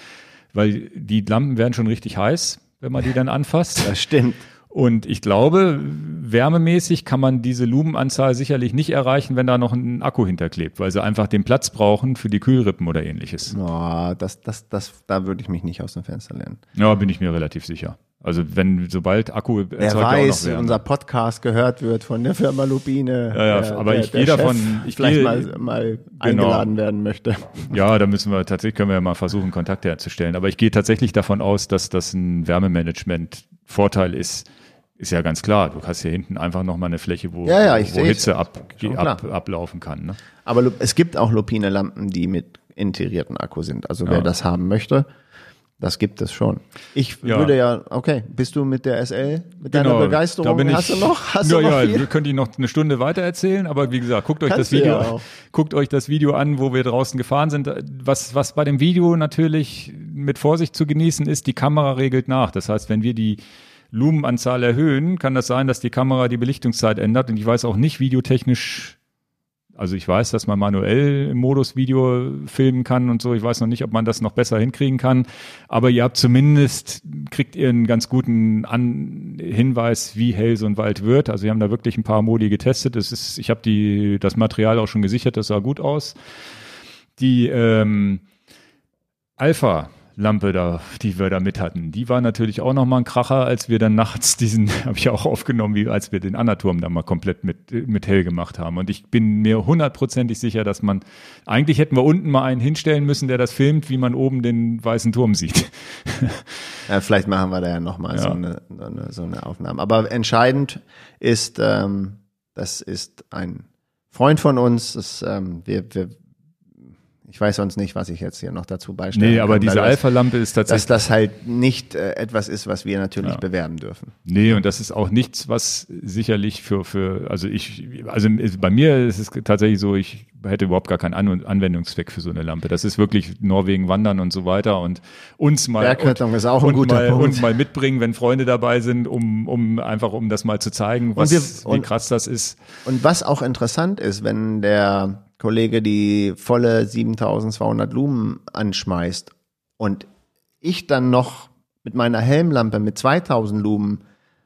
Speaker 1: weil die Lampen werden schon richtig heiß, wenn man die dann anfasst.
Speaker 2: Das stimmt.
Speaker 1: Und ich glaube, wärmemäßig kann man diese Lumenanzahl sicherlich nicht erreichen, wenn da noch ein Akku hinterklebt, weil sie einfach den Platz brauchen für die Kühlrippen oder ähnliches.
Speaker 2: Oh, das, das, das, da würde ich mich nicht aus dem Fenster lernen.
Speaker 1: Ja, bin ich mir relativ sicher. Also wenn sobald Akku
Speaker 2: Wer
Speaker 1: ja
Speaker 2: weiß,
Speaker 1: noch
Speaker 2: unser Podcast gehört wird von der Firma Lupine.
Speaker 1: Ja, ja,
Speaker 2: der,
Speaker 1: aber
Speaker 2: der,
Speaker 1: ich
Speaker 2: der
Speaker 1: gehe
Speaker 2: Chef
Speaker 1: davon- ich
Speaker 2: vielleicht
Speaker 1: gehe-
Speaker 2: mal, mal eingeladen werden möchte.
Speaker 1: Ja, da müssen wir tatsächlich können wir ja mal versuchen, Kontakt herzustellen. Aber ich gehe tatsächlich davon aus, dass das ein Wärmemanagement Vorteil ist. Ist ja ganz klar. Du hast hier hinten einfach nochmal eine Fläche, wo,
Speaker 2: Ja, ja, ich
Speaker 1: wo. Hitze ab, ab, ablaufen kann. Ne?
Speaker 2: Aber es gibt auch Lupine-Lampen, die mit integrierten Akku sind. Also wer
Speaker 1: Ja.
Speaker 2: das haben möchte, das gibt es schon. Ich
Speaker 1: Ja.
Speaker 2: würde ja, okay, bist du mit der SL, mit deiner Begeisterung,
Speaker 1: da bin
Speaker 2: hast
Speaker 1: ich,
Speaker 2: du noch, hast
Speaker 1: ja,
Speaker 2: du noch
Speaker 1: ja,
Speaker 2: viel?
Speaker 1: wir können die noch eine Stunde weiter erzählen, aber wie gesagt, guckt euch
Speaker 2: Kannst
Speaker 1: das
Speaker 2: ja
Speaker 1: Video,
Speaker 2: auch.
Speaker 1: guckt euch das Video an, wo wir draußen gefahren sind. Was, was bei dem Video natürlich mit Vorsicht zu genießen ist, die Kamera regelt nach. Das heißt, wenn wir die Lumenanzahl erhöhen, kann das sein, dass die Kamera die Belichtungszeit ändert. Und ich weiß auch nicht videotechnisch, also ich weiß, dass man manuell im Modus Video filmen kann und so. Ich weiß noch nicht, ob man das noch besser hinkriegen kann. Aber ihr habt zumindest, kriegt ihr einen ganz guten An Hinweis, wie hell so ein Wald wird. Also wir haben da wirklich ein paar Modi getestet. Es ist, ich habe die, das Material auch schon gesichert, das sah gut aus. Die ähm, Alpha Lampe da, die wir da mit hatten, die war natürlich auch nochmal ein Kracher, als wir dann nachts diesen, habe ich auch aufgenommen, wie als wir den Annaturm da mal komplett mit, mit hell gemacht haben. Und ich bin mir hundertprozentig sicher, dass man, eigentlich hätten wir unten mal einen hinstellen müssen, der das filmt, wie man oben den weißen Turm sieht.
Speaker 2: Ja, vielleicht machen wir da ja nochmal so,
Speaker 1: Ja.
Speaker 2: eine, so, eine, so eine Aufnahme. Aber entscheidend ist, ähm, das ist ein Freund von uns. Das, ähm, wir, wir, ich weiß sonst nicht, was ich jetzt hier noch dazu beistellen
Speaker 1: Nee, aber
Speaker 2: kann,
Speaker 1: diese Alpha-Lampe ist
Speaker 2: Dass
Speaker 1: tatsächlich
Speaker 2: das halt nicht äh, etwas ist, was wir natürlich
Speaker 1: Ja.
Speaker 2: bewerben dürfen.
Speaker 1: Nee, und das ist auch nichts, was sicherlich für, für, also ich, also bei mir ist es tatsächlich so, ich hätte überhaupt gar keinen An Anwendungszweck für so eine Lampe. Das ist wirklich Norwegen wandern und so weiter und uns mal,
Speaker 2: Bergrettung ist auch ein
Speaker 1: und
Speaker 2: guter
Speaker 1: mal,
Speaker 2: Punkt.
Speaker 1: und mal mitbringen, wenn Freunde dabei sind, um, um einfach, um das mal zu zeigen, was,
Speaker 2: wir-
Speaker 1: wie
Speaker 2: und-
Speaker 1: krass das ist.
Speaker 2: Und was auch interessant ist, wenn der Kollege die volle 7200 Lumen anschmeißt und ich dann noch mit meiner Helmlampe mit 2000 Lumen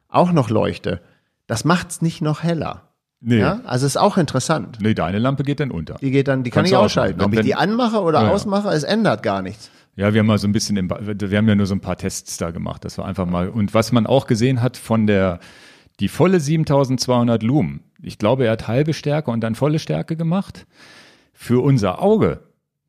Speaker 2: auch noch leuchte, das macht's nicht noch heller.
Speaker 1: Nee,
Speaker 2: Ja? Also ist auch interessant.
Speaker 1: nee, deine Lampe geht dann unter.
Speaker 2: Die geht dann, die kann
Speaker 1: Kannst
Speaker 2: ich
Speaker 1: du
Speaker 2: ausschalten. Ob ich
Speaker 1: Wenn-
Speaker 2: die anmache oder
Speaker 1: Ja,
Speaker 2: ausmache, es ändert gar nichts.
Speaker 1: Ja, wir haben mal so ein bisschen, im, wir haben ja nur so ein paar Tests da gemacht. Das war einfach mal, und was man auch gesehen hat von der, die volle 7200 Lumen, ich glaube, er hat halbe Stärke und dann volle Stärke gemacht. Für unser Auge,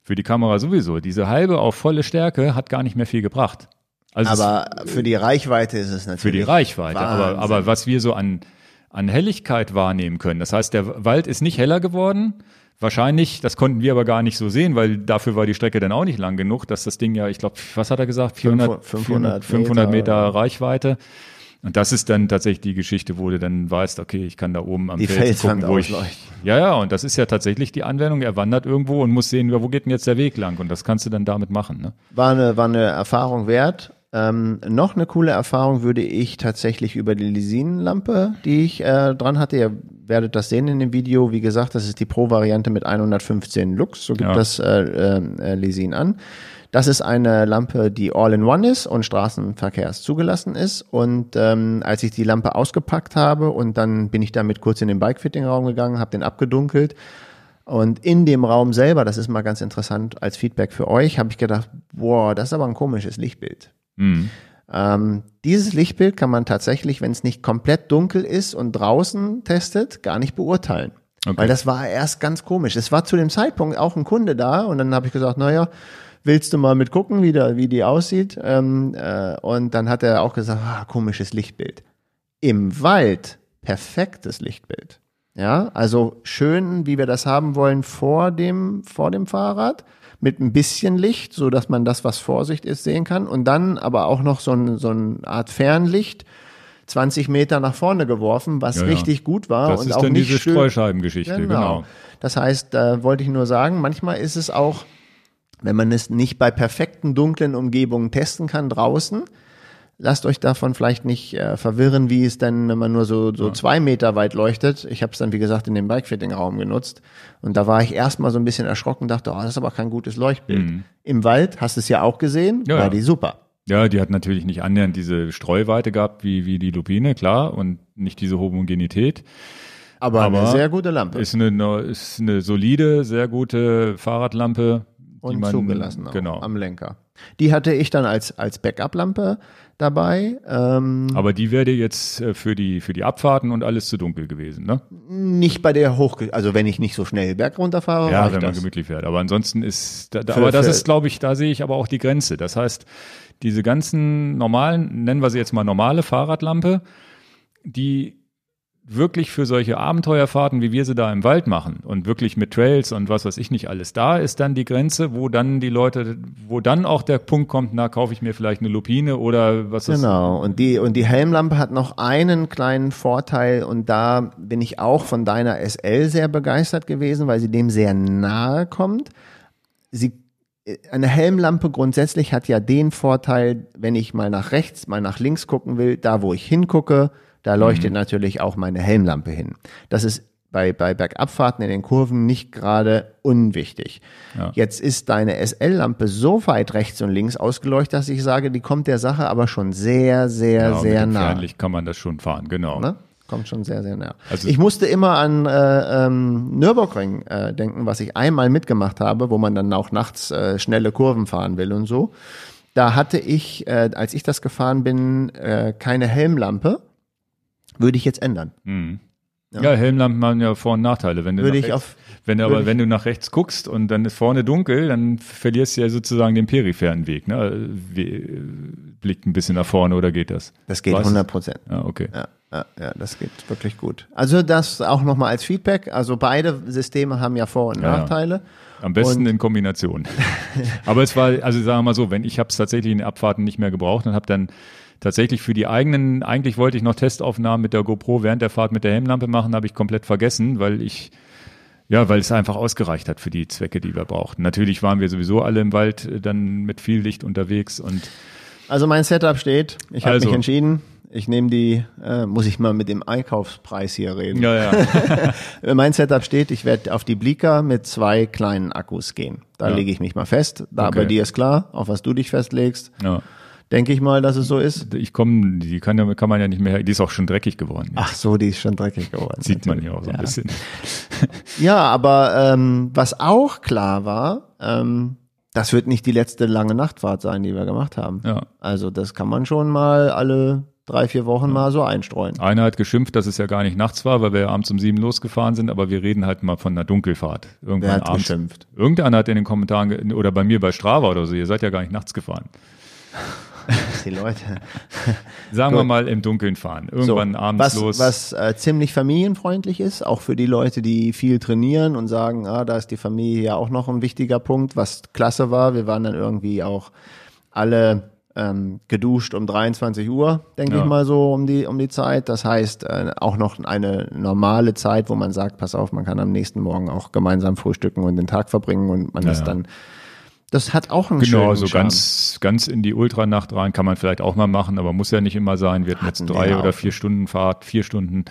Speaker 1: für die Kamera sowieso, diese halbe auf volle Stärke hat gar nicht mehr viel gebracht. Also es-
Speaker 2: Aber für die Reichweite ist es natürlich.
Speaker 1: für die Reichweite. Aber, aber was wir so an, an Helligkeit wahrnehmen können. Das heißt, der Wald ist nicht heller geworden. Wahrscheinlich, das konnten wir aber gar nicht so sehen, weil dafür war die Strecke dann auch nicht lang genug, dass das Ding ja, ich glaube, was hat er gesagt? 400, 500, 500 Meter, Meter Reichweite. Und das ist dann tatsächlich die Geschichte, wo du dann weißt, okay, ich kann da oben am
Speaker 2: die
Speaker 1: Feld
Speaker 2: gucken, wo ich,
Speaker 1: Ja, ja, und das ist ja tatsächlich die Anwendung. Er wandert irgendwo und muss sehen, wo geht denn jetzt der Weg lang? Und das kannst du dann damit machen. Ne?
Speaker 2: War, eine, war eine Erfahrung wert. Ähm, noch eine coole Erfahrung würde ich tatsächlich über die Lisinenlampe, die ich äh, dran hatte. Ihr werdet das sehen in dem Video. Wie gesagt, das ist die Pro-Variante mit 115 Lux. So gibt ja. das äh, äh, Lisin an. Das ist eine Lampe, die All-in-One ist und Straßenverkehrs zugelassen ist. Und ähm, als ich die Lampe ausgepackt habe und dann bin ich damit kurz in den Bikefitting-Raum gegangen, habe den abgedunkelt. Und in dem Raum selber, das ist mal ganz interessant als Feedback für euch, habe ich gedacht, boah, das ist aber ein komisches Lichtbild. Mhm. Ähm, dieses Lichtbild kann man tatsächlich, wenn es nicht komplett dunkel ist und draußen testet, gar nicht beurteilen. Okay. Weil das war erst ganz komisch. Es war zu dem Zeitpunkt auch ein Kunde da und dann habe ich gesagt, naja, willst du mal mitgucken, wie, da, wie die aussieht? Ähm, äh, und dann hat er auch gesagt, ah, komisches Lichtbild. Im Wald perfektes Lichtbild. Ja, also schön, wie wir das haben wollen, vor dem, vor dem Fahrrad, mit ein bisschen Licht, so dass man das, was Vorsicht ist, sehen kann. Und dann aber auch noch so, ein, so eine Art Fernlicht, 20 Meter nach vorne geworfen, was ja, richtig gut war.
Speaker 1: Das
Speaker 2: und
Speaker 1: ist
Speaker 2: auch
Speaker 1: dann
Speaker 2: nicht
Speaker 1: diese Streuscheibengeschichte, genau. genau.
Speaker 2: Das heißt, da äh, wollte ich nur sagen, manchmal ist es auch wenn man es nicht bei perfekten dunklen Umgebungen testen kann draußen, lasst euch davon vielleicht nicht äh, verwirren, wie es denn, wenn man nur so, so ja. zwei Meter weit leuchtet. Ich habe es dann, wie gesagt, in dem Bikefitting-Raum genutzt. Und da war ich erstmal so ein bisschen erschrocken, dachte, oh, das ist aber kein gutes Leuchtbild. Mhm. Im Wald, hast du es ja auch gesehen, ja, war die super.
Speaker 1: Ja, die hat natürlich nicht annähernd diese Streuweite gehabt wie, wie die Lupine, klar, und nicht diese Homogenität.
Speaker 2: Aber, aber eine sehr gute Lampe.
Speaker 1: Ist eine, ist eine solide, sehr gute Fahrradlampe
Speaker 2: und
Speaker 1: man,
Speaker 2: zugelassen
Speaker 1: genau.
Speaker 2: am Lenker. Die hatte ich dann als, als Backup-Lampe dabei. Ähm,
Speaker 1: Aber die wäre jetzt äh, für die, für die Abfahrten und alles zu dunkel gewesen, ne?
Speaker 2: Nicht bei der Hoch, also wenn ich nicht so schnell berg runterfahre.
Speaker 1: Ja, wenn man das. gemütlich fährt. Aber ansonsten ist, da, für, aber das ist, glaube ich, da sehe ich aber auch die Grenze. Das heißt, diese ganzen normalen, nennen wir sie jetzt mal normale Fahrradlampe, die wirklich für solche Abenteuerfahrten, wie wir sie da im Wald machen und wirklich mit Trails und was weiß ich nicht alles, da ist dann die Grenze, wo dann die Leute, wo dann auch der Punkt kommt, na, kaufe ich mir vielleicht eine Lupine oder was
Speaker 2: ist Genau, und die, und die Helmlampe hat noch einen kleinen Vorteil und da bin ich auch von deiner SL sehr begeistert gewesen, weil sie dem sehr nahe kommt. Sie eine Helmlampe grundsätzlich hat ja den Vorteil, wenn ich mal nach rechts, mal nach links gucken will, da wo ich hingucke, da leuchtet mhm. natürlich auch meine Helmlampe hin. Das ist bei, bei Bergabfahrten in den Kurven nicht gerade unwichtig. Ja. Jetzt ist deine SL-Lampe so weit rechts und links ausgeleuchtet, dass ich sage, die kommt der Sache aber schon sehr, sehr,
Speaker 1: genau,
Speaker 2: sehr nah.
Speaker 1: Fernlicht kann man das schon fahren, genau. Ne?
Speaker 2: Kommt schon sehr, sehr nah. Also ich musste immer an äh, ähm, Nürburgring äh, denken, was ich einmal mitgemacht habe, wo man dann auch nachts äh, schnelle Kurven fahren will und so. Da hatte ich, äh, als ich das gefahren bin, äh, keine Helmlampe würde ich jetzt ändern.
Speaker 1: Mhm. Ja. ja, Helmlampen haben ja Vor- und Nachteile. Wenn du
Speaker 2: würde ich rechts, auf,
Speaker 1: wenn du aber wenn du nach rechts guckst und dann ist vorne dunkel, dann verlierst du ja sozusagen den peripheren Weg. Ne? Blickt ein bisschen nach vorne oder geht das?
Speaker 2: Das geht 100 Prozent.
Speaker 1: Ja, okay.
Speaker 2: Ja, ja, ja, das geht wirklich gut. Also das auch nochmal als Feedback. Also beide Systeme haben ja Vor- und Nachteile.
Speaker 1: Am besten und in Kombination. aber es war, also sagen wir mal so, wenn ich habe es tatsächlich in den Abfahrten nicht mehr gebraucht und habe dann tatsächlich für die eigenen, eigentlich wollte ich noch Testaufnahmen mit der GoPro während der Fahrt mit der Helmlampe machen, habe ich komplett vergessen, weil ich ja, weil es einfach ausgereicht hat für die Zwecke, die wir brauchten. Natürlich waren wir sowieso alle im Wald äh, dann mit viel Licht unterwegs und
Speaker 2: also mein Setup steht. Ich habe also, mich entschieden. Ich nehme die, äh, muss ich mal mit dem Einkaufspreis hier reden.
Speaker 1: Ja,
Speaker 2: ja. mein Setup steht, ich werde auf die Blika mit zwei kleinen Akkus gehen. Da ja. lege ich mich mal fest. Da okay. bei dir ist klar, auf was du dich festlegst. Ja denke ich mal, dass es so ist.
Speaker 1: Ich komme, die kann, ja, kann man ja nicht mehr, die ist auch schon dreckig geworden.
Speaker 2: Jetzt. Ach so, die ist schon dreckig geworden.
Speaker 1: Sieht man ja auch so ein bisschen.
Speaker 2: ja, aber ähm, was auch klar war, ähm, das wird nicht die letzte lange Nachtfahrt sein, die wir gemacht haben.
Speaker 1: Ja.
Speaker 2: Also das kann man schon mal alle drei, vier Wochen ja. mal so einstreuen.
Speaker 1: Einer hat geschimpft, dass es ja gar nicht nachts war, weil wir ja abends um sieben losgefahren sind, aber wir reden halt mal von einer Dunkelfahrt.
Speaker 2: Irgendwann Wer hat abends. geschimpft?
Speaker 1: Irgendeiner hat in den Kommentaren, oder bei mir bei Strava oder so, ihr seid ja gar nicht nachts gefahren.
Speaker 2: Dass die Leute.
Speaker 1: Sagen wir mal im Dunkeln fahren. Irgendwann
Speaker 2: So,
Speaker 1: abends
Speaker 2: was,
Speaker 1: los.
Speaker 2: Was äh, ziemlich familienfreundlich ist, auch für die Leute, die viel trainieren und sagen, ah, da ist die Familie ja auch noch ein wichtiger Punkt, was klasse war. Wir waren dann irgendwie auch alle ähm, geduscht um 23 Uhr, denke
Speaker 1: Ja.
Speaker 2: ich mal so um die um die Zeit. Das heißt äh, auch noch eine normale Zeit, wo man sagt, pass auf, man kann am nächsten Morgen auch gemeinsam frühstücken und den Tag verbringen und man
Speaker 1: Ja,
Speaker 2: ist dann. Das hat auch einen
Speaker 1: Genau,
Speaker 2: schönen
Speaker 1: so
Speaker 2: Charme.
Speaker 1: ganz, ganz in die Ultranacht rein kann man vielleicht auch mal machen, aber muss ja nicht immer sein. Wir hatten jetzt drei oder vier Stunden Fahrt, vier Stunden,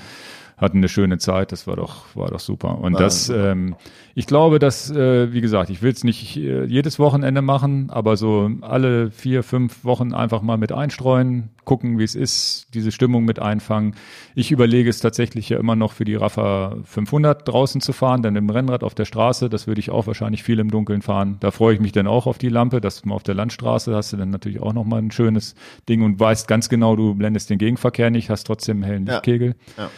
Speaker 1: hatten eine schöne Zeit, das war doch, war doch super. Und
Speaker 2: War
Speaker 1: das, ähm, ich glaube, dass, äh, wie gesagt, ich will es nicht äh, jedes Wochenende machen, aber so alle vier, fünf Wochen einfach mal mit einstreuen, gucken, wie es ist, diese Stimmung mit einfangen. Ich überlege es tatsächlich ja immer noch für die Rafa 500 draußen zu fahren, dann im Rennrad auf der Straße, das würde ich auch wahrscheinlich viel im Dunkeln fahren. Da freue ich mich dann auch auf die Lampe, dass mal auf der Landstraße hast du dann natürlich auch nochmal ein schönes Ding und weißt ganz genau, du blendest den Gegenverkehr nicht, hast trotzdem einen hellen
Speaker 2: Ja.
Speaker 1: Lichtkegel.
Speaker 2: Ja.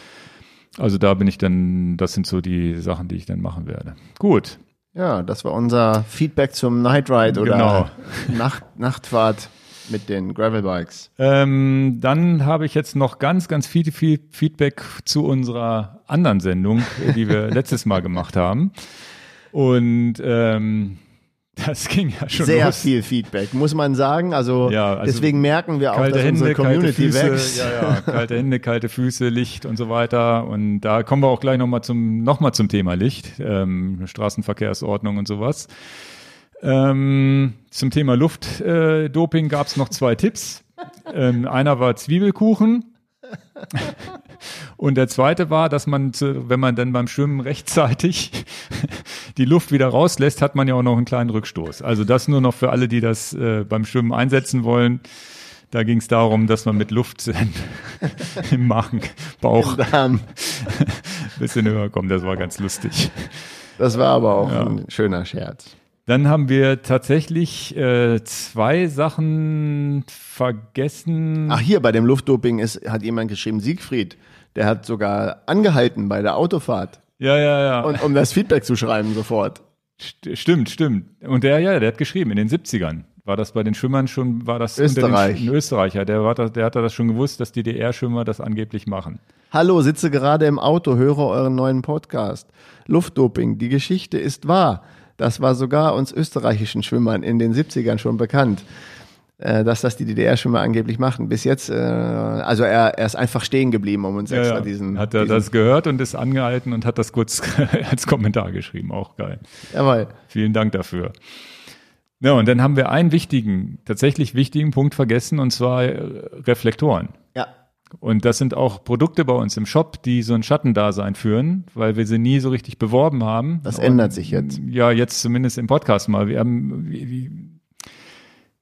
Speaker 1: Also da bin ich dann, das sind so die Sachen, die ich dann machen werde. Gut.
Speaker 2: Ja, das war unser Feedback zum Night Ride oder
Speaker 1: Genau.
Speaker 2: Nacht, Nachtfahrt mit den Gravelbikes.
Speaker 1: Ähm, dann habe ich jetzt noch ganz, ganz viel, viel Feedback zu unserer anderen Sendung, die wir letztes Mal gemacht haben. Und ähm, das ging ja schon
Speaker 2: Sehr
Speaker 1: los.
Speaker 2: viel Feedback, muss man sagen. Also,
Speaker 1: Ja, also
Speaker 2: deswegen merken wir auch, dass
Speaker 1: Hände,
Speaker 2: unsere Community
Speaker 1: Füße,
Speaker 2: wächst.
Speaker 1: ja, ja, kalte Hände, kalte Füße, Licht und so weiter. Und da kommen wir auch gleich nochmal zum, noch mal zum Thema Licht, ähm, Straßenverkehrsordnung und sowas. Ähm, zum Thema Luftdoping äh, gab es noch zwei Tipps. Ähm, einer war Zwiebelkuchen. Und der zweite war, dass man, wenn man dann beim Schwimmen rechtzeitig die Luft wieder rauslässt, hat man ja auch noch einen kleinen Rückstoß. Also das nur noch für alle, die das äh, beim Schwimmen einsetzen wollen. Da ging es darum, dass man mit Luft im Magen, Bauch ein bisschen höher kommt. Das war ganz lustig.
Speaker 2: das war aber auch ein schöner Scherz.
Speaker 1: Dann haben wir tatsächlich äh, zwei Sachen vergessen.
Speaker 2: Ach, hier bei dem Luftdoping ist, hat jemand geschrieben, Siegfried, der hat sogar angehalten bei der Autofahrt,
Speaker 1: Ja, ja, ja.
Speaker 2: und, um das Feedback zu schreiben sofort.
Speaker 1: St stimmt, stimmt. Und der, ja, der hat geschrieben, in den 70ern. War das bei den Schwimmern schon, war das
Speaker 2: Österreich.
Speaker 1: Den, ein Österreicher, der, war das, der hat das schon gewusst, dass die DDR-Schwimmer das angeblich machen.
Speaker 2: Hallo, sitze gerade im Auto, höre euren neuen Podcast. Luftdoping, die Geschichte ist wahr. Das war sogar uns österreichischen Schwimmern in den 70ern schon bekannt, dass das die DDR-Schwimmer angeblich machen. Bis jetzt, äh, also er, er ist einfach stehen geblieben, um uns extra diesen.
Speaker 1: hat er
Speaker 2: diesen,
Speaker 1: das gehört und ist angehalten und hat das kurz als Kommentar geschrieben. Auch geil.
Speaker 2: Jawohl.
Speaker 1: Vielen Dank dafür. Ja, und dann haben wir einen wichtigen, tatsächlich wichtigen Punkt vergessen, und zwar äh, Reflektoren.
Speaker 2: Ja.
Speaker 1: Und das sind auch Produkte bei uns im Shop, die so ein Schattendasein führen, weil wir sie nie so richtig beworben haben.
Speaker 2: Das
Speaker 1: Und,
Speaker 2: ändert sich jetzt.
Speaker 1: Ja, jetzt zumindest im Podcast mal. Wir haben, wie, wie,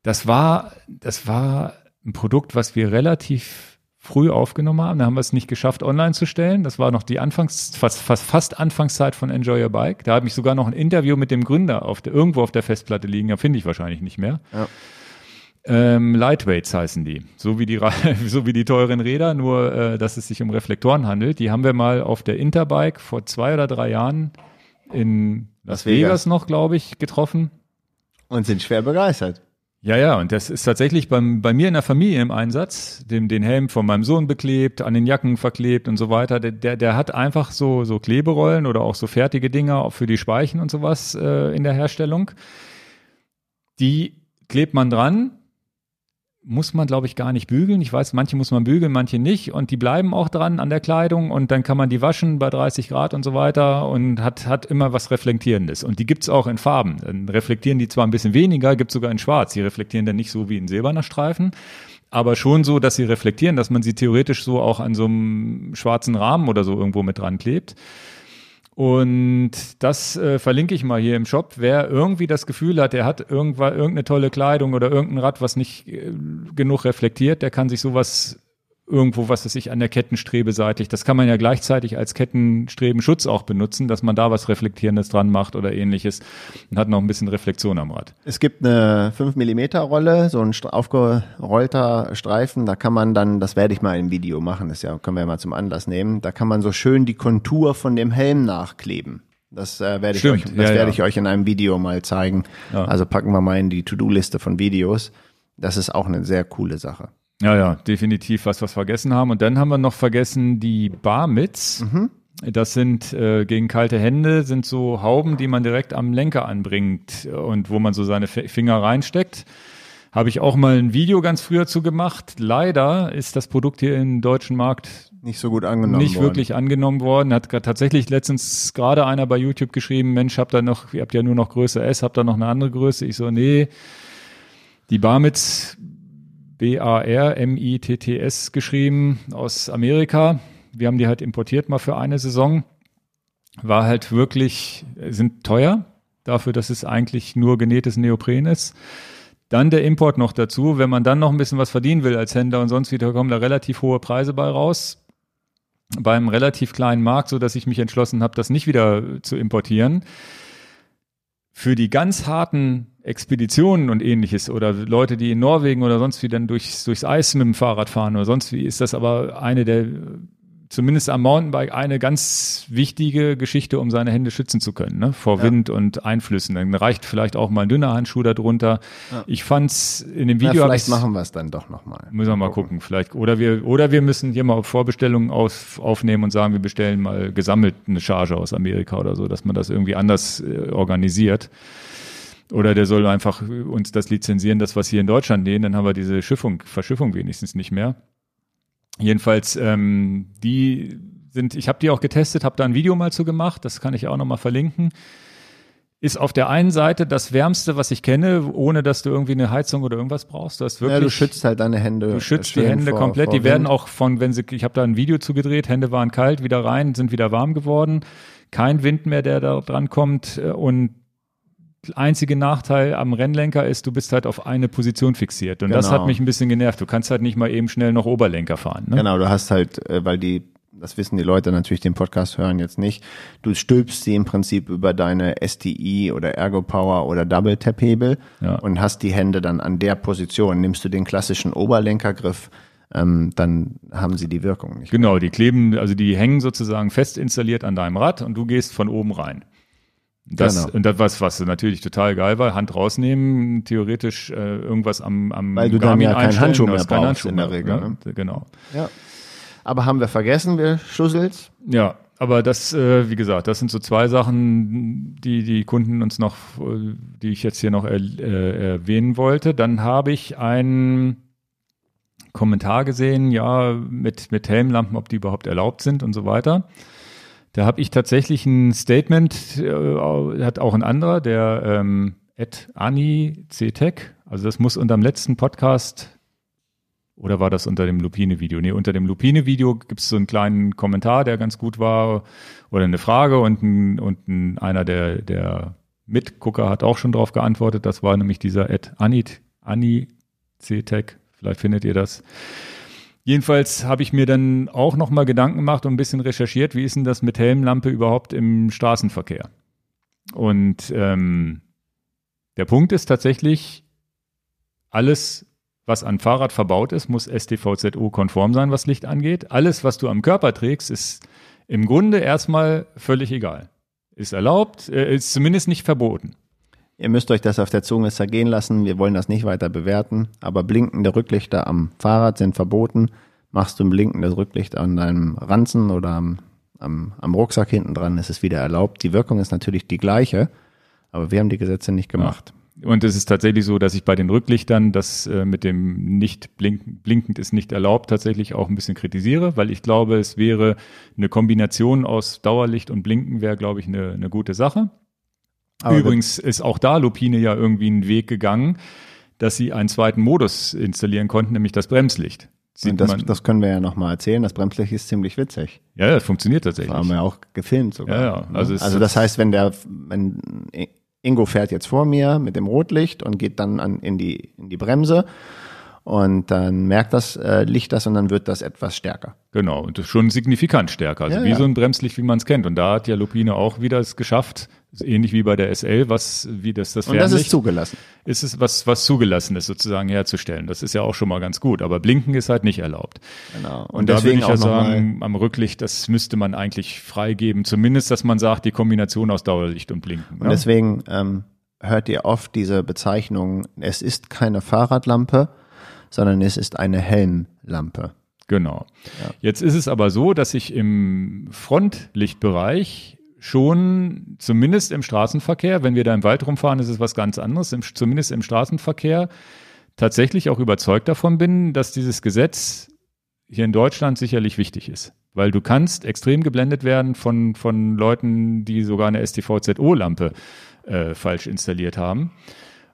Speaker 1: das war, das war ein Produkt, was wir relativ früh aufgenommen haben. Da haben wir es nicht geschafft, online zu stellen. Das war noch die Anfangs, fast, fast, fast Anfangszeit von Enjoy Your Bike. Da habe ich sogar noch ein Interview mit dem Gründer auf der, irgendwo auf der Festplatte liegen. Da finde ich wahrscheinlich nicht mehr.
Speaker 2: Ja.
Speaker 1: Ähm, Lightweights heißen die. So wie die, so wie die teuren Räder, nur äh, dass es sich um Reflektoren handelt. Die haben wir mal auf der Interbike vor zwei oder drei Jahren in Las
Speaker 2: Las Vegas.
Speaker 1: Vegas noch, glaube ich, getroffen.
Speaker 2: Und sind schwer begeistert.
Speaker 1: Ja, ja, und das ist tatsächlich beim, bei mir in der Familie im Einsatz, dem, den Helm von meinem Sohn beklebt, an den Jacken verklebt und so weiter. Der, der, der hat einfach so, so Kleberollen oder auch so fertige Dinger für die Speichen und sowas äh, in der Herstellung. Die klebt man dran, muss man, glaube ich, gar nicht bügeln. Ich weiß, manche muss man bügeln, manche nicht. Und die bleiben auch dran an der Kleidung und dann kann man die waschen bei 30 Grad und so weiter und hat, hat immer was Reflektierendes. Und die gibt's auch in Farben. Dann reflektieren die zwar ein bisschen weniger, gibt's sogar in Schwarz. Die reflektieren dann nicht so wie ein silberner Streifen, aber schon so, dass sie reflektieren, dass man sie theoretisch so auch an so einem schwarzen Rahmen oder so irgendwo mit dran klebt. Und das äh, verlinke ich mal hier im Shop. Wer irgendwie das Gefühl hat, er hat irgendwann irgendeine tolle Kleidung oder irgendein Rad, was nicht äh, genug reflektiert, der kann sich sowas irgendwo, was es sich an der Kettenstrebe seitig, das kann man ja gleichzeitig als Kettenstrebenschutz auch benutzen, dass man da was Reflektierendes dran macht oder ähnliches und hat noch ein bisschen Reflexion am Rad.
Speaker 2: Es gibt eine 5 mm Rolle, so ein aufgerollter Streifen, da kann man dann, das werde ich mal im Video machen, das ja, können wir ja mal zum Anlass nehmen, da kann man so schön die Kontur von dem Helm nachkleben. Das äh, werde ich
Speaker 1: Stimmt,
Speaker 2: euch, das
Speaker 1: ja,
Speaker 2: werde
Speaker 1: ja.
Speaker 2: ich euch in einem Video mal zeigen.
Speaker 1: Ja.
Speaker 2: Also packen wir mal in die To-Do-Liste von Videos. Das ist auch eine sehr coole Sache.
Speaker 1: Ja, ja, definitiv was, was vergessen haben. Und dann haben wir noch vergessen die Barmits. Mhm. Das sind äh, gegen kalte Hände, sind so Hauben, die man direkt am Lenker anbringt und wo man so seine Finger reinsteckt. Habe ich auch mal ein Video ganz früher zu gemacht. Leider ist das Produkt hier im deutschen Markt
Speaker 2: nicht so gut angenommen
Speaker 1: nicht worden. wirklich angenommen worden. Hat tatsächlich letztens gerade einer bei YouTube geschrieben, Mensch, habt ihr noch, ihr habt ja nur noch Größe S, habt ihr noch eine andere Größe? Ich so, nee, die Barmitz, B-A-R-M-I-T-T-S geschrieben aus Amerika. Wir haben die halt importiert mal für eine Saison. War halt wirklich, sind teuer dafür, dass es eigentlich nur genähtes Neopren ist. Dann der Import noch dazu. Wenn man dann noch ein bisschen was verdienen will als Händler und sonst wieder, kommen da relativ hohe Preise bei raus. Beim relativ kleinen Markt, so dass ich mich entschlossen habe, das nicht wieder zu importieren. Für die ganz harten Expeditionen und ähnliches oder Leute, die in Norwegen oder sonst wie dann durchs, durchs Eis mit dem Fahrrad fahren oder sonst wie, ist das aber eine der zumindest am Mountainbike eine ganz wichtige Geschichte, um seine Hände schützen zu können, ne? vor ja. Wind und Einflüssen. Dann reicht vielleicht auch mal ein dünner Handschuh darunter. Ja. Ich fand's in dem Video.
Speaker 2: Ja, vielleicht machen wir es dann doch nochmal.
Speaker 1: Müssen wir mal gucken. gucken. Vielleicht. Oder wir, oder wir müssen hier mal Vorbestellungen auf, aufnehmen und sagen, wir bestellen mal gesammelt eine Charge aus Amerika oder so, dass man das irgendwie anders äh, organisiert. Oder der soll einfach uns das lizenzieren, das was hier in Deutschland nähen, dann haben wir diese Schiffung, Verschiffung wenigstens nicht mehr. Jedenfalls, ähm, die sind, ich habe die auch getestet, habe da ein Video mal zu gemacht, das kann ich auch nochmal verlinken. Ist auf der einen Seite das Wärmste, was ich kenne, ohne dass du irgendwie eine Heizung oder irgendwas brauchst. Du, hast wirklich,
Speaker 2: ja, du schützt halt deine Hände.
Speaker 1: Du schützt die Hände vor, komplett. Vor die werden auch von, wenn sie, ich habe da ein Video zugedreht, Hände waren kalt, wieder rein, sind wieder warm geworden. Kein Wind mehr, der da dran kommt und einzige Nachteil am Rennlenker ist, du bist halt auf eine Position fixiert. Und genau. das hat genau. mich ein bisschen genervt. Du kannst halt nicht mal eben schnell noch Oberlenker fahren. Ne?
Speaker 2: Genau, du hast halt, äh, weil die, das wissen die Leute natürlich, den Podcast hören jetzt nicht, du stülpst sie im Prinzip über deine STI oder Ergo Power oder Double Tap Hebel ja. und hast die Hände dann an der Position. Nimmst du den klassischen Oberlenkergriff, ähm, dann haben sie die Wirkung nicht.
Speaker 1: Genau, die kleben, also die hängen sozusagen fest installiert an deinem Rad und du gehst von oben rein. Das, genau. Und das was, was natürlich total geil war, Hand rausnehmen, theoretisch äh, irgendwas am, am
Speaker 2: Weil du Garmin dann ja keinen Handschuh mehr brauchst Handschuh in der Regel.
Speaker 1: Ne? Ne? Genau.
Speaker 2: Ja. Aber haben wir vergessen, wir Schussels?
Speaker 1: Ja, aber das, äh, wie gesagt, das sind so zwei Sachen, die die Kunden uns noch, die ich jetzt hier noch er, äh, erwähnen wollte. Dann habe ich einen Kommentar gesehen, ja, mit, mit Helmlampen, ob die überhaupt erlaubt sind und so weiter. Da habe ich tatsächlich ein Statement, äh, hat auch ein anderer, der ähm, Ed Ani CTech, also das muss unter dem letzten Podcast oder war das unter dem Lupine-Video? Nee, unter dem Lupine-Video gibt es so einen kleinen Kommentar, der ganz gut war, oder eine Frage und, ein, und ein, einer der, der Mitgucker hat auch schon darauf geantwortet. Das war nämlich dieser Ed Ani, Ani CTech. Vielleicht findet ihr das. Jedenfalls habe ich mir dann auch nochmal Gedanken gemacht und ein bisschen recherchiert, wie ist denn das mit Helmlampe überhaupt im Straßenverkehr? Und ähm, der Punkt ist tatsächlich, alles, was an Fahrrad verbaut ist, muss STVZO-konform sein, was Licht angeht. Alles, was du am Körper trägst, ist im Grunde erstmal völlig egal. Ist erlaubt, äh, ist zumindest nicht verboten.
Speaker 2: Ihr müsst euch das auf der Zunge zergehen lassen. Wir wollen das nicht weiter bewerten. Aber blinkende Rücklichter am Fahrrad sind verboten. Machst du ein blinkendes Rücklicht an deinem Ranzen oder am, am, am Rucksack hinten dran, ist es wieder erlaubt. Die Wirkung ist natürlich die gleiche, aber wir haben die Gesetze nicht gemacht.
Speaker 1: Ja. Und es ist tatsächlich so, dass ich bei den Rücklichtern das äh, mit dem nicht blinken, blinkend ist nicht erlaubt tatsächlich auch ein bisschen kritisiere, weil ich glaube, es wäre eine Kombination aus Dauerlicht und Blinken wäre, glaube ich, eine, eine gute Sache. Aber Übrigens ist auch da Lupine ja irgendwie einen Weg gegangen, dass sie einen zweiten Modus installieren konnten, nämlich das Bremslicht.
Speaker 2: Sieht das, das können wir ja nochmal erzählen. Das Bremslicht ist ziemlich witzig.
Speaker 1: Ja, das funktioniert tatsächlich. Das
Speaker 2: haben wir auch gefilmt sogar.
Speaker 1: Ja, ja.
Speaker 2: Also, also das heißt, wenn der, wenn Ingo fährt jetzt vor mir mit dem Rotlicht und geht dann an, in die, in die Bremse und dann merkt das äh, Licht das und dann wird das etwas stärker.
Speaker 1: Genau, und schon signifikant stärker. Also ja, wie ja. so ein Bremslicht, wie man es kennt. Und da hat ja Lupine auch wieder es geschafft, ähnlich wie bei der SL, was wie das das
Speaker 2: Und das ist zugelassen.
Speaker 1: Ist es was was zugelassen ist sozusagen herzustellen. Das ist ja auch schon mal ganz gut, aber blinken ist halt nicht erlaubt. Genau. Und, Und da würde ich ja sagen, am Rücklicht, das müsste man eigentlich freigeben, zumindest dass man sagt, die Kombination aus Dauerlicht und Blinken.
Speaker 2: Und ja? deswegen ähm, hört ihr oft diese Bezeichnung, es ist keine Fahrradlampe, sondern es ist eine Helmlampe.
Speaker 1: Genau. Ja. Jetzt ist es aber so, dass ich im Frontlichtbereich schon zumindest im Straßenverkehr, wenn wir da im Wald rumfahren, ist es was ganz anderes, im, zumindest im Straßenverkehr tatsächlich auch überzeugt davon bin, dass dieses Gesetz hier in Deutschland sicherlich wichtig ist. Weil du kannst extrem geblendet werden von, von Leuten, die sogar eine STVZO-Lampe äh, falsch installiert haben.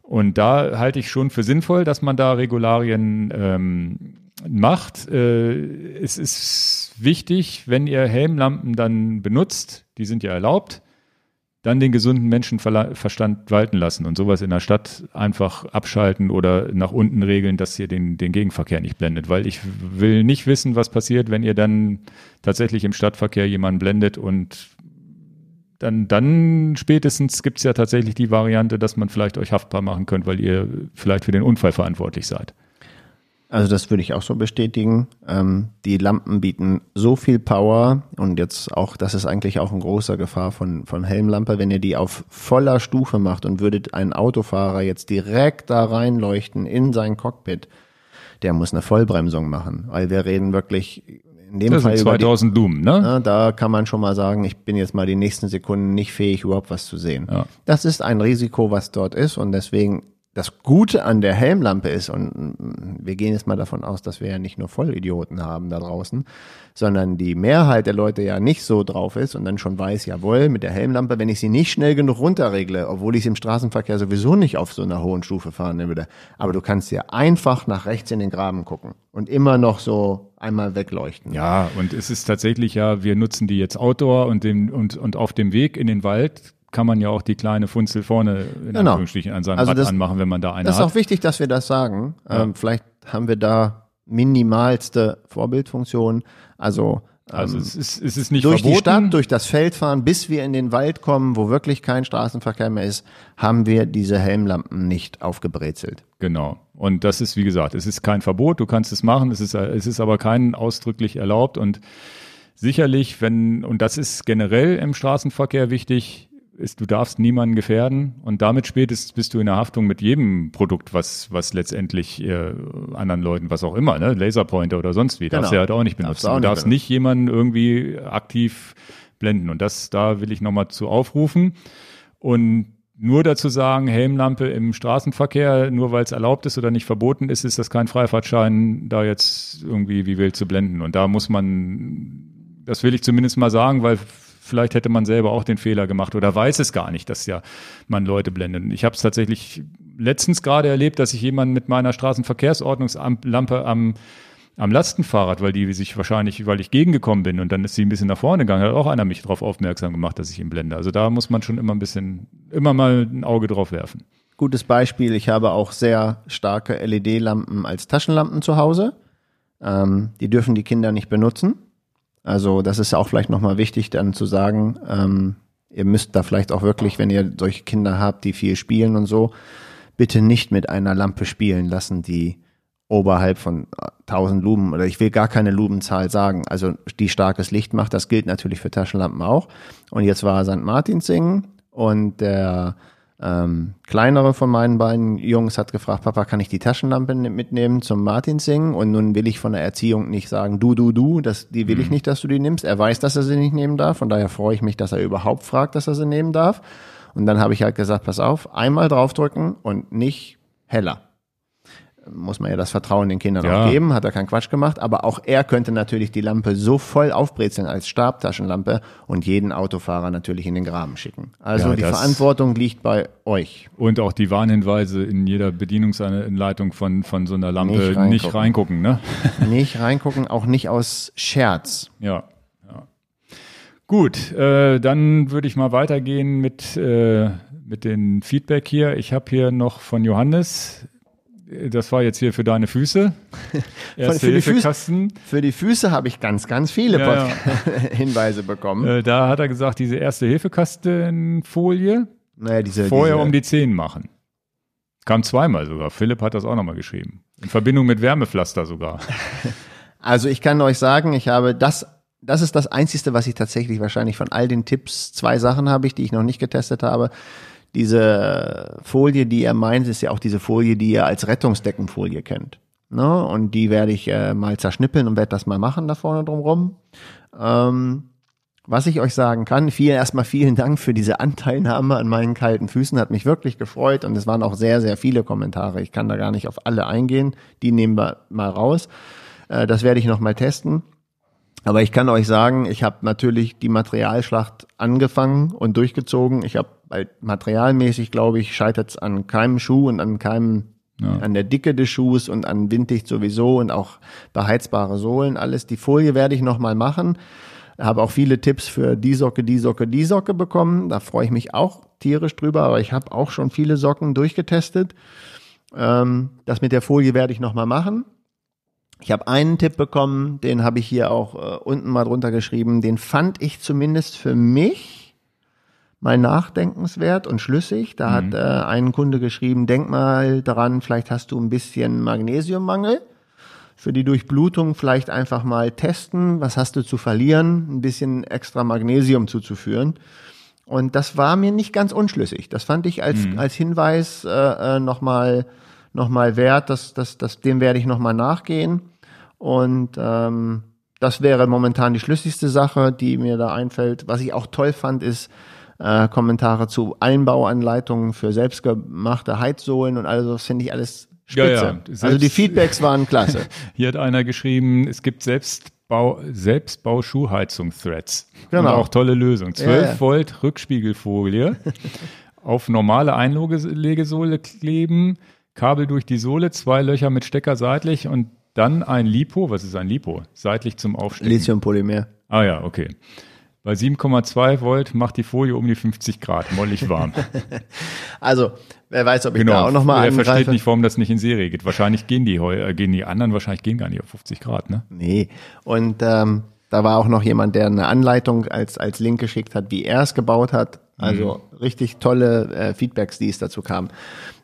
Speaker 1: Und da halte ich schon für sinnvoll, dass man da Regularien ähm, macht. Äh, es ist wichtig, wenn ihr Helmlampen dann benutzt, die sind ja erlaubt, dann den gesunden Menschenverstand walten lassen und sowas in der Stadt einfach abschalten oder nach unten regeln, dass ihr den, den Gegenverkehr nicht blendet. Weil ich will nicht wissen, was passiert, wenn ihr dann tatsächlich im Stadtverkehr jemanden blendet und dann, dann spätestens gibt's ja tatsächlich die Variante, dass man vielleicht euch haftbar machen könnt, weil ihr vielleicht für den Unfall verantwortlich seid.
Speaker 2: Also das würde ich auch so bestätigen. Ähm, die Lampen bieten so viel Power und jetzt auch, das ist eigentlich auch ein großer Gefahr von, von Helmlampe, wenn ihr die auf voller Stufe macht und würdet einen Autofahrer jetzt direkt da reinleuchten in sein Cockpit, der muss eine Vollbremsung machen, weil wir reden wirklich in dem
Speaker 1: das
Speaker 2: Fall
Speaker 1: sind 2000
Speaker 2: die,
Speaker 1: Lumen, ne?
Speaker 2: Ja, da kann man schon mal sagen, ich bin jetzt mal die nächsten Sekunden nicht fähig, überhaupt was zu sehen. Ja. Das ist ein Risiko, was dort ist und deswegen das Gute an der Helmlampe ist, und wir gehen jetzt mal davon aus, dass wir ja nicht nur Vollidioten haben da draußen, sondern die Mehrheit der Leute ja nicht so drauf ist und dann schon weiß, jawohl, mit der Helmlampe, wenn ich sie nicht schnell genug runterregle, obwohl ich sie im Straßenverkehr sowieso nicht auf so einer hohen Stufe fahren würde, aber du kannst ja einfach nach rechts in den Graben gucken und immer noch so einmal wegleuchten.
Speaker 1: Ja, und es ist tatsächlich ja, wir nutzen die jetzt Outdoor und, dem, und, und auf dem Weg in den Wald kann man ja auch die kleine Funzel vorne in genau. Anführungsstrichen an seinem also Rad das, anmachen, wenn man da eine hat.
Speaker 2: Das ist auch wichtig, dass wir das sagen. Ja. Ähm, vielleicht haben wir da minimalste Vorbildfunktion. Also
Speaker 1: also ähm, es ist, es ist nicht
Speaker 2: durch
Speaker 1: verboten.
Speaker 2: die Stadt, durch das Feld fahren, bis wir in den Wald kommen, wo wirklich kein Straßenverkehr mehr ist, haben wir diese Helmlampen nicht aufgebrezelt.
Speaker 1: Genau. Und das ist, wie gesagt, es ist kein Verbot, du kannst es machen, es ist, es ist aber kein ausdrücklich erlaubt und sicherlich, wenn, und das ist generell im Straßenverkehr wichtig, ist, du darfst niemanden gefährden und damit spätestens bist du in der Haftung mit jedem Produkt, was, was letztendlich äh, anderen Leuten, was auch immer, ne, Laserpointer oder sonst wie, genau. darfst du halt auch nicht benutzen. Darfst du, du darfst nicht, nicht jemanden irgendwie aktiv blenden und das, da will ich nochmal zu aufrufen und nur dazu sagen, Helmlampe im Straßenverkehr, nur weil es erlaubt ist oder nicht verboten ist, ist das kein Freifahrtschein, da jetzt irgendwie wie wild zu blenden. Und da muss man, das will ich zumindest mal sagen, weil vielleicht hätte man selber auch den Fehler gemacht oder weiß es gar nicht, dass ja man Leute blendet. Ich habe es tatsächlich letztens gerade erlebt, dass ich jemanden mit meiner Straßenverkehrsordnungslampe am am Lastenfahrrad, weil die sich wahrscheinlich, weil ich gegengekommen bin und dann ist sie ein bisschen nach vorne gegangen, hat auch einer mich darauf aufmerksam gemacht, dass ich ihn blende. Also da muss man schon immer ein bisschen, immer mal ein Auge drauf werfen.
Speaker 2: Gutes Beispiel, ich habe auch sehr starke LED-Lampen als Taschenlampen zu Hause. Ähm, die dürfen die Kinder nicht benutzen. Also das ist auch vielleicht nochmal wichtig, dann zu sagen, ähm, ihr müsst da vielleicht auch wirklich, wenn ihr solche Kinder habt, die viel spielen und so, bitte nicht mit einer Lampe spielen lassen, die oberhalb von 1000 Lumen oder ich will gar keine Lumenzahl sagen, also die starkes Licht macht, das gilt natürlich für Taschenlampen auch. Und jetzt war St. Martins singen und der ähm, kleinere von meinen beiden Jungs hat gefragt, Papa, kann ich die Taschenlampe mitnehmen zum Martin singen? Und nun will ich von der Erziehung nicht sagen, du, du, du, das, die will mhm. ich nicht, dass du die nimmst. Er weiß, dass er sie nicht nehmen darf. Von daher freue ich mich, dass er überhaupt fragt, dass er sie nehmen darf. Und dann habe ich halt gesagt, pass auf, einmal draufdrücken und nicht heller muss man ja das Vertrauen den Kindern ja. auch geben, hat er keinen Quatsch gemacht, aber auch er könnte natürlich die Lampe so voll aufbrezeln als Stabtaschenlampe und jeden Autofahrer natürlich in den Graben schicken. Also ja, die Verantwortung liegt bei euch.
Speaker 1: Und auch die Warnhinweise in jeder Bedienungsanleitung von, von so einer Lampe nicht reingucken, nicht reingucken ne?
Speaker 2: Nicht reingucken, auch nicht aus Scherz.
Speaker 1: Ja. ja. Gut, äh, dann würde ich mal weitergehen mit, äh, mit den Feedback hier. Ich habe hier noch von Johannes das war jetzt hier für deine Füße.
Speaker 2: Erste für, die Füße, für die Füße habe ich ganz, ganz viele ja, ja. Hinweise bekommen.
Speaker 1: Äh, da hat er gesagt, diese erste Hilfekastenfolie
Speaker 2: naja, diese,
Speaker 1: vorher
Speaker 2: diese,
Speaker 1: um die Zehen machen. Kam zweimal sogar. Philipp hat das auch nochmal geschrieben. In Verbindung mit Wärmepflaster sogar.
Speaker 2: Also ich kann euch sagen, ich habe das, das ist das Einzige, was ich tatsächlich wahrscheinlich von all den Tipps, zwei Sachen habe ich, die ich noch nicht getestet habe. Diese Folie, die er meint, ist ja auch diese Folie, die ihr als Rettungsdeckenfolie kennt. Ne? Und die werde ich äh, mal zerschnippeln und werde das mal machen da vorne drumrum. Ähm, was ich euch sagen kann, viel, erstmal vielen Dank für diese Anteilnahme an meinen kalten Füßen, hat mich wirklich gefreut und es waren auch sehr, sehr viele Kommentare. Ich kann da gar nicht auf alle eingehen, die nehmen wir mal raus. Äh, das werde ich nochmal testen. Aber ich kann euch sagen, ich habe natürlich die Materialschlacht angefangen und durchgezogen. Ich habe halt materialmäßig, glaube ich, scheitert es an keinem Schuh und an keinem, ja. an der Dicke des Schuhs und an Winddicht sowieso und auch beheizbare Sohlen, alles. Die Folie werde ich nochmal machen. Habe auch viele Tipps für die Socke, die Socke, die Socke bekommen. Da freue ich mich auch tierisch drüber, aber ich habe auch schon viele Socken durchgetestet. Ähm, das mit der Folie werde ich nochmal machen. Ich habe einen Tipp bekommen, den habe ich hier auch äh, unten mal drunter geschrieben. Den fand ich zumindest für mich mal nachdenkenswert und schlüssig. Da mhm. hat äh, ein Kunde geschrieben, denk mal daran, vielleicht hast du ein bisschen Magnesiummangel. Für die Durchblutung vielleicht einfach mal testen, was hast du zu verlieren, ein bisschen extra Magnesium zuzuführen. Und das war mir nicht ganz unschlüssig. Das fand ich als, mhm. als Hinweis äh, äh, nochmal noch mal wert. Das, das, das, dem werde ich nochmal nachgehen. Und ähm, das wäre momentan die schlüssigste Sache, die mir da einfällt. Was ich auch toll fand, ist äh, Kommentare zu Einbauanleitungen für selbstgemachte Heizsohlen und all das finde ich alles spitze. Ja, ja. Selbst, also die Feedbacks waren klasse.
Speaker 1: Hier hat einer geschrieben, es gibt Selbstbau, Selbstbau-Schuhheizung-Threads. Genau. Und auch tolle Lösung. 12 ja, Volt Rückspiegelfolie auf normale Einlegesohle kleben, Kabel durch die Sohle, zwei Löcher mit Stecker seitlich und dann ein Lipo, was ist ein Lipo? Seitlich zum Aufstecken.
Speaker 2: Lithiumpolymer.
Speaker 1: Ah ja, okay. Bei 7,2 Volt macht die Folie um die 50 Grad, mollig warm.
Speaker 2: also, wer weiß, ob ich genau, da auch nochmal
Speaker 1: angreife. Er versteht nicht, warum das nicht in Serie geht. Wahrscheinlich gehen die, äh, gehen die anderen, wahrscheinlich gehen gar nicht auf 50 Grad, ne?
Speaker 2: Nee. Und ähm, da war auch noch jemand, der eine Anleitung als, als Link geschickt hat, wie er es gebaut hat. Also mhm. richtig tolle äh, Feedbacks, die es dazu kamen.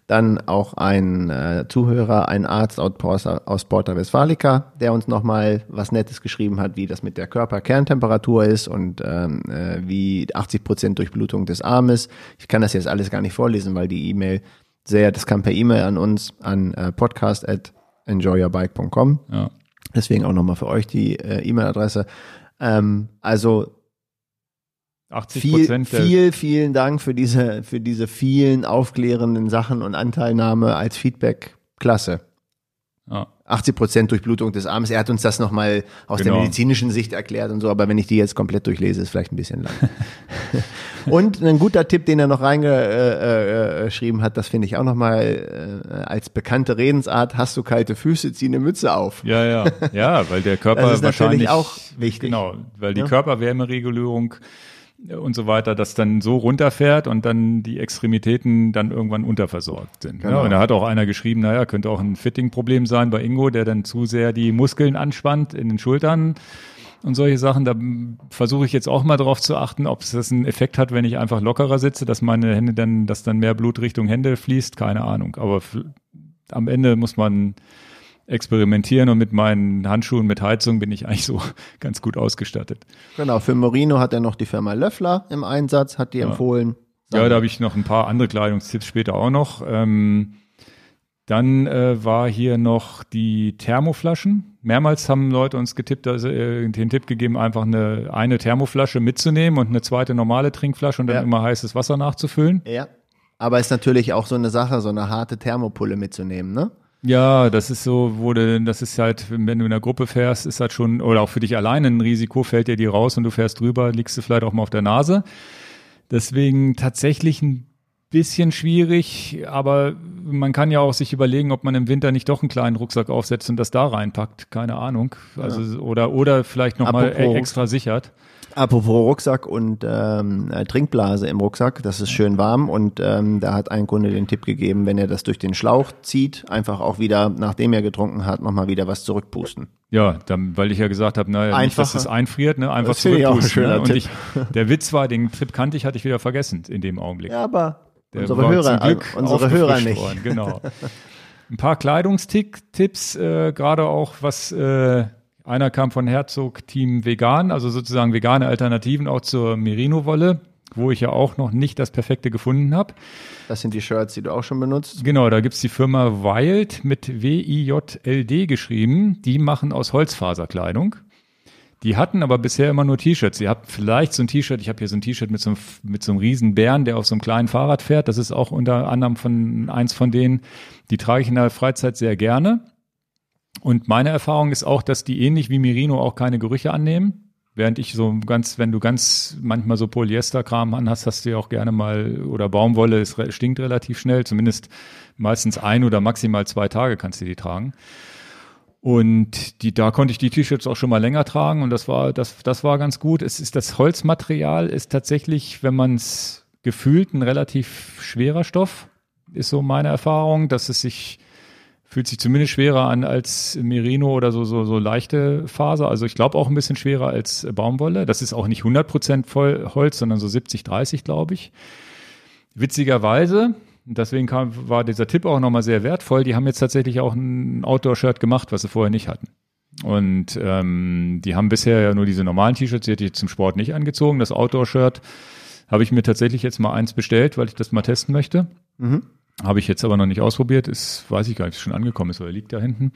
Speaker 2: Dann auch ein äh, Zuhörer, ein Arzt aus Porta Westfalica, der uns nochmal was Nettes geschrieben hat, wie das mit der Körperkerntemperatur ist und ähm, äh, wie 80 Prozent Durchblutung des Armes. Ich kann das jetzt alles gar nicht vorlesen, weil die E-Mail sehr, das kam per E-Mail an uns, an äh, podcast at enjoyyourbike.com. Ja. Deswegen auch nochmal für euch die äh, E-Mail-Adresse. Ähm, also
Speaker 1: 80
Speaker 2: Prozent. Viel, viel, vielen Dank für diese, für diese vielen aufklärenden Sachen und Anteilnahme als Feedback. Klasse. Ja. 80 Prozent Durchblutung des Arms. Er hat uns das nochmal aus genau. der medizinischen Sicht erklärt und so, aber wenn ich die jetzt komplett durchlese, ist vielleicht ein bisschen lang. und ein guter Tipp, den er noch reingeschrieben äh, äh, hat, das finde ich auch nochmal äh, als bekannte Redensart, hast du kalte Füße, zieh eine Mütze auf.
Speaker 1: Ja, ja, ja, weil der Körper
Speaker 2: das ist
Speaker 1: wahrscheinlich
Speaker 2: auch wichtig.
Speaker 1: Genau, weil die ja? Körperwärmeregulierung und so weiter, das dann so runterfährt und dann die Extremitäten dann irgendwann unterversorgt sind. Genau. Ja, und da hat auch einer geschrieben, naja, könnte auch ein Fitting-Problem sein bei Ingo, der dann zu sehr die Muskeln anspannt in den Schultern und solche Sachen. Da versuche ich jetzt auch mal darauf zu achten, ob es das einen Effekt hat, wenn ich einfach lockerer sitze, dass meine Hände dann, dass dann mehr Blut Richtung Hände fließt. Keine Ahnung. Aber am Ende muss man experimentieren und mit meinen Handschuhen mit Heizung bin ich eigentlich so ganz gut ausgestattet.
Speaker 2: Genau, für Morino hat er noch die Firma Löffler im Einsatz, hat die ja. empfohlen.
Speaker 1: Ja, da habe ich noch ein paar andere Kleidungstipps später auch noch. Ähm, dann äh, war hier noch die Thermoflaschen. Mehrmals haben Leute uns getippt, also, äh, den Tipp gegeben, einfach eine, eine Thermoflasche mitzunehmen und eine zweite normale Trinkflasche und dann ja. immer heißes Wasser nachzufüllen.
Speaker 2: Ja. Aber ist natürlich auch so eine Sache, so eine harte Thermopulle mitzunehmen, ne?
Speaker 1: Ja, das ist so, wurde, das ist halt, wenn du in der Gruppe fährst, ist halt schon, oder auch für dich alleine ein Risiko, fällt dir die raus und du fährst drüber, liegst du vielleicht auch mal auf der Nase. Deswegen tatsächlich ein bisschen schwierig, aber man kann ja auch sich überlegen, ob man im Winter nicht doch einen kleinen Rucksack aufsetzt und das da reinpackt. Keine Ahnung. Also, ja. oder, oder vielleicht nochmal extra sichert.
Speaker 2: Apropos Rucksack und ähm, äh, Trinkblase im Rucksack, das ist schön warm und ähm, da hat ein Kunde den Tipp gegeben, wenn er das durch den Schlauch zieht, einfach auch wieder, nachdem er getrunken hat, nochmal wieder was zurückpusten.
Speaker 1: Ja, dann, weil ich ja gesagt habe, naja, nicht, dass es einfriert, ne? einfach das zurückpusten. Ne? Und ich, der Witz war, den Tipp kannte ich, hatte ich wieder vergessen in dem Augenblick.
Speaker 2: Ja, aber der unsere Hörer,
Speaker 1: Glück unsere Hörer nicht. Worden, genau. Ein paar Kleidungstipps, äh, gerade auch was äh, einer kam von Herzog Team Vegan, also sozusagen vegane Alternativen auch zur Merino-Wolle. wo ich ja auch noch nicht das Perfekte gefunden habe.
Speaker 2: Das sind die Shirts, die du auch schon benutzt.
Speaker 1: Genau, da gibt's die Firma Wild mit W-I-J-L-D geschrieben. Die machen aus Holzfaserkleidung. Die hatten aber bisher immer nur T-Shirts. Ihr habt vielleicht so ein T-Shirt, ich habe hier so ein T-Shirt mit so einem, mit so einem riesen Bären, der auf so einem kleinen Fahrrad fährt. Das ist auch unter anderem von eins von denen. Die trage ich in der Freizeit sehr gerne. Und meine Erfahrung ist auch, dass die ähnlich wie Merino auch keine Gerüche annehmen. Während ich so ganz, wenn du ganz manchmal so Polyesterkram an hast, hast du ja auch gerne mal, oder Baumwolle, es stinkt relativ schnell, zumindest meistens ein oder maximal zwei Tage kannst du die tragen. Und die, da konnte ich die T-Shirts auch schon mal länger tragen und das war, das, das war ganz gut. Es ist das Holzmaterial ist tatsächlich, wenn man es gefühlt, ein relativ schwerer Stoff, ist so meine Erfahrung, dass es sich fühlt sich zumindest schwerer an als Merino oder so, so, so leichte Faser. Also ich glaube auch ein bisschen schwerer als Baumwolle. Das ist auch nicht 100% voll Holz, sondern so 70, 30, glaube ich. Witzigerweise, deswegen kam, war dieser Tipp auch nochmal sehr wertvoll. Die haben jetzt tatsächlich auch ein Outdoor-Shirt gemacht, was sie vorher nicht hatten. Und ähm, die haben bisher ja nur diese normalen T-Shirts, die hätte ich zum Sport nicht angezogen. Das Outdoor-Shirt habe ich mir tatsächlich jetzt mal eins bestellt, weil ich das mal testen möchte. Mhm. Habe ich jetzt aber noch nicht ausprobiert. Ist, weiß ich gar nicht, schon angekommen ist oder liegt da hinten.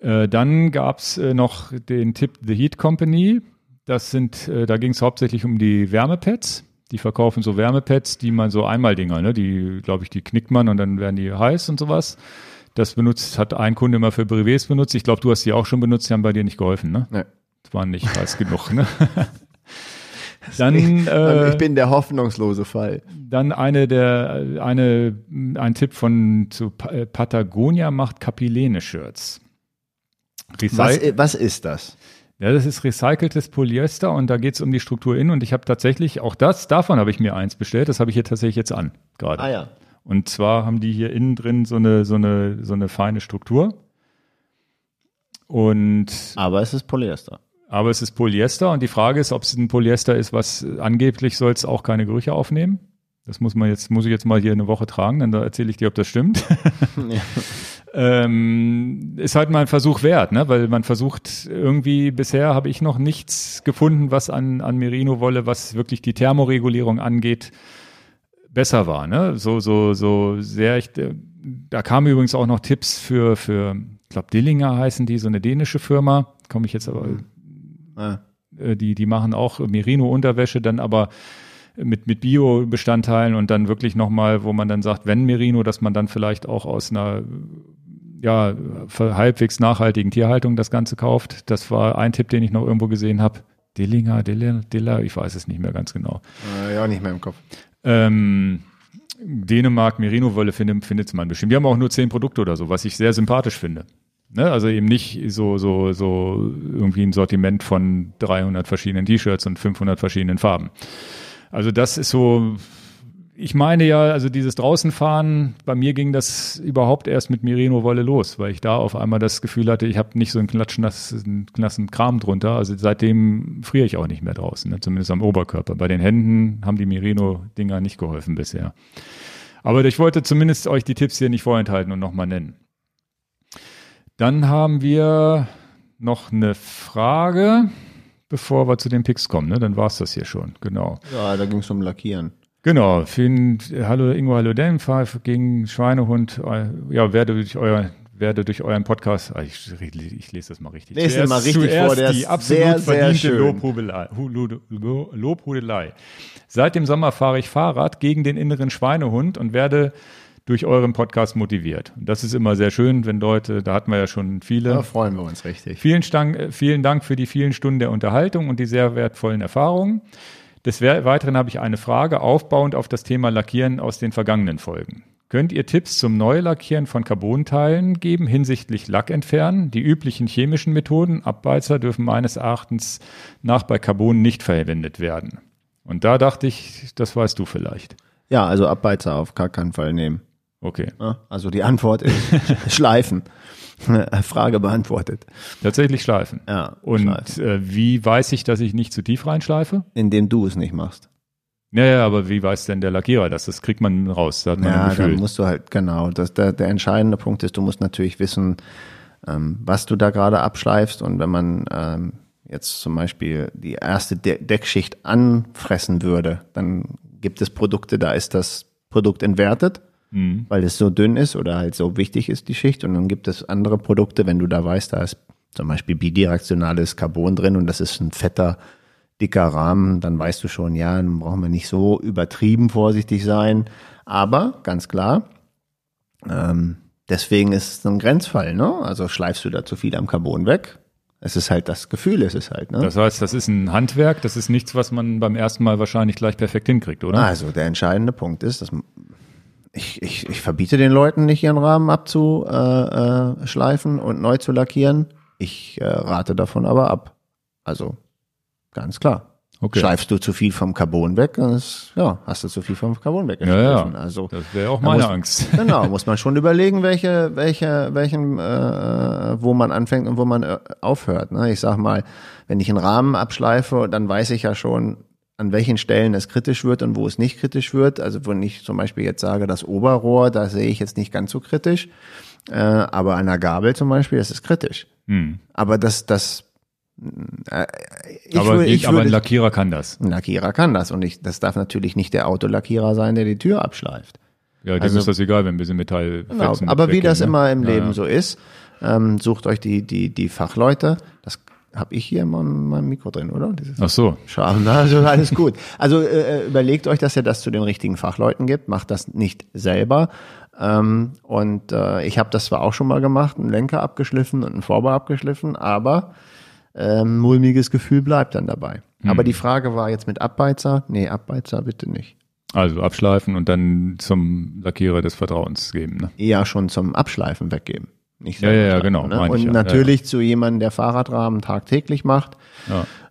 Speaker 1: Äh, dann gab's äh, noch den Tipp The Heat Company. Das sind, äh, da ging es hauptsächlich um die Wärmepads. Die verkaufen so Wärmepads, die man so Einmaldinger, ne? Die, glaube ich, die knickt man und dann werden die heiß und sowas. Das benutzt, hat ein Kunde immer für Brevets benutzt. Ich glaube, du hast die auch schon benutzt, die haben bei dir nicht geholfen, ne? Nee. Das waren nicht heiß genug, ne?
Speaker 2: Dann, äh, ich bin der hoffnungslose Fall.
Speaker 1: Dann eine der, eine, ein Tipp von zu äh, Patagonia macht Kapilene-Shirts.
Speaker 2: Was, was ist das?
Speaker 1: Ja, das ist recyceltes Polyester und da geht es um die Struktur innen und ich habe tatsächlich auch das, davon habe ich mir eins bestellt, das habe ich hier tatsächlich jetzt an gerade.
Speaker 2: Ah ja.
Speaker 1: Und zwar haben die hier innen drin so eine, so eine, so eine feine Struktur. Und
Speaker 2: Aber es ist Polyester.
Speaker 1: Aber es ist Polyester und die Frage ist, ob es ein Polyester ist, was angeblich soll es auch keine Gerüche aufnehmen. Das muss man jetzt, muss ich jetzt mal hier eine Woche tragen, dann erzähle ich dir, ob das stimmt. Ja. ähm, ist halt mal ein Versuch wert, ne? Weil man versucht, irgendwie, bisher habe ich noch nichts gefunden, was an, an Merino-Wolle, was wirklich die Thermoregulierung angeht, besser war. Ne? So, so, so sehr ich, da kamen übrigens auch noch Tipps für, für, ich glaube, Dillinger heißen die, so eine dänische Firma. Komme ich jetzt aber. Ah. Die, die machen auch Merino-Unterwäsche, dann aber mit, mit Bio-Bestandteilen und dann wirklich nochmal, wo man dann sagt, wenn Merino, dass man dann vielleicht auch aus einer ja, halbwegs nachhaltigen Tierhaltung das Ganze kauft. Das war ein Tipp, den ich noch irgendwo gesehen habe. Dillinger, Diller, Diller, ich weiß es nicht mehr ganz genau.
Speaker 2: Äh, ja, nicht mehr im Kopf.
Speaker 1: Ähm, Dänemark, Merino-Wolle findet, findet man bestimmt. Die haben auch nur zehn Produkte oder so, was ich sehr sympathisch finde. Ne? Also eben nicht so, so, so irgendwie ein Sortiment von 300 verschiedenen T-Shirts und 500 verschiedenen Farben. Also das ist so, ich meine ja, also dieses Draußenfahren, bei mir ging das überhaupt erst mit Merino-Wolle los, weil ich da auf einmal das Gefühl hatte, ich habe nicht so einen klatschnassen nassen Kram drunter. Also seitdem friere ich auch nicht mehr draußen, ne? zumindest am Oberkörper. Bei den Händen haben die Merino-Dinger nicht geholfen bisher. Aber ich wollte zumindest euch die Tipps hier nicht vorenthalten und nochmal nennen. Dann haben wir noch eine Frage bevor wir zu den Picks kommen. Ne? Dann war es das hier schon, genau.
Speaker 2: Ja, da ging es um Lackieren.
Speaker 1: Genau, vielen, hallo Ingo, hallo Dan, gegen Schweinehund, ja, werde durch euer werde durch euren Podcast, ah, ich, ich, lese das mal richtig.
Speaker 2: Lese zuerst, mal richtig vor, der die absolut sehr, verdiente sehr
Speaker 1: Lobhudelei, Lobhudelei. Seit dem Sommer fahre ich Fahrrad gegen den inneren Schweinehund und werde durch euren Podcast motiviert. Und das ist immer sehr schön, wenn Leute, da hatten wir ja schon viele. Da
Speaker 2: freuen wir uns richtig.
Speaker 1: Vielen Dank, äh, vielen Dank für die vielen Stunden der Unterhaltung und die sehr wertvollen Erfahrungen. Des Weiteren habe ich eine Frage aufbauend auf das Thema Lackieren aus den vergangenen Folgen. Könnt ihr Tipps zum Neulackieren von Carbonteilen geben hinsichtlich Lack entfernen? Die üblichen chemischen Methoden, Abbeizer, dürfen meines Erachtens nach bei Carbon nicht verwendet werden. Und da dachte ich, das weißt du vielleicht.
Speaker 2: Ja, also Abbeizer auf gar keinen Fall nehmen.
Speaker 1: Okay.
Speaker 2: Also die Antwort ist Schleifen. Frage beantwortet.
Speaker 1: Tatsächlich schleifen.
Speaker 2: Ja.
Speaker 1: Und schleifen. Äh, wie weiß ich, dass ich nicht zu tief reinschleife?
Speaker 2: Indem du es nicht machst.
Speaker 1: Ja, ja, aber wie weiß denn der Lackierer das? Das kriegt man raus. Da hat man
Speaker 2: ja, ein Gefühl. da musst du halt, genau. Das, der, der entscheidende Punkt ist, du musst natürlich wissen, ähm, was du da gerade abschleifst. Und wenn man ähm, jetzt zum Beispiel die erste De Deckschicht anfressen würde, dann gibt es Produkte, da ist das Produkt entwertet, mhm. weil es so dünn ist oder halt so wichtig ist, die Schicht. Und dann gibt es andere Produkte, wenn du da weißt, da ist zum Beispiel bidirektionales Carbon drin und das ist ein fetter, dicker Rahmen, dann weißt du schon, ja, dann brauchen wir nicht so übertrieben vorsichtig sein. Aber ganz klar, ähm, deswegen ist es ein Grenzfall, ne? Also schleifst du da zu viel am Carbon weg, es ist halt das Gefühl, es ist halt. Ne?
Speaker 1: Das heißt, das ist ein Handwerk, das ist nichts, was man beim ersten Mal wahrscheinlich gleich perfekt hinkriegt, oder?
Speaker 2: Also der entscheidende Punkt ist, dass ich, ich, ich verbiete den Leuten nicht ihren Rahmen abzuschleifen und neu zu lackieren. Ich äh, rate davon aber ab. Also ganz klar. Okay. Schleifst du zu viel vom Carbon weg, dann ist, ja, hast du zu viel vom Carbon weg.
Speaker 1: Ja, ja. Also, das wäre auch meine muss, Angst.
Speaker 2: Genau, muss man schon überlegen, welche, welche, welchen, äh, wo man anfängt und wo man äh, aufhört. Ne? Ich sag mal, wenn ich einen Rahmen abschleife, dann weiß ich ja schon, an welchen Stellen es kritisch wird und wo es nicht kritisch wird. Also wenn ich zum Beispiel jetzt sage, das Oberrohr, da sehe ich jetzt nicht ganz so kritisch. Äh, aber an der Gabel zum Beispiel, das ist kritisch. Hm. Aber das, das
Speaker 1: äh, ich aber, würde, ich aber würde, ein Lackierer kann das.
Speaker 2: Ein Lackierer kann das. Und ich, das darf natürlich nicht der Autolackierer sein, der die Tür abschleift.
Speaker 1: Ja, dem also, ist das egal, wenn wir sie Metall
Speaker 2: genau, Aber wie das ne? immer im Leben ja. so ist, ähm, sucht euch die, die, die Fachleute. Das habe ich hier in meinem, meinem Mikro drin, oder?
Speaker 1: Dieses Ach so.
Speaker 2: Schade, also alles gut. Also äh, überlegt euch, dass ihr das zu den richtigen Fachleuten gibt. Macht das nicht selber. Ähm, und äh, ich habe das zwar auch schon mal gemacht, einen Lenker abgeschliffen und einen Vorbau abgeschliffen, aber ähm, mulmiges Gefühl bleibt dann dabei. Mhm. Aber die Frage war jetzt mit Abbeizer. Nee, Abbeizer bitte nicht.
Speaker 1: Also abschleifen und dann zum Lackierer des Vertrauens geben. Ne?
Speaker 2: Eher schon zum Abschleifen weggeben.
Speaker 1: Nicht ja, ja, ja, genau.
Speaker 2: Ne? Und ja. natürlich ja, ja. zu jemandem, der Fahrradrahmen tagtäglich macht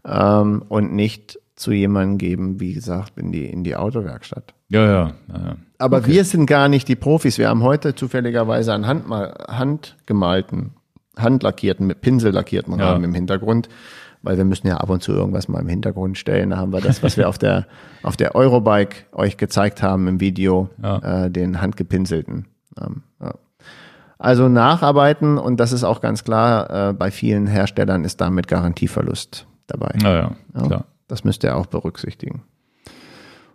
Speaker 2: ähm, und nicht zu jemandem geben, wie gesagt, in die, in die Autowerkstatt.
Speaker 1: Ja, ja. ja,
Speaker 2: Aber okay. wir sind gar nicht die Profis. Wir haben heute zufälligerweise einen Handmal, handgemalten handlackierten, mit Pinsel lackierten Rahmen im Hintergrund, weil wir müssen ja ab und zu irgendwas mal im Hintergrund stellen. Da haben wir das, was wir auf der, auf der Eurobike euch gezeigt haben im Video, ja. äh, den handgepinselten. Ähm, ja. Also nacharbeiten und das ist auch ganz klar, äh, bei vielen Herstellern ist damit Garantieverlust dabei.
Speaker 1: Ja, ja, klar.
Speaker 2: Das müsst ihr auch berücksichtigen.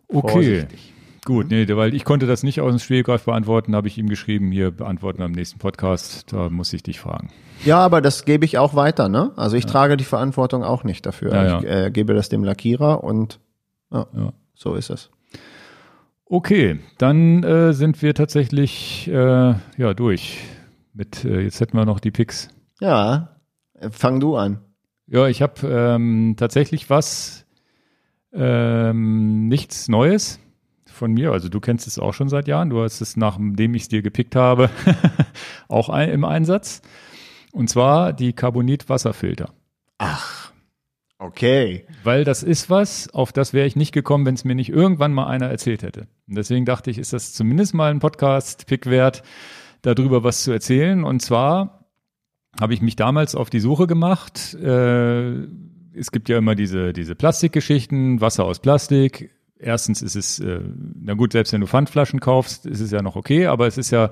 Speaker 1: Okay. Vorsichtig. Gut, nee, weil ich konnte das nicht aus dem Stegreif beantworten, habe ich ihm geschrieben, hier beantworten am nächsten Podcast, da muss ich dich fragen.
Speaker 2: Ja, aber das gebe ich auch weiter, ne? Also ich ja. trage die Verantwortung auch nicht dafür. Ja. Ich äh, gebe das dem Lackierer und ja, so ist es.
Speaker 1: Okay, dann äh, sind wir tatsächlich äh, ja durch. Mit äh, jetzt hätten wir noch die Picks.
Speaker 2: Ja, fang du an.
Speaker 1: Ja, ich habe ähm, tatsächlich was ähm, nichts Neues von mir. Also du kennst es auch schon seit Jahren. Du hast es, nachdem ich es dir gepickt habe, auch ein, im Einsatz. Und zwar die Carbonit-Wasserfilter.
Speaker 2: Ach, okay.
Speaker 1: Weil das ist was, auf das wäre ich nicht gekommen, wenn es mir nicht irgendwann mal einer erzählt hätte. Und deswegen dachte ich, ist das zumindest mal ein Podcast-Pick wert, darüber was zu erzählen. Und zwar habe ich mich damals auf die Suche gemacht. Äh, es gibt ja immer diese, diese Plastikgeschichten, Wasser aus Plastik, erstens ist es, äh, na gut, selbst wenn du Pfandflaschen kaufst, ist es ja noch okay, aber es ist ja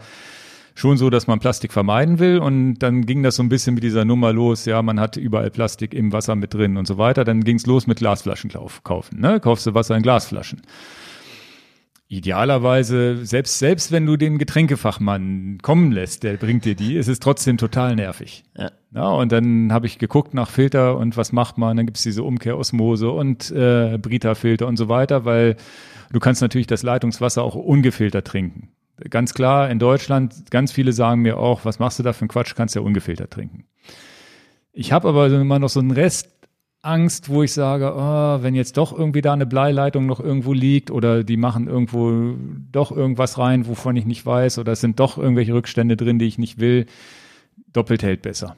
Speaker 1: schon so, dass man Plastik vermeiden will und dann ging das so ein bisschen mit dieser Nummer los, ja, man hat überall Plastik im Wasser mit drin und so weiter, dann ging es los mit Glasflaschen kaufen, ne? Kaufst du Wasser in Glasflaschen. Idealerweise, selbst, selbst wenn du den Getränkefachmann kommen lässt, der bringt dir die, ist es trotzdem total nervig. Ja. ja und dann habe ich geguckt nach Filter und was macht man, dann gibt's diese Umkehrosmose und äh, Brita-Filter und so weiter, weil du kannst natürlich das Leitungswasser auch ungefiltert trinken. Ganz klar, in Deutschland, ganz viele sagen mir auch, was machst du da für einen Quatsch, kannst ja ungefiltert trinken. Ich habe aber immer noch so einen Rest Angst, wo ich sage, oh, wenn jetzt doch irgendwie da eine Bleileitung noch irgendwo liegt oder die machen irgendwo doch irgendwas rein, wovon ich nicht weiß oder es sind doch irgendwelche Rückstände drin, die ich nicht will, doppelt hält besser.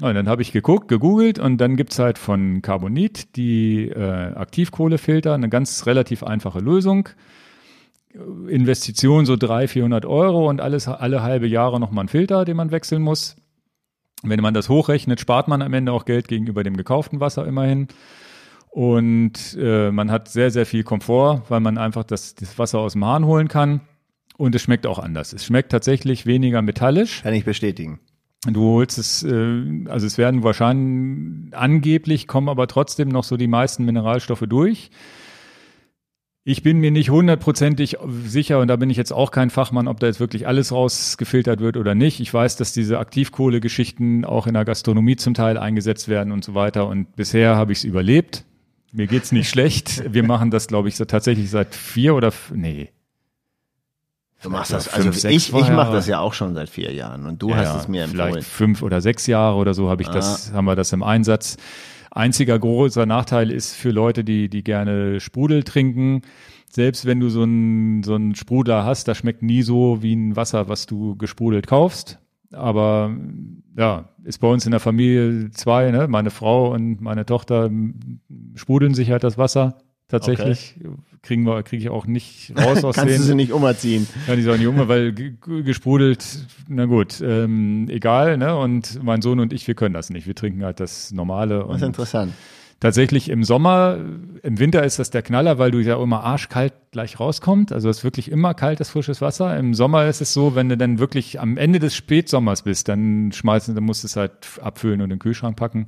Speaker 1: Und dann habe ich geguckt, gegoogelt und dann gibt's halt von Carbonit die äh, Aktivkohlefilter, eine ganz relativ einfache Lösung. Investition so 300, 400 Euro und alles alle halbe Jahre nochmal ein Filter, den man wechseln muss. Wenn man das hochrechnet, spart man am Ende auch Geld gegenüber dem gekauften Wasser immerhin. Und äh, man hat sehr, sehr viel Komfort, weil man einfach das, das Wasser aus dem Hahn holen kann. Und es schmeckt auch anders. Es schmeckt tatsächlich weniger metallisch.
Speaker 2: Kann ich bestätigen.
Speaker 1: Du holst es, äh, also es werden wahrscheinlich angeblich kommen aber trotzdem noch so die meisten Mineralstoffe durch. Ich bin mir nicht hundertprozentig sicher und da bin ich jetzt auch kein Fachmann, ob da jetzt wirklich alles rausgefiltert wird oder nicht. Ich weiß, dass diese Aktivkohlegeschichten auch in der Gastronomie zum Teil eingesetzt werden und so weiter und bisher habe ich es überlebt. Mir geht's nicht schlecht. Wir machen das, glaube ich, so tatsächlich seit vier oder nee.
Speaker 2: Du machst das,
Speaker 1: fünf,
Speaker 2: also ich, ich mache das ja auch schon seit vier Jahren und du
Speaker 1: Ja,
Speaker 2: hast es mir
Speaker 1: vielleicht
Speaker 2: empfohlen.
Speaker 1: fünf oder sechs Jahre oder so habe ich das, haben wir das im Einsatz. Einziger großer Nachteil ist für Leute, die, die gerne Sprudel trinken. Selbst wenn du so einen, so einen Sprudler hast, das schmeckt nie so wie ein Wasser, was du gesprudelt kaufst. Aber ja, ist bei uns in der Familie zwei, ne? Meine Frau und meine Tochter m, sprudeln sich halt das Wasser. Tatsächlich kriegen wir, kriege ich auch nicht raus aus
Speaker 2: Kannst du
Speaker 1: den.
Speaker 2: sie nicht umerziehen.
Speaker 1: Kann ich sagen, Junge, weil ge- ge- gesprudelt, na gut, ähm, egal, ne? Und mein Sohn und ich, wir können das nicht. Wir trinken halt das Normale.
Speaker 2: Das ist interessant.
Speaker 1: tatsächlich im Sommer, im Winter ist das der Knaller, weil du ja immer arschkalt gleich rauskommt. Also es ist wirklich immer kaltes, frisches Wasser. Im Sommer ist es so, wenn du dann wirklich am Ende des Spätsommers bist, dann schmeißen, dann musst du es halt abfüllen und in den Kühlschrank packen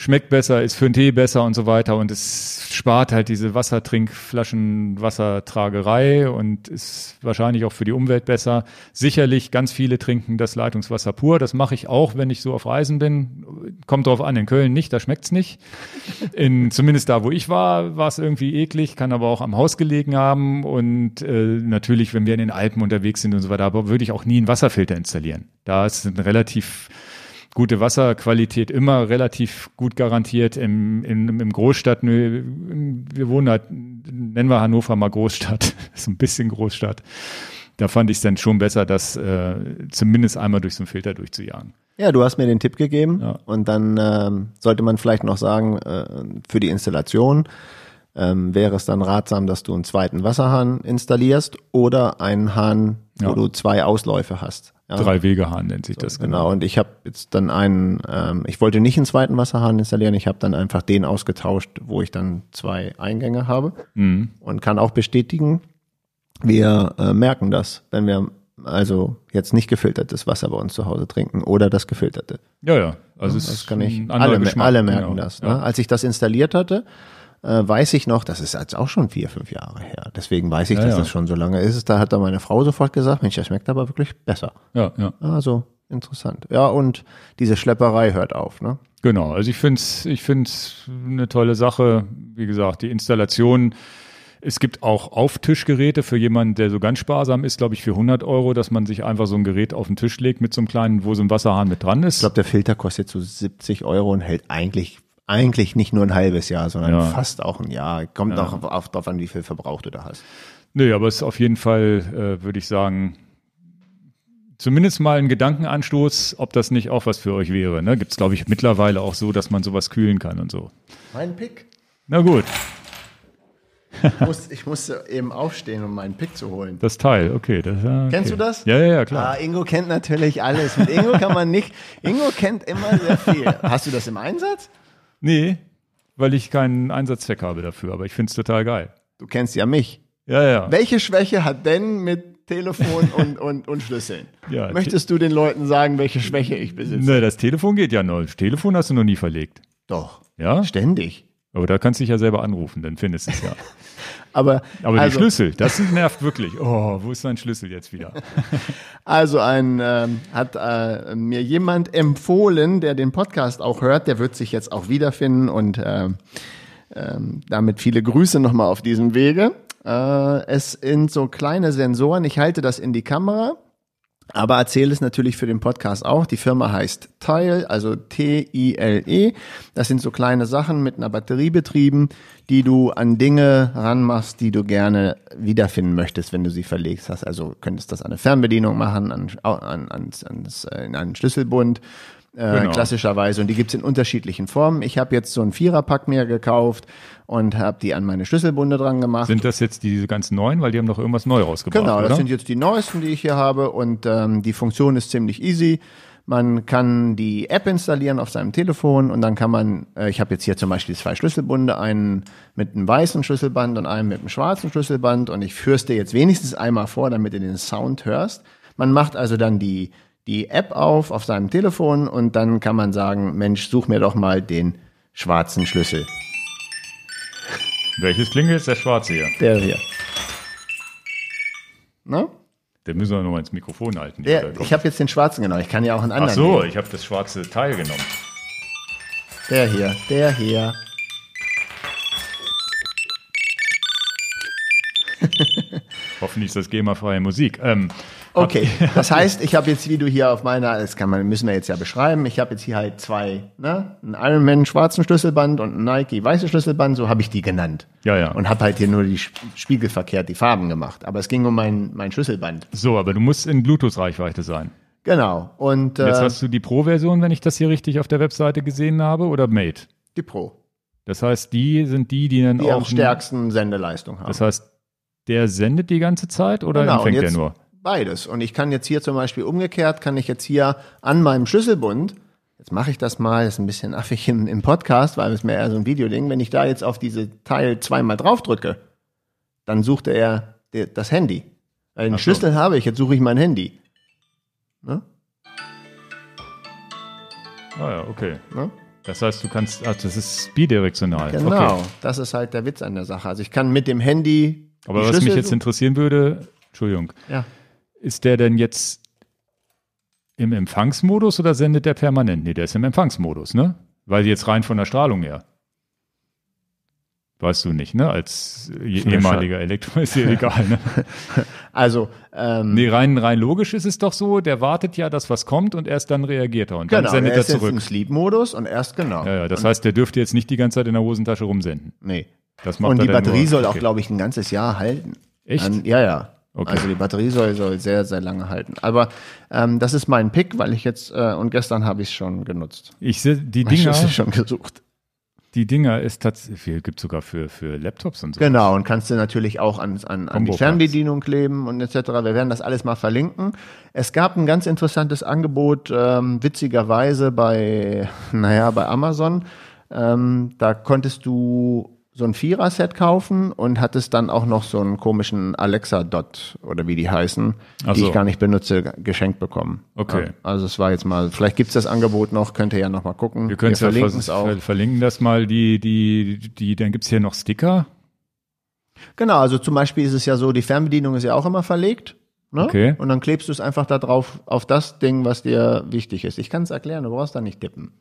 Speaker 1: schmeckt besser, ist für den Tee besser und so weiter und es spart halt diese Wassertrinkflaschen, Wassertragerei und ist wahrscheinlich auch für die Umwelt besser. Sicherlich, ganz viele trinken das Leitungswasser pur. Das mache ich auch, wenn ich so auf Reisen bin. Kommt drauf an, in Köln nicht, da schmeckt's nicht. In, zumindest da, wo ich war, war es irgendwie eklig, kann aber auch am Haus gelegen haben und äh, natürlich, wenn wir in den Alpen unterwegs sind und so weiter, würde ich auch nie einen Wasserfilter installieren. Da ist ein relativ gute Wasserqualität immer relativ gut garantiert im, im, im Großstadt. Wir wohnen halt, nennen wir Hannover mal Großstadt, ist ein bisschen Großstadt. Da fand ich es dann schon besser, das äh, zumindest einmal durch so einen Filter durchzujagen.
Speaker 2: Ja, du hast mir den Tipp gegeben
Speaker 1: Ja.
Speaker 2: und dann ähm, sollte man vielleicht noch sagen, äh, für die Installation ähm, wäre es dann ratsam, dass du einen zweiten Wasserhahn installierst oder einen Hahn, wo
Speaker 1: Ja.
Speaker 2: du zwei Ausläufe hast. Ja.
Speaker 1: Drei Wegehahn nennt sich das
Speaker 2: Genau, und ich habe jetzt dann einen, ähm, ich wollte nicht einen zweiten Wasserhahn installieren, ich habe dann einfach den ausgetauscht, wo ich dann zwei Eingänge habe
Speaker 1: Mhm.
Speaker 2: und kann auch bestätigen, wir äh, merken das, wenn wir also jetzt nicht gefiltertes Wasser bei uns zu Hause trinken oder das gefilterte.
Speaker 1: Ja, ja. Also es
Speaker 2: Das
Speaker 1: ist
Speaker 2: kann ich, alle, alle merken
Speaker 1: genau.
Speaker 2: das. Ne?
Speaker 1: Ja.
Speaker 2: Als ich das installiert hatte, äh, weiß ich noch, das ist jetzt auch schon vier, fünf Jahre her. Deswegen weiß ich,
Speaker 1: Ja,
Speaker 2: dass
Speaker 1: ja.
Speaker 2: das schon so lange ist. Da hat dann meine Frau sofort gesagt, Mensch, das schmeckt aber wirklich besser.
Speaker 1: Ja, ja.
Speaker 2: Also interessant. Ja, und diese Schlepperei hört auf. Ne?
Speaker 1: Genau, also ich finde es ich find's eine tolle Sache. Wie gesagt, die Installation. Es gibt auch Auftischgeräte für jemanden, der so ganz sparsam ist, glaube ich, für 100 Euro, dass man sich einfach so ein Gerät auf den Tisch legt mit so einem kleinen, wo so ein Wasserhahn mit dran ist.
Speaker 2: Ich glaube, der Filter kostet so 70 Euro und hält eigentlich eigentlich nicht nur ein halbes Jahr, sondern
Speaker 1: Ja.
Speaker 2: fast auch ein Jahr. Kommt auch auf, auf, drauf an, wie viel Verbrauch du da hast.
Speaker 1: Nee, aber es ist auf jeden Fall, äh, würde ich sagen, zumindest mal ein Gedankenanstoß, ob das nicht auch was für euch wäre. Ne? Gibt es, glaube ich, mittlerweile auch so, dass man sowas kühlen kann und so.
Speaker 2: Mein Pick?
Speaker 1: Na gut,
Speaker 2: Ich, muss, ich musste eben aufstehen, um meinen Pick zu holen.
Speaker 1: das Teil, okay. Das, ja, okay.
Speaker 2: Kennst du das?
Speaker 1: Ja, ja, ja, klar.
Speaker 2: Ah, Ingo kennt natürlich alles. Mit Ingo kann man nicht. Ingo kennt immer sehr viel. Hast du das im Einsatz?
Speaker 1: Nee, weil ich keinen Einsatzzweck habe dafür, aber ich finde es total geil.
Speaker 2: Du kennst ja mich.
Speaker 1: Ja, ja.
Speaker 2: Welche Schwäche hat denn mit Telefon und, und, und Schlüsseln?
Speaker 1: Ja,
Speaker 2: Möchtest du den Leuten sagen, welche Schwäche ich besitze?
Speaker 1: Ne, das Telefon geht ja noch. Das Telefon hast du noch nie verlegt.
Speaker 2: Doch.
Speaker 1: Ja?
Speaker 2: Ständig.
Speaker 1: Aber da kannst du dich ja selber anrufen, dann findest du es ja.
Speaker 2: Aber,
Speaker 1: Aber
Speaker 2: also,
Speaker 1: die Schlüssel, das nervt wirklich. Oh, wo ist dein Schlüssel jetzt wieder?
Speaker 2: Also ein ähm, hat äh, mir jemand empfohlen, der den Podcast auch hört, der wird sich jetzt auch wiederfinden und ähm, ähm, damit viele Grüße nochmal auf diesem Wege. Äh, es sind so kleine Sensoren. Ich halte das in die Kamera, aber erzähle es natürlich für den Podcast auch. Die Firma heißt Tile, also T-I-L-E. Das sind so kleine Sachen mit einer Batterie betrieben, die du an Dinge ranmachst, die du gerne wiederfinden möchtest, wenn du sie verlegst hast. Also könntest das an eine Fernbedienung machen, an, an, ans, ans, äh, in einen Schlüsselbund. Äh,
Speaker 1: Genau.
Speaker 2: klassischerweise und die gibt's in unterschiedlichen Formen. Ich habe jetzt so einen Viererpack mir gekauft und habe die an meine Schlüsselbunde dran gemacht.
Speaker 1: Sind das jetzt diese ganz neuen, weil die haben doch irgendwas neu rausgebracht,
Speaker 2: Genau,
Speaker 1: oder?
Speaker 2: das sind jetzt die neuesten, die ich hier habe und ähm, die Funktion ist ziemlich easy. Man kann die App installieren auf seinem Telefon und dann kann man, äh, ich habe jetzt hier zum Beispiel zwei Schlüsselbunde, einen mit einem weißen Schlüsselband und einen mit einem schwarzen Schlüsselband und ich führe es dir jetzt wenigstens einmal vor, damit du den Sound hörst. Man macht also dann die, die App auf auf seinem Telefon und dann kann man sagen, Mensch, such mir doch mal den schwarzen Schlüssel.
Speaker 1: Welches klingelt jetzt? Der schwarze hier.
Speaker 2: Der hier. Ne?
Speaker 1: Den müssen wir nochmal ins Mikrofon halten.
Speaker 2: Der, ich habe jetzt den schwarzen genommen. Ich kann ja auch einen
Speaker 1: Ach
Speaker 2: anderen
Speaker 1: so,
Speaker 2: nehmen.
Speaker 1: ich habe das schwarze Teil genommen.
Speaker 2: Der hier, der hier.
Speaker 1: Hoffentlich ist das GEMA-freie Musik. Ähm,
Speaker 2: Okay, das heißt, ich habe jetzt, wie du hier auf meiner, das kann man, müssen wir jetzt ja beschreiben, ich habe jetzt hier halt zwei, ne, einen Ironman schwarzen Schlüsselband und einen Nike weiße Schlüsselband, so habe ich die genannt.
Speaker 1: Ja, ja.
Speaker 2: Und habe halt hier nur die spiegelverkehrt die Farben gemacht. Aber es ging um mein, mein Schlüsselband.
Speaker 1: so, aber du musst in Bluetooth-Reichweite sein.
Speaker 2: Genau. Und
Speaker 1: Jetzt
Speaker 2: äh,
Speaker 1: hast du die Pro-Version, wenn ich das hier richtig auf der Webseite gesehen habe, oder Mate.
Speaker 2: die Pro,
Speaker 1: Das heißt, die sind die, die dann
Speaker 2: die
Speaker 1: auch.
Speaker 2: am stärksten Sendeleistung haben.
Speaker 1: Das heißt, der sendet die ganze Zeit oder
Speaker 2: Genau,
Speaker 1: empfängt der
Speaker 2: jetzt-
Speaker 1: nur?
Speaker 2: Beides. Und ich kann jetzt hier zum Beispiel umgekehrt, kann ich jetzt hier an meinem Schlüsselbund, jetzt mache ich das mal, das ist ein bisschen affig im, im Podcast, weil es mir eher so ein Videoding, wenn ich da jetzt auf diese Teil zweimal drauf drücke, dann sucht er das Handy. Weil den
Speaker 1: so.
Speaker 2: Schlüssel habe ich, jetzt suche ich mein Handy. Ne?
Speaker 1: Ah ja, okay.
Speaker 2: Ne?
Speaker 1: Das heißt, du kannst, ach, das ist bidirektional.
Speaker 2: Genau,
Speaker 1: Okay.
Speaker 2: das ist halt der Witz an der Sache. Also ich kann mit dem Handy.
Speaker 1: Aber was mich jetzt interessieren würde, Entschuldigung,
Speaker 2: Ja.
Speaker 1: Ist der denn jetzt im Empfangsmodus oder sendet der permanent? Nee, der ist im Empfangsmodus, ne? Weil jetzt rein von der Strahlung her. Weißt du nicht, ne? Als ehemaliger Elektro ist dir egal, ne?
Speaker 2: Also, ähm,
Speaker 1: Nee, rein, rein logisch ist es doch so, der wartet ja, dass was kommt und erst dann reagiert er und dann
Speaker 2: genau,
Speaker 1: sendet
Speaker 2: er
Speaker 1: er
Speaker 2: ist jetzt
Speaker 1: zurück.
Speaker 2: im Sleep-Modus und erst genau.
Speaker 1: Ja, ja, das heißt, der dürfte jetzt nicht die ganze Zeit in der Hosentasche rumsenden.
Speaker 2: Nee.
Speaker 1: Das macht
Speaker 2: Und
Speaker 1: er
Speaker 2: die
Speaker 1: dann
Speaker 2: Batterie
Speaker 1: nur.
Speaker 2: soll auch,
Speaker 1: Okay.
Speaker 2: glaube ich, ein ganzes Jahr halten.
Speaker 1: Echt?
Speaker 2: An, ja, ja.
Speaker 1: Okay.
Speaker 2: Also die Batterie soll, soll sehr, sehr lange halten. Aber ähm, das ist mein Pick, weil ich jetzt, äh, und gestern habe ich es schon genutzt.
Speaker 1: Ich sehe, die
Speaker 2: Ich
Speaker 1: Dinger,
Speaker 2: habe es schon gesucht.
Speaker 1: die Dinger ist tatsächlich, gibt sogar für, für Laptops und so.
Speaker 2: Genau, und kannst du natürlich auch an, an, an die. Fernbedienung kleben und etc. Wir werden das alles mal verlinken. Es gab ein ganz interessantes Angebot, ähm, witzigerweise bei, naja, bei Amazon. Ähm, da konntest du so ein Vierer-Set kaufen und hattest dann auch noch so einen komischen Alexa-Dot oder wie die heißen,
Speaker 1: Ach
Speaker 2: die
Speaker 1: so.
Speaker 2: ich gar nicht benutze, geschenkt bekommen.
Speaker 1: Okay.
Speaker 2: Ja, also es war jetzt mal, vielleicht gibt's das Angebot noch, könnt ihr ja noch mal gucken.
Speaker 1: Wir können es ja
Speaker 2: verlinken es
Speaker 1: ver verlinken das mal, die, die, die, dann gibt's hier noch Sticker.
Speaker 2: Genau, also zum Beispiel ist es ja so, die Fernbedienung ist ja auch immer verlegt. Ne?
Speaker 1: Okay.
Speaker 2: Und dann klebst du es einfach da drauf auf das Ding, was dir wichtig ist. Ich kann es erklären, du brauchst da nicht tippen.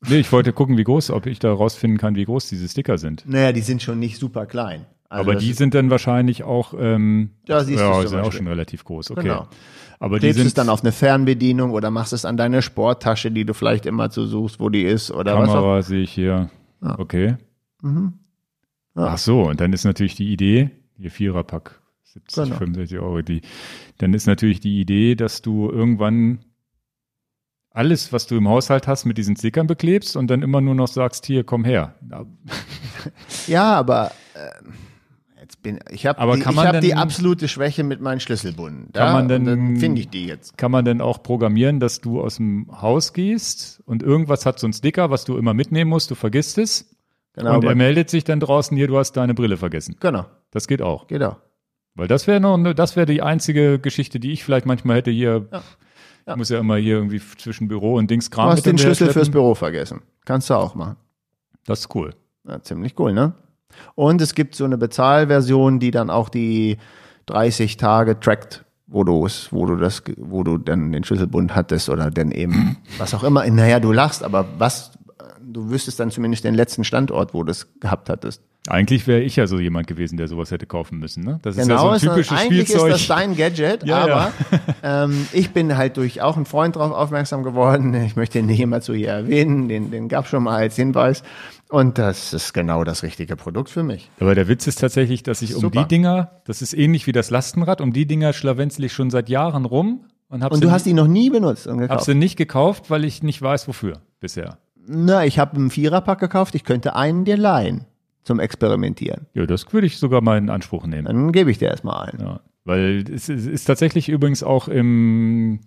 Speaker 1: Nee, ich wollte gucken, wie groß, ob ich da rausfinden kann, wie groß diese Sticker sind.
Speaker 2: Naja, die sind schon nicht super klein. Also
Speaker 1: Aber die sind dann wahrscheinlich auch, ähm,
Speaker 2: Ja, siehst
Speaker 1: ja, sind auch schon relativ groß. Okay.
Speaker 2: Genau.
Speaker 1: Aber die
Speaker 2: klebst
Speaker 1: sind
Speaker 2: es dann auf eine Fernbedienung oder machst es an deine Sporttasche, die du vielleicht immer so suchst, wo die ist oder.
Speaker 1: Kamera sehe ich hier.
Speaker 2: Ja.
Speaker 1: Okay.
Speaker 2: Mhm. Ja.
Speaker 1: Ach so, und dann ist natürlich die Idee, hier Viererpack, 70,
Speaker 2: Genau.
Speaker 1: 65 Euro, die, dann ist natürlich die Idee, dass du irgendwann alles, was du im Haushalt hast, mit diesen Stickern beklebst und dann immer nur noch sagst, hier, komm her.
Speaker 2: Ja, aber äh, jetzt bin ich habe die,
Speaker 1: kann
Speaker 2: ich hab die
Speaker 1: denn-
Speaker 2: absolute Schwäche mit meinen Schlüsselbunden.
Speaker 1: Kann
Speaker 2: ja?
Speaker 1: man denn-
Speaker 2: dann finde ich die jetzt.
Speaker 1: Kann man denn auch programmieren, dass du aus dem Haus gehst und irgendwas hat so ein Sticker, was du immer mitnehmen musst, du vergisst es
Speaker 2: Genau,
Speaker 1: und
Speaker 2: aber-
Speaker 1: er meldet sich dann draußen, hier, du hast deine Brille vergessen.
Speaker 2: Genau,
Speaker 1: Das geht auch.
Speaker 2: geht auch.
Speaker 1: Weil das wäre noch, ne- das wäre die einzige Geschichte, die ich vielleicht manchmal hätte hier.
Speaker 2: Ja. Ja.
Speaker 1: Ich muss ja immer hier irgendwie zwischen Büro und Dings
Speaker 2: Du
Speaker 1: Kram
Speaker 2: hast den Schlüssel fürs. Büro vergessen. Kannst du auch machen.
Speaker 1: Das ist cool.
Speaker 2: Ja, ziemlich cool, ne? Und es gibt so eine Bezahlversion, die dann auch die 30 Tage trackt, wo du es, wo du das, wo du dann den Schlüsselbund hattest oder dann eben was auch immer. Naja, du lachst, aber was, du wüsstest dann zumindest den letzten Standort, wo du es gehabt hattest.
Speaker 1: Eigentlich wäre ich ja so jemand gewesen, der sowas hätte kaufen müssen. Ne? Das ist
Speaker 2: Genau,
Speaker 1: ja
Speaker 2: ist
Speaker 1: so ein
Speaker 2: eine-
Speaker 1: typisches
Speaker 2: eigentlich
Speaker 1: Spielzeug.
Speaker 2: ist das dein Gadget,
Speaker 1: Ja,
Speaker 2: aber
Speaker 1: ja.
Speaker 2: ähm, ich bin halt durch auch einen Freund darauf aufmerksam geworden. Ich möchte ihn nicht immer zu hier erwähnen, den, den gab schon mal als Hinweis. Und das ist genau das richtige Produkt für mich.
Speaker 1: Aber der Witz ist tatsächlich, dass ich um
Speaker 2: Super.
Speaker 1: die Dinger, das ist ähnlich wie das Lastenrad, um die Dinger schlawenzel ich schon seit Jahren rum und
Speaker 2: Und du hast ihn noch nie benutzt und
Speaker 1: hab
Speaker 2: gekauft.
Speaker 1: sie nicht gekauft, weil ich nicht weiß, wofür bisher.
Speaker 2: Na, ich habe einen Viererpack gekauft. Ich könnte einen dir leihen zum Experimentieren.
Speaker 1: Ja, das würde ich sogar mal in Anspruch nehmen.
Speaker 2: Dann gebe ich dir erstmal einen.
Speaker 1: Ja, weil es ist, es tatsächlich übrigens auch im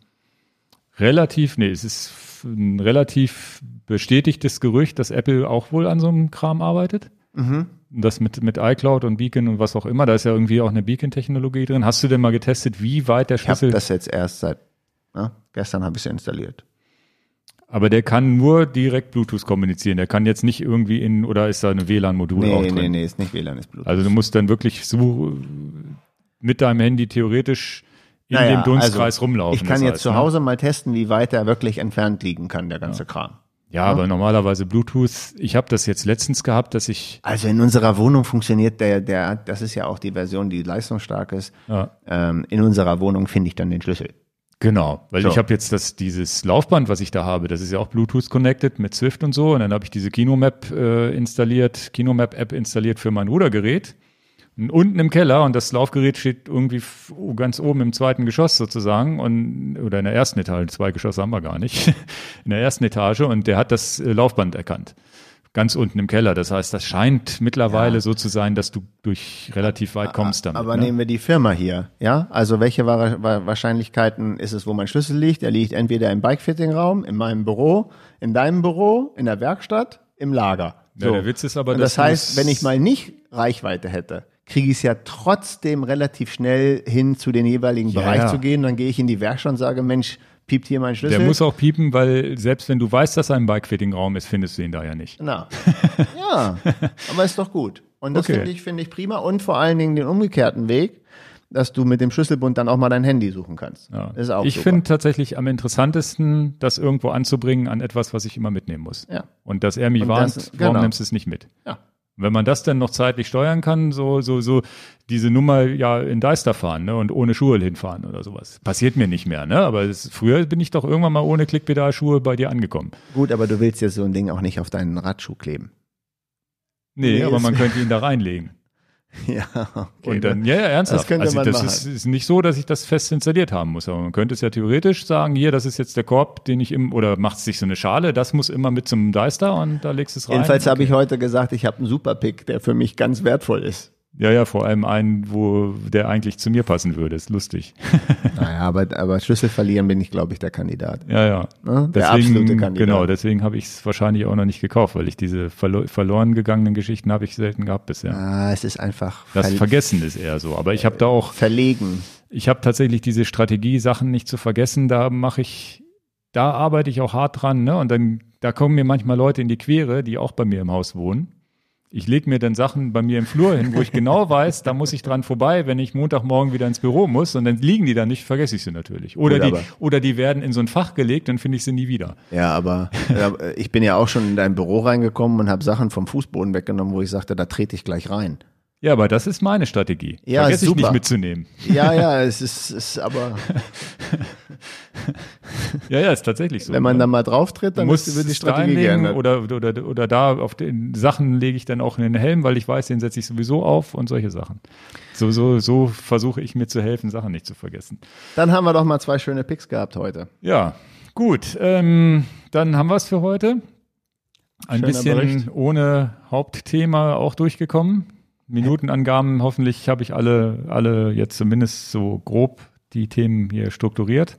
Speaker 1: relativ, nee, es ist ein relativ bestätigtes Gerücht, dass Apple auch wohl an so einem Kram arbeitet.
Speaker 2: Mhm.
Speaker 1: Das mit, mit iCloud und Beacon und was auch immer, da ist ja irgendwie auch eine Beacon-Technologie drin. Hast du denn mal getestet, wie weit der
Speaker 2: Ich habe
Speaker 1: Schlüssel,
Speaker 2: das jetzt erst seit Ja, gestern habe ich sie installiert.
Speaker 1: Aber der kann nur direkt Bluetooth kommunizieren. Der kann jetzt nicht irgendwie in, oder ist da eine WLAN-Modul
Speaker 2: Nee,
Speaker 1: auch drin?
Speaker 2: nee, nee, ist nicht WLAN, ist Bluetooth.
Speaker 1: Also du musst dann wirklich so mit deinem Handy theoretisch in
Speaker 2: Naja,
Speaker 1: dem Dunstkreis
Speaker 2: also,
Speaker 1: rumlaufen.
Speaker 2: Ich kann jetzt
Speaker 1: heißt,
Speaker 2: zu
Speaker 1: ne?
Speaker 2: Hause mal testen, wie weit er wirklich entfernt liegen kann, der ganze Kram.
Speaker 1: Ja, aber normalerweise Bluetooth, ich habe das jetzt letztens gehabt, dass ich,
Speaker 2: Also in unserer Wohnung funktioniert der, der, das ist ja auch die Version, die leistungsstark ist.
Speaker 1: ja,
Speaker 2: Ähm, in unserer Wohnung finde ich dann den Schlüssel.
Speaker 1: Genau, weil
Speaker 2: So.
Speaker 1: ich habe jetzt das, dieses Laufband, was ich da habe, das ist ja auch Bluetooth connected mit Swift und so und dann habe ich diese Kinomap äh, installiert, Kinomap App installiert für mein Rudergerät. Und Unten im Keller und das Laufgerät steht irgendwie f- ganz oben im zweiten Geschoss sozusagen und oder in der ersten Etage, zwei Geschosse haben wir gar nicht, in der ersten Etage und der hat das äh, Laufband erkannt. Ganz unten im Keller. Das heißt, das scheint mittlerweile so zu sein, dass du durch relativ weit kommst damit.
Speaker 2: Aber
Speaker 1: ne?
Speaker 2: nehmen wir die Firma hier, ja? Also welche Wa- Wa- Wahrscheinlichkeiten ist es, wo mein Schlüssel liegt? Er liegt entweder im Bikefitting-Raum, in meinem Büro, in deinem Büro, in der Werkstatt, im Lager.
Speaker 1: Ja, der Witz ist aber,
Speaker 2: Und das heißt, wenn ich mal nicht Reichweite hätte, kriege ich es ja trotzdem relativ schnell hin, zu den jeweiligen
Speaker 1: Ja,
Speaker 2: Bereich
Speaker 1: ja.
Speaker 2: zu gehen. Dann gehe ich in die Werkstatt und sage, Mensch, piept hier mein Schlüssel.
Speaker 1: Der muss auch piepen, weil selbst wenn du weißt, dass er im Bikefitting-Raum ist, findest du ihn da ja nicht.
Speaker 2: Na, ja, aber ist doch gut. Und das
Speaker 1: Okay.
Speaker 2: finde ich, finde ich prima. Und vor allen Dingen den umgekehrten Weg, dass du mit dem Schlüsselbund dann auch mal dein Handy suchen kannst.
Speaker 1: Ja.
Speaker 2: Ist auch
Speaker 1: ich finde tatsächlich am interessantesten, das irgendwo anzubringen an etwas, was ich immer mitnehmen muss.
Speaker 2: Ja.
Speaker 1: Und dass er mich
Speaker 2: Und
Speaker 1: warnt,
Speaker 2: das-
Speaker 1: warum
Speaker 2: genau.
Speaker 1: nimmst du es nicht mit?
Speaker 2: Ja.
Speaker 1: Wenn man das dann noch zeitlich steuern kann, so, so, so diese Nummer ja in Deister fahren ne, und ohne Schuhe hinfahren oder sowas. Passiert mir nicht mehr, ne? Aber es, früher bin ich doch irgendwann mal ohne Klickpedalschuhe bei dir angekommen.
Speaker 2: Gut, aber du willst jetzt so ein Ding auch nicht auf deinen Radschuh kleben.
Speaker 1: Nee,
Speaker 2: Nee,
Speaker 1: aber man könnte ihn da reinlegen.
Speaker 2: Ja, okay.
Speaker 1: Und dann, ja, ja, ernsthaft.
Speaker 2: Das könnte
Speaker 1: also
Speaker 2: man
Speaker 1: das
Speaker 2: machen.
Speaker 1: ist, ist nicht so, dass ich das fest installiert haben muss. Aber man könnte es ja theoretisch sagen, hier, das ist jetzt der Korb, den ich im, oder macht sich so eine Schale, das muss immer mit zum Deister und da legst du es rein.
Speaker 2: Jedenfalls habe ich heute gesagt, ich habe einen Superpick, der für mich ganz wertvoll ist.
Speaker 1: Ja, ja, vor allem einen, wo der eigentlich zu mir passen würde. Ist lustig.
Speaker 2: Naja, aber, aber Schlüssel verlieren bin ich, glaube ich, der Kandidat.
Speaker 1: Ja, ja.
Speaker 2: Ne? Der
Speaker 1: Deswegen,
Speaker 2: absolute Kandidat.
Speaker 1: Genau, deswegen habe ich es wahrscheinlich auch noch nicht gekauft, weil ich diese verlo verloren gegangenen Geschichten habe ich selten gehabt bisher.
Speaker 2: Ah, es ist einfach
Speaker 1: Das Vergessen ist eher so. Aber ich habe da auch,
Speaker 2: verlegen.
Speaker 1: ich habe tatsächlich diese Strategie, Sachen nicht zu vergessen. Da mache ich, da arbeite ich auch hart dran. Ne? Und dann, da kommen mir manchmal Leute in die Quere, die auch bei mir im Haus wohnen. Ich lege mir dann Sachen bei mir im Flur hin, wo ich genau weiß, da muss ich dran vorbei, wenn ich Montagmorgen wieder ins Büro muss und dann liegen die da nicht, vergesse ich sie natürlich. Oder,
Speaker 2: Gut,
Speaker 1: die, oder die werden in so ein Fach gelegt, dann finde ich sie nie wieder.
Speaker 2: Ja, aber ich bin ja auch schon in dein Büro reingekommen und habe Sachen vom Fußboden weggenommen, wo ich sagte, da trete ich gleich rein.
Speaker 1: Ja, aber das ist meine Strategie.
Speaker 2: Ja,
Speaker 1: Vergesse ich nicht mitzunehmen.
Speaker 2: Ja, ja, es ist, ist aber,
Speaker 1: Ja, ja, ist tatsächlich so.
Speaker 2: wenn man
Speaker 1: ne?
Speaker 2: da mal drauf tritt, dann
Speaker 1: muss
Speaker 2: wird die Strategie geändert.
Speaker 1: oder, oder, oder da auf den Sachen lege ich dann auch einen Helm, weil ich weiß, den setze ich sowieso auf und solche Sachen. So, so, so versuche ich mir zu helfen, Sachen nicht zu vergessen.
Speaker 2: Dann haben wir doch mal zwei schöne Picks gehabt heute.
Speaker 1: Ja, gut. Ähm, dann haben wir es für heute. Ein
Speaker 2: Schöner
Speaker 1: bisschen
Speaker 2: Bericht.
Speaker 1: ohne Hauptthema auch durchgekommen. Minutenangaben, hoffentlich habe ich alle, alle jetzt zumindest so grob die Themen hier strukturiert.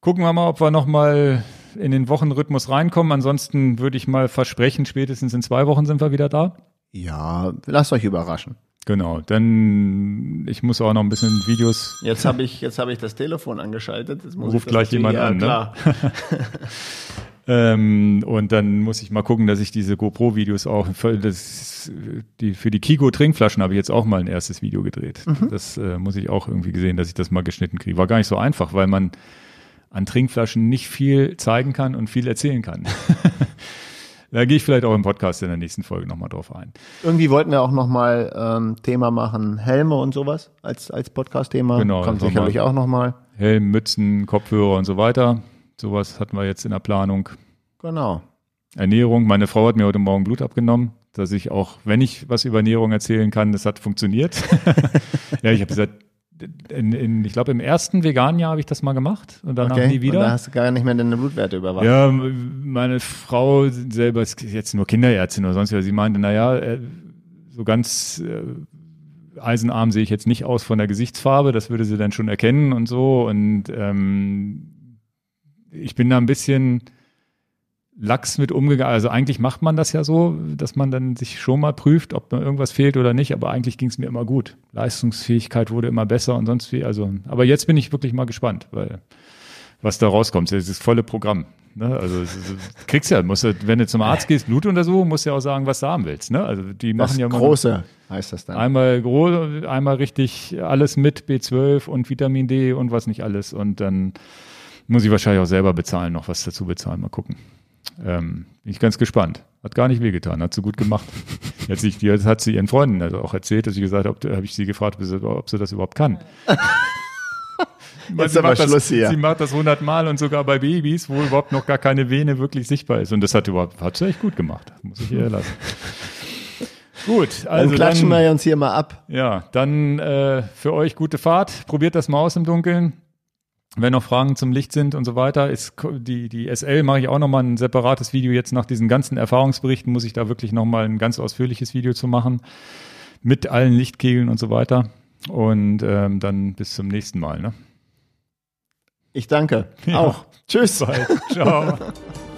Speaker 1: Gucken wir mal, ob wir nochmal in den Wochenrhythmus reinkommen. Ansonsten würde ich mal versprechen, spätestens in zwei Wochen sind wir wieder da.
Speaker 2: Ja, lasst euch überraschen.
Speaker 1: Genau, denn ich muss auch noch ein bisschen Videos
Speaker 2: Jetzt habe ich, jetzt habe ich das Telefon angeschaltet. Jetzt muss
Speaker 1: Ruft
Speaker 2: ich das
Speaker 1: gleich jemand
Speaker 2: ja,
Speaker 1: an, ne?
Speaker 2: Klar.
Speaker 1: Ähm, und dann muss ich mal gucken, dass ich diese GoPro-Videos auch für, das, die, für die Kigo Trinkflaschen habe ich jetzt auch mal ein erstes Video gedreht.
Speaker 2: Mhm.
Speaker 1: Das äh, muss ich auch irgendwie gesehen, dass ich das mal geschnitten kriege. War gar nicht so einfach, weil man an Trinkflaschen nicht viel zeigen kann und viel erzählen kann. da gehe ich vielleicht auch im Podcast in der nächsten Folge nochmal drauf ein.
Speaker 2: Irgendwie wollten wir auch noch mal ähm, Thema machen, Helme und sowas als, als Podcast-Thema.
Speaker 1: Genau,
Speaker 2: Kommt sicherlich
Speaker 1: mal.
Speaker 2: auch noch mal.
Speaker 1: Helm, Mützen, Kopfhörer und so weiter. Sowas hatten wir jetzt in der Planung.
Speaker 2: Genau.
Speaker 1: Ernährung. Meine Frau hat mir heute Morgen Blut abgenommen, dass ich auch, wenn ich was über Ernährung erzählen kann, das hat funktioniert. ja, ich habe gesagt, in, in, ich glaube, im ersten veganen Jahr habe ich das mal gemacht und danach
Speaker 2: Okay.
Speaker 1: nie
Speaker 2: Und da
Speaker 1: wieder.
Speaker 2: hast du gar nicht mehr deine Blutwerte überwacht.
Speaker 1: Ja, meine Frau selber ist jetzt nur Kinderärztin oder sonst was. Sie meinte, naja, äh, so ganz äh, eisenarm sehe ich jetzt nicht aus von der Gesichtsfarbe, das würde sie dann schon erkennen und so. Und ähm, ich bin da ein bisschen lax mit umgegangen. Also eigentlich macht man das ja so, dass man dann sich schon mal prüft, ob mir irgendwas fehlt oder nicht. Aber eigentlich ging es mir immer gut. Leistungsfähigkeit wurde immer besser und sonst wie. Also, aber jetzt bin ich wirklich mal gespannt, weil was da rauskommt. Das ist das volle Programm. Ne? Also kriegst ja, musst du, wenn du zum Arzt gehst, Blutuntersuchung, musst du ja auch sagen, was du haben willst. Ne? Also die machen
Speaker 2: das
Speaker 1: ja
Speaker 2: große heißt das dann.
Speaker 1: Einmal groß, einmal richtig alles mit B12 und Vitamin D und was nicht alles. Und dann muss ich wahrscheinlich auch selber bezahlen, noch was dazu bezahlen. Mal gucken. Ähm, bin ich ganz gespannt. Hat gar nicht wehgetan, hat sie gut gemacht. Jetzt, ich, jetzt hat sie ihren Freunden also auch erzählt, dass ich gesagt habe, habe ich sie gefragt, ob sie das überhaupt kann.
Speaker 2: Jetzt sie, macht das,
Speaker 1: sie macht das hundertmal und sogar bei Babys, wo überhaupt noch gar keine Vene wirklich sichtbar ist. Und das hat überhaupt, hat sie echt gut gemacht. Muss ich ihr lassen. Gut, also
Speaker 2: dann klatschen dann, wir uns hier mal ab.
Speaker 1: Ja, dann äh, für euch gute Fahrt. Probiert das mal aus im Dunkeln. Wenn noch Fragen zum Licht sind und so weiter, ist die, die SL mache ich auch nochmal ein separates Video. Jetzt nach diesen ganzen Erfahrungsberichten muss ich da wirklich nochmal ein ganz ausführliches Video zu machen. Mit allen Lichtkegeln und so weiter. Und ähm, dann bis zum nächsten Mal. Ne?
Speaker 2: Ich danke. Ja. Auch. Tschüss.
Speaker 1: Ciao.